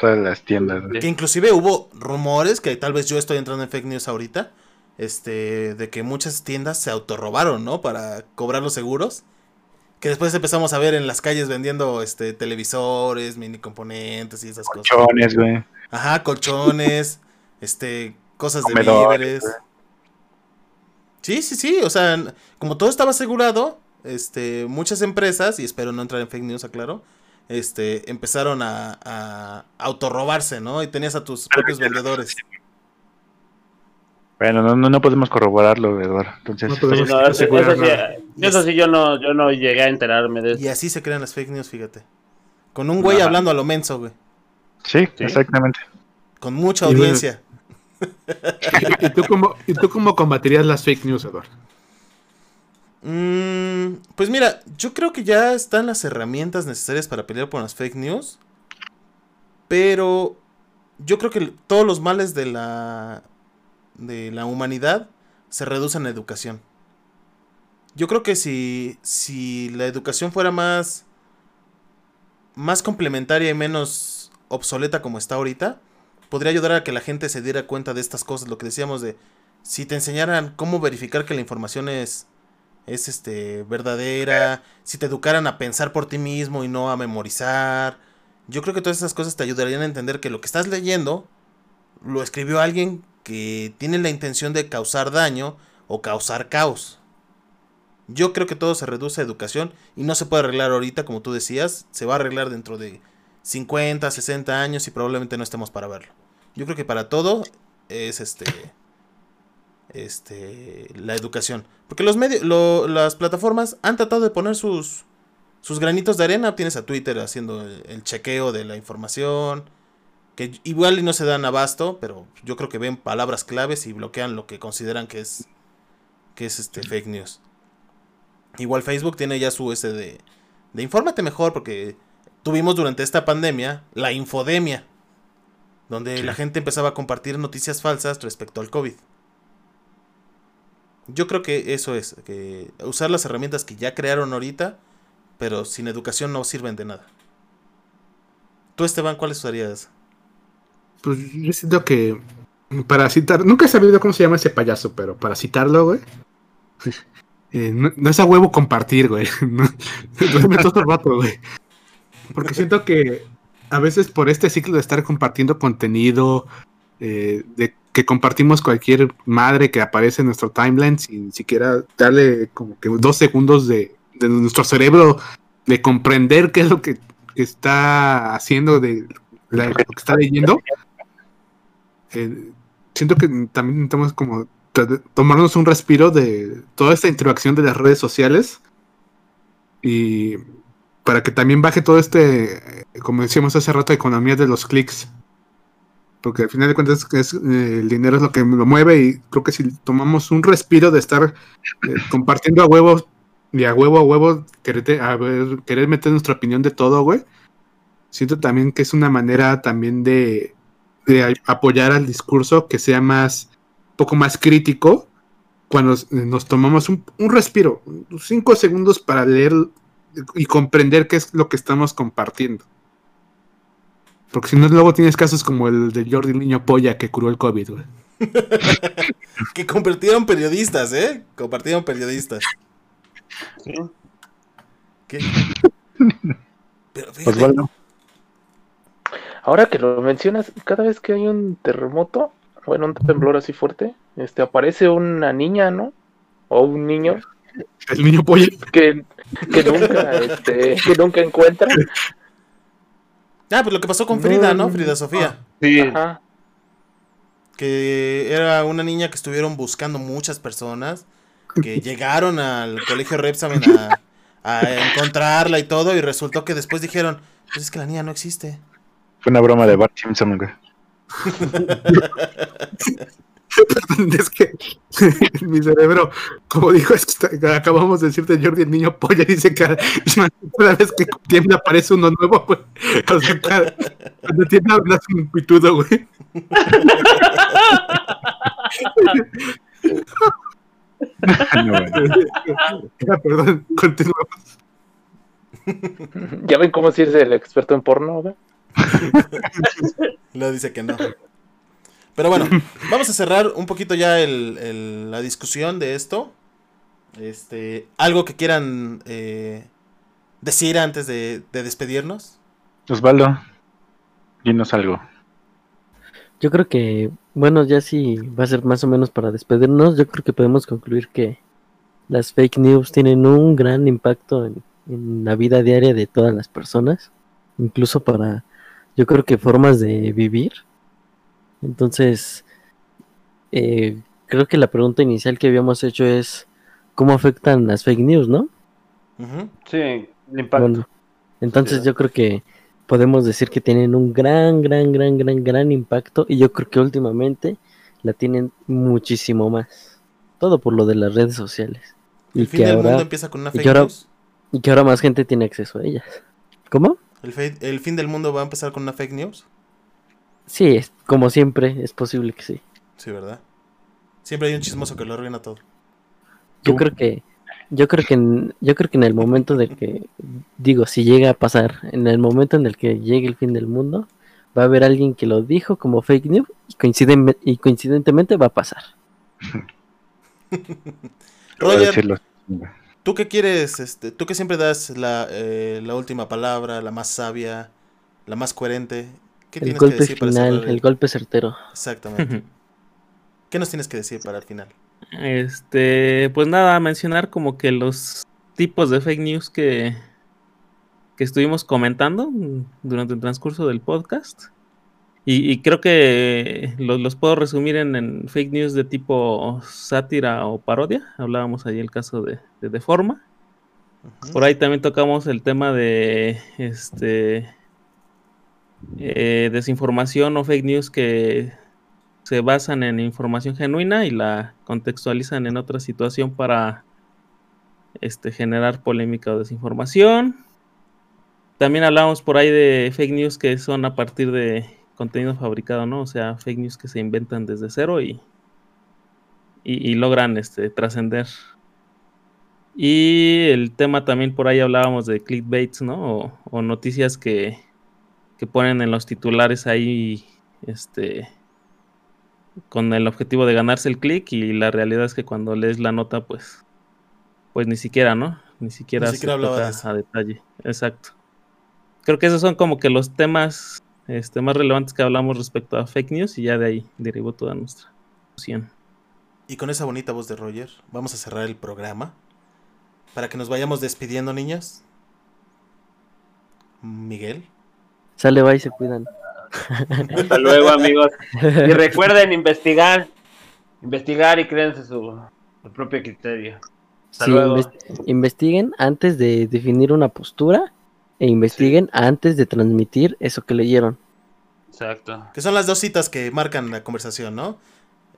Todas las tiendas. Que inclusive hubo rumores, que tal vez yo estoy entrando en fake news ahorita, este, de que muchas tiendas se autorrobaron, ¿no? Para cobrar los seguros. Que después empezamos a ver en las calles vendiendo este televisores, mini componentes y esas cosas. Colchones, güey. Ajá, colchones, este, cosas de víveres. güey. Sí, sí, sí, o sea, como todo estaba asegurado, este, muchas empresas, y espero no entrar en fake news, aclaro, este, empezaron a, a autorrobarse, ¿no? Y tenías a tus propios vendedores. Bueno, no, no, no podemos corroborarlo, Eduardo. Entonces, No podemos no, eso, asegurar eso sí, nada. eso sí yo no, yo no llegué a enterarme de eso. Y así se crean las fake news, fíjate. Con un güey Ajá. hablando a lo menso, güey. sí, Sí. exactamente. Con mucha audiencia. ¿Y tú, cómo, ¿Y tú cómo combatirías las fake news, Eduardo? Mm, pues mira, yo creo que ya están las herramientas necesarias para pelear por las fake news. Pero yo creo que todos los males de la de la humanidad se reducen a educación. Yo creo que si si la educación fuera más más complementaria y menos obsoleta como está ahorita, podría ayudar a que la gente se diera cuenta de estas cosas, lo que decíamos de si te enseñaran cómo verificar que la información es es este verdadera, si te educaran a pensar por ti mismo y no a memorizar. Yo creo que todas esas cosas te ayudarían a entender que lo que estás leyendo lo escribió alguien que tiene la intención de causar daño o causar caos. Yo creo que todo se reduce a educación y no se puede arreglar ahorita, como tú decías, se va a arreglar dentro de 50, 60 años y probablemente no estemos para verlo. Yo creo que para todo es este este la educación, porque los medios lo- las plataformas han tratado de poner sus sus granitos de arena, tienes a Twitter haciendo el, el chequeo de la información, que igual y no se dan abasto, pero yo creo que ven palabras claves y bloquean lo que consideran que es que es este fake news. Igual Facebook tiene ya su ese de de infórmate mejor porque tuvimos durante esta pandemia la infodemia donde la gente empezaba a compartir noticias falsas respecto al COVID. Yo creo que eso es, que usar las herramientas que ya crearon ahorita, pero sin educación no sirven de nada. Tú, Esteban, ¿cuáles usarías? Pues yo siento que para citar, nunca he sabido cómo se llama ese payaso, pero para citarlo, güey. eh, no, es a huevo compartir, güey. No, todo el rato, güey. Porque siento que a veces por este ciclo de estar compartiendo contenido, eh, de que compartimos cualquier madre que aparece en nuestro timeline sin siquiera darle como que dos segundos de, de nuestro cerebro de comprender qué es lo que, que está haciendo, de lo que está leyendo. Eh, siento que también necesitamos como tomarnos un respiro de toda esta interacción de las redes sociales y para que también baje todo este, como decíamos hace rato, economía de los clics. Porque al final de cuentas es, eh, el dinero es lo que lo mueve y creo que si tomamos un respiro de estar eh, compartiendo a huevo y a huevo a huevo querer, querer meter nuestra opinión de todo, güey. Siento también que es una manera también de, apoyar al discurso que sea más, poco más crítico cuando s- nos tomamos un, un respiro, cinco segundos para leer y comprender qué es lo que estamos compartiendo. Porque si no, luego tienes casos como el de Jordi Niño Polla que curó el COVID, güey. Que compartieron periodistas, ¿eh? Compartieron periodistas. Sí. ¿Qué? Pero fíjate, Pues bueno, Ahora que lo mencionas, cada vez que hay un terremoto, bueno, un temblor así fuerte, este aparece una niña, ¿no? O un niño El niño Polla. que, que nunca, este, que nunca encuentra. Ah, pues lo que pasó con Frida, ¿no? Frida Sofía. Sí, Ajá. Que era una niña que estuvieron buscando muchas personas. Que llegaron al colegio Repsamen a, a encontrarla y todo. Y resultó que después dijeron: Pues es que la niña no existe. fue una broma de Bart Simpson, güey. Perdón, es que mi cerebro, como dijo, es que está- acabamos de decirte Jordi, el niño polla, dice cada, cada vez que tiembla aparece uno nuevo, güey. O sea, cada- cuando tiembla hablas un pitudo, güey. No, bueno. Ah, Perdón, continuamos. ¿Ya ven cómo si es el experto en porno, güey? Lo dice que no. Pero bueno, vamos a cerrar un poquito ya el- el- la discusión de esto. Este, algo que quieran eh, decir antes de, de despedirnos. Osvaldo, dinos algo. Yo creo que, bueno, ya sí va a ser más o menos para despedirnos. Yo creo que podemos concluir que las fake news tienen un gran impacto en, en la vida diaria de todas las personas, incluso para, yo creo que formas de vivir. Entonces, eh, creo que la pregunta inicial que habíamos hecho es cómo afectan las fake news, ¿no? Sí, el impacto. Bueno, entonces Sí. yo creo que podemos decir que tienen un gran, gran, gran, gran, gran impacto y yo creo que últimamente la tienen muchísimo más. Todo por lo de las redes sociales. Y El fin que, del ahora, mundo empieza con una y que fake ahora- news. y que ahora más gente tiene acceso a ellas. ¿Cómo? El, fe- el fin del mundo va a empezar con una fake news. Sí, es, como siempre, es posible que sí. Sí, ¿verdad? Siempre hay un chismoso que lo arruina todo. Yo Tú. creo que yo creo que en, yo creo que en el momento de que digo, si llega a pasar, en el momento en el que llegue el fin del mundo, va a haber alguien que lo dijo como fake news y, coinciden- y coincidentemente va a pasar. Roger. ¿tú qué quieres? Este, ¿Tú que siempre das la, eh, la última palabra, la más sabia, la más coherente? ¿Qué El tienes que golpe decir final, el golpe certero. Exactamente. ¿Qué nos tienes que decir para el final? Este, pues nada, mencionar como que los tipos de fake news que, que estuvimos comentando durante el transcurso del podcast. Y, y creo que los, los puedo resumir en, en fake news de tipo sátira o parodia. Hablábamos ahí el caso de, de Deforma. Por ahí también tocamos el tema de este eh, desinformación o fake news que se basan en información genuina y la contextualizan en otra situación para este, generar polémica o desinformación. También hablamos por ahí de fake news que son a partir de contenido fabricado, ¿no? O sea, fake news que se inventan desde cero y, y, logran este, trascender. Y el tema también por ahí hablábamos de clickbaits, ¿no? O noticias que, que ponen en los titulares ahí, este, con el objetivo de ganarse el click y la realidad es que cuando lees la nota, pues, pues ni siquiera, ¿no? Ni siquiera, Ni siquiera se de a detalle. Exacto. Creo que esos son como que los temas este, más relevantes que hablamos respecto a fake news y ya de ahí derivó toda nuestra discusión. Y con esa bonita voz de Roger, vamos a cerrar el programa. Para que nos vayamos despidiendo, niños. Miguel. Sale, va y se cuidan. Hasta luego, amigos. Y recuerden investigar. Investigar y créanse su, su propio criterio. Hasta Sí, luego. investiguen antes de definir una postura e investiguen antes de transmitir eso que leyeron. Exacto. Que son las dos citas que marcan la conversación, ¿no?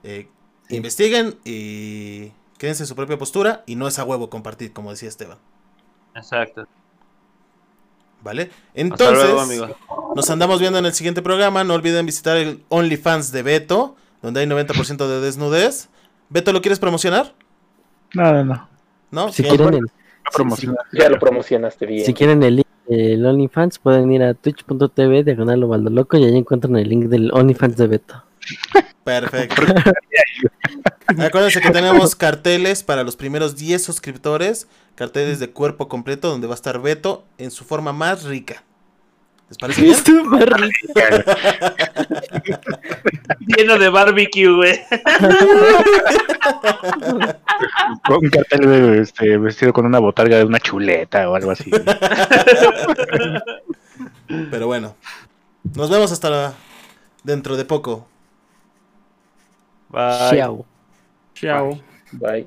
Eh, Sí. Investiguen y quédense en su propia postura y no es a huevo compartir, como decía Esteban. Exacto. ¿Vale? Hasta Entonces, luego, nos andamos viendo en el siguiente programa. No olviden visitar el OnlyFans de Beto, donde hay 90% de desnudez. Beto, ¿lo quieres promocionar? No, no, no. ¿No? Si quieren el. Ya lo promocionaste bien. si quieren el link del OnlyFans, pueden ir a twitch.tv diagonal loco y ahí encuentran el link del OnlyFans de Beto. Perfecto. Acuérdense que tenemos carteles para los primeros 10 suscriptores, carteles de cuerpo completo donde va a estar Beto en su forma más rica. ¿Les parece bien? Lleno de barbecue, güey. Un cartel de, este, vestido con una botarga de una chuleta o algo así. Pero bueno, nos vemos hasta la- dentro de poco. Bye. Tchau. Tchau. Bye.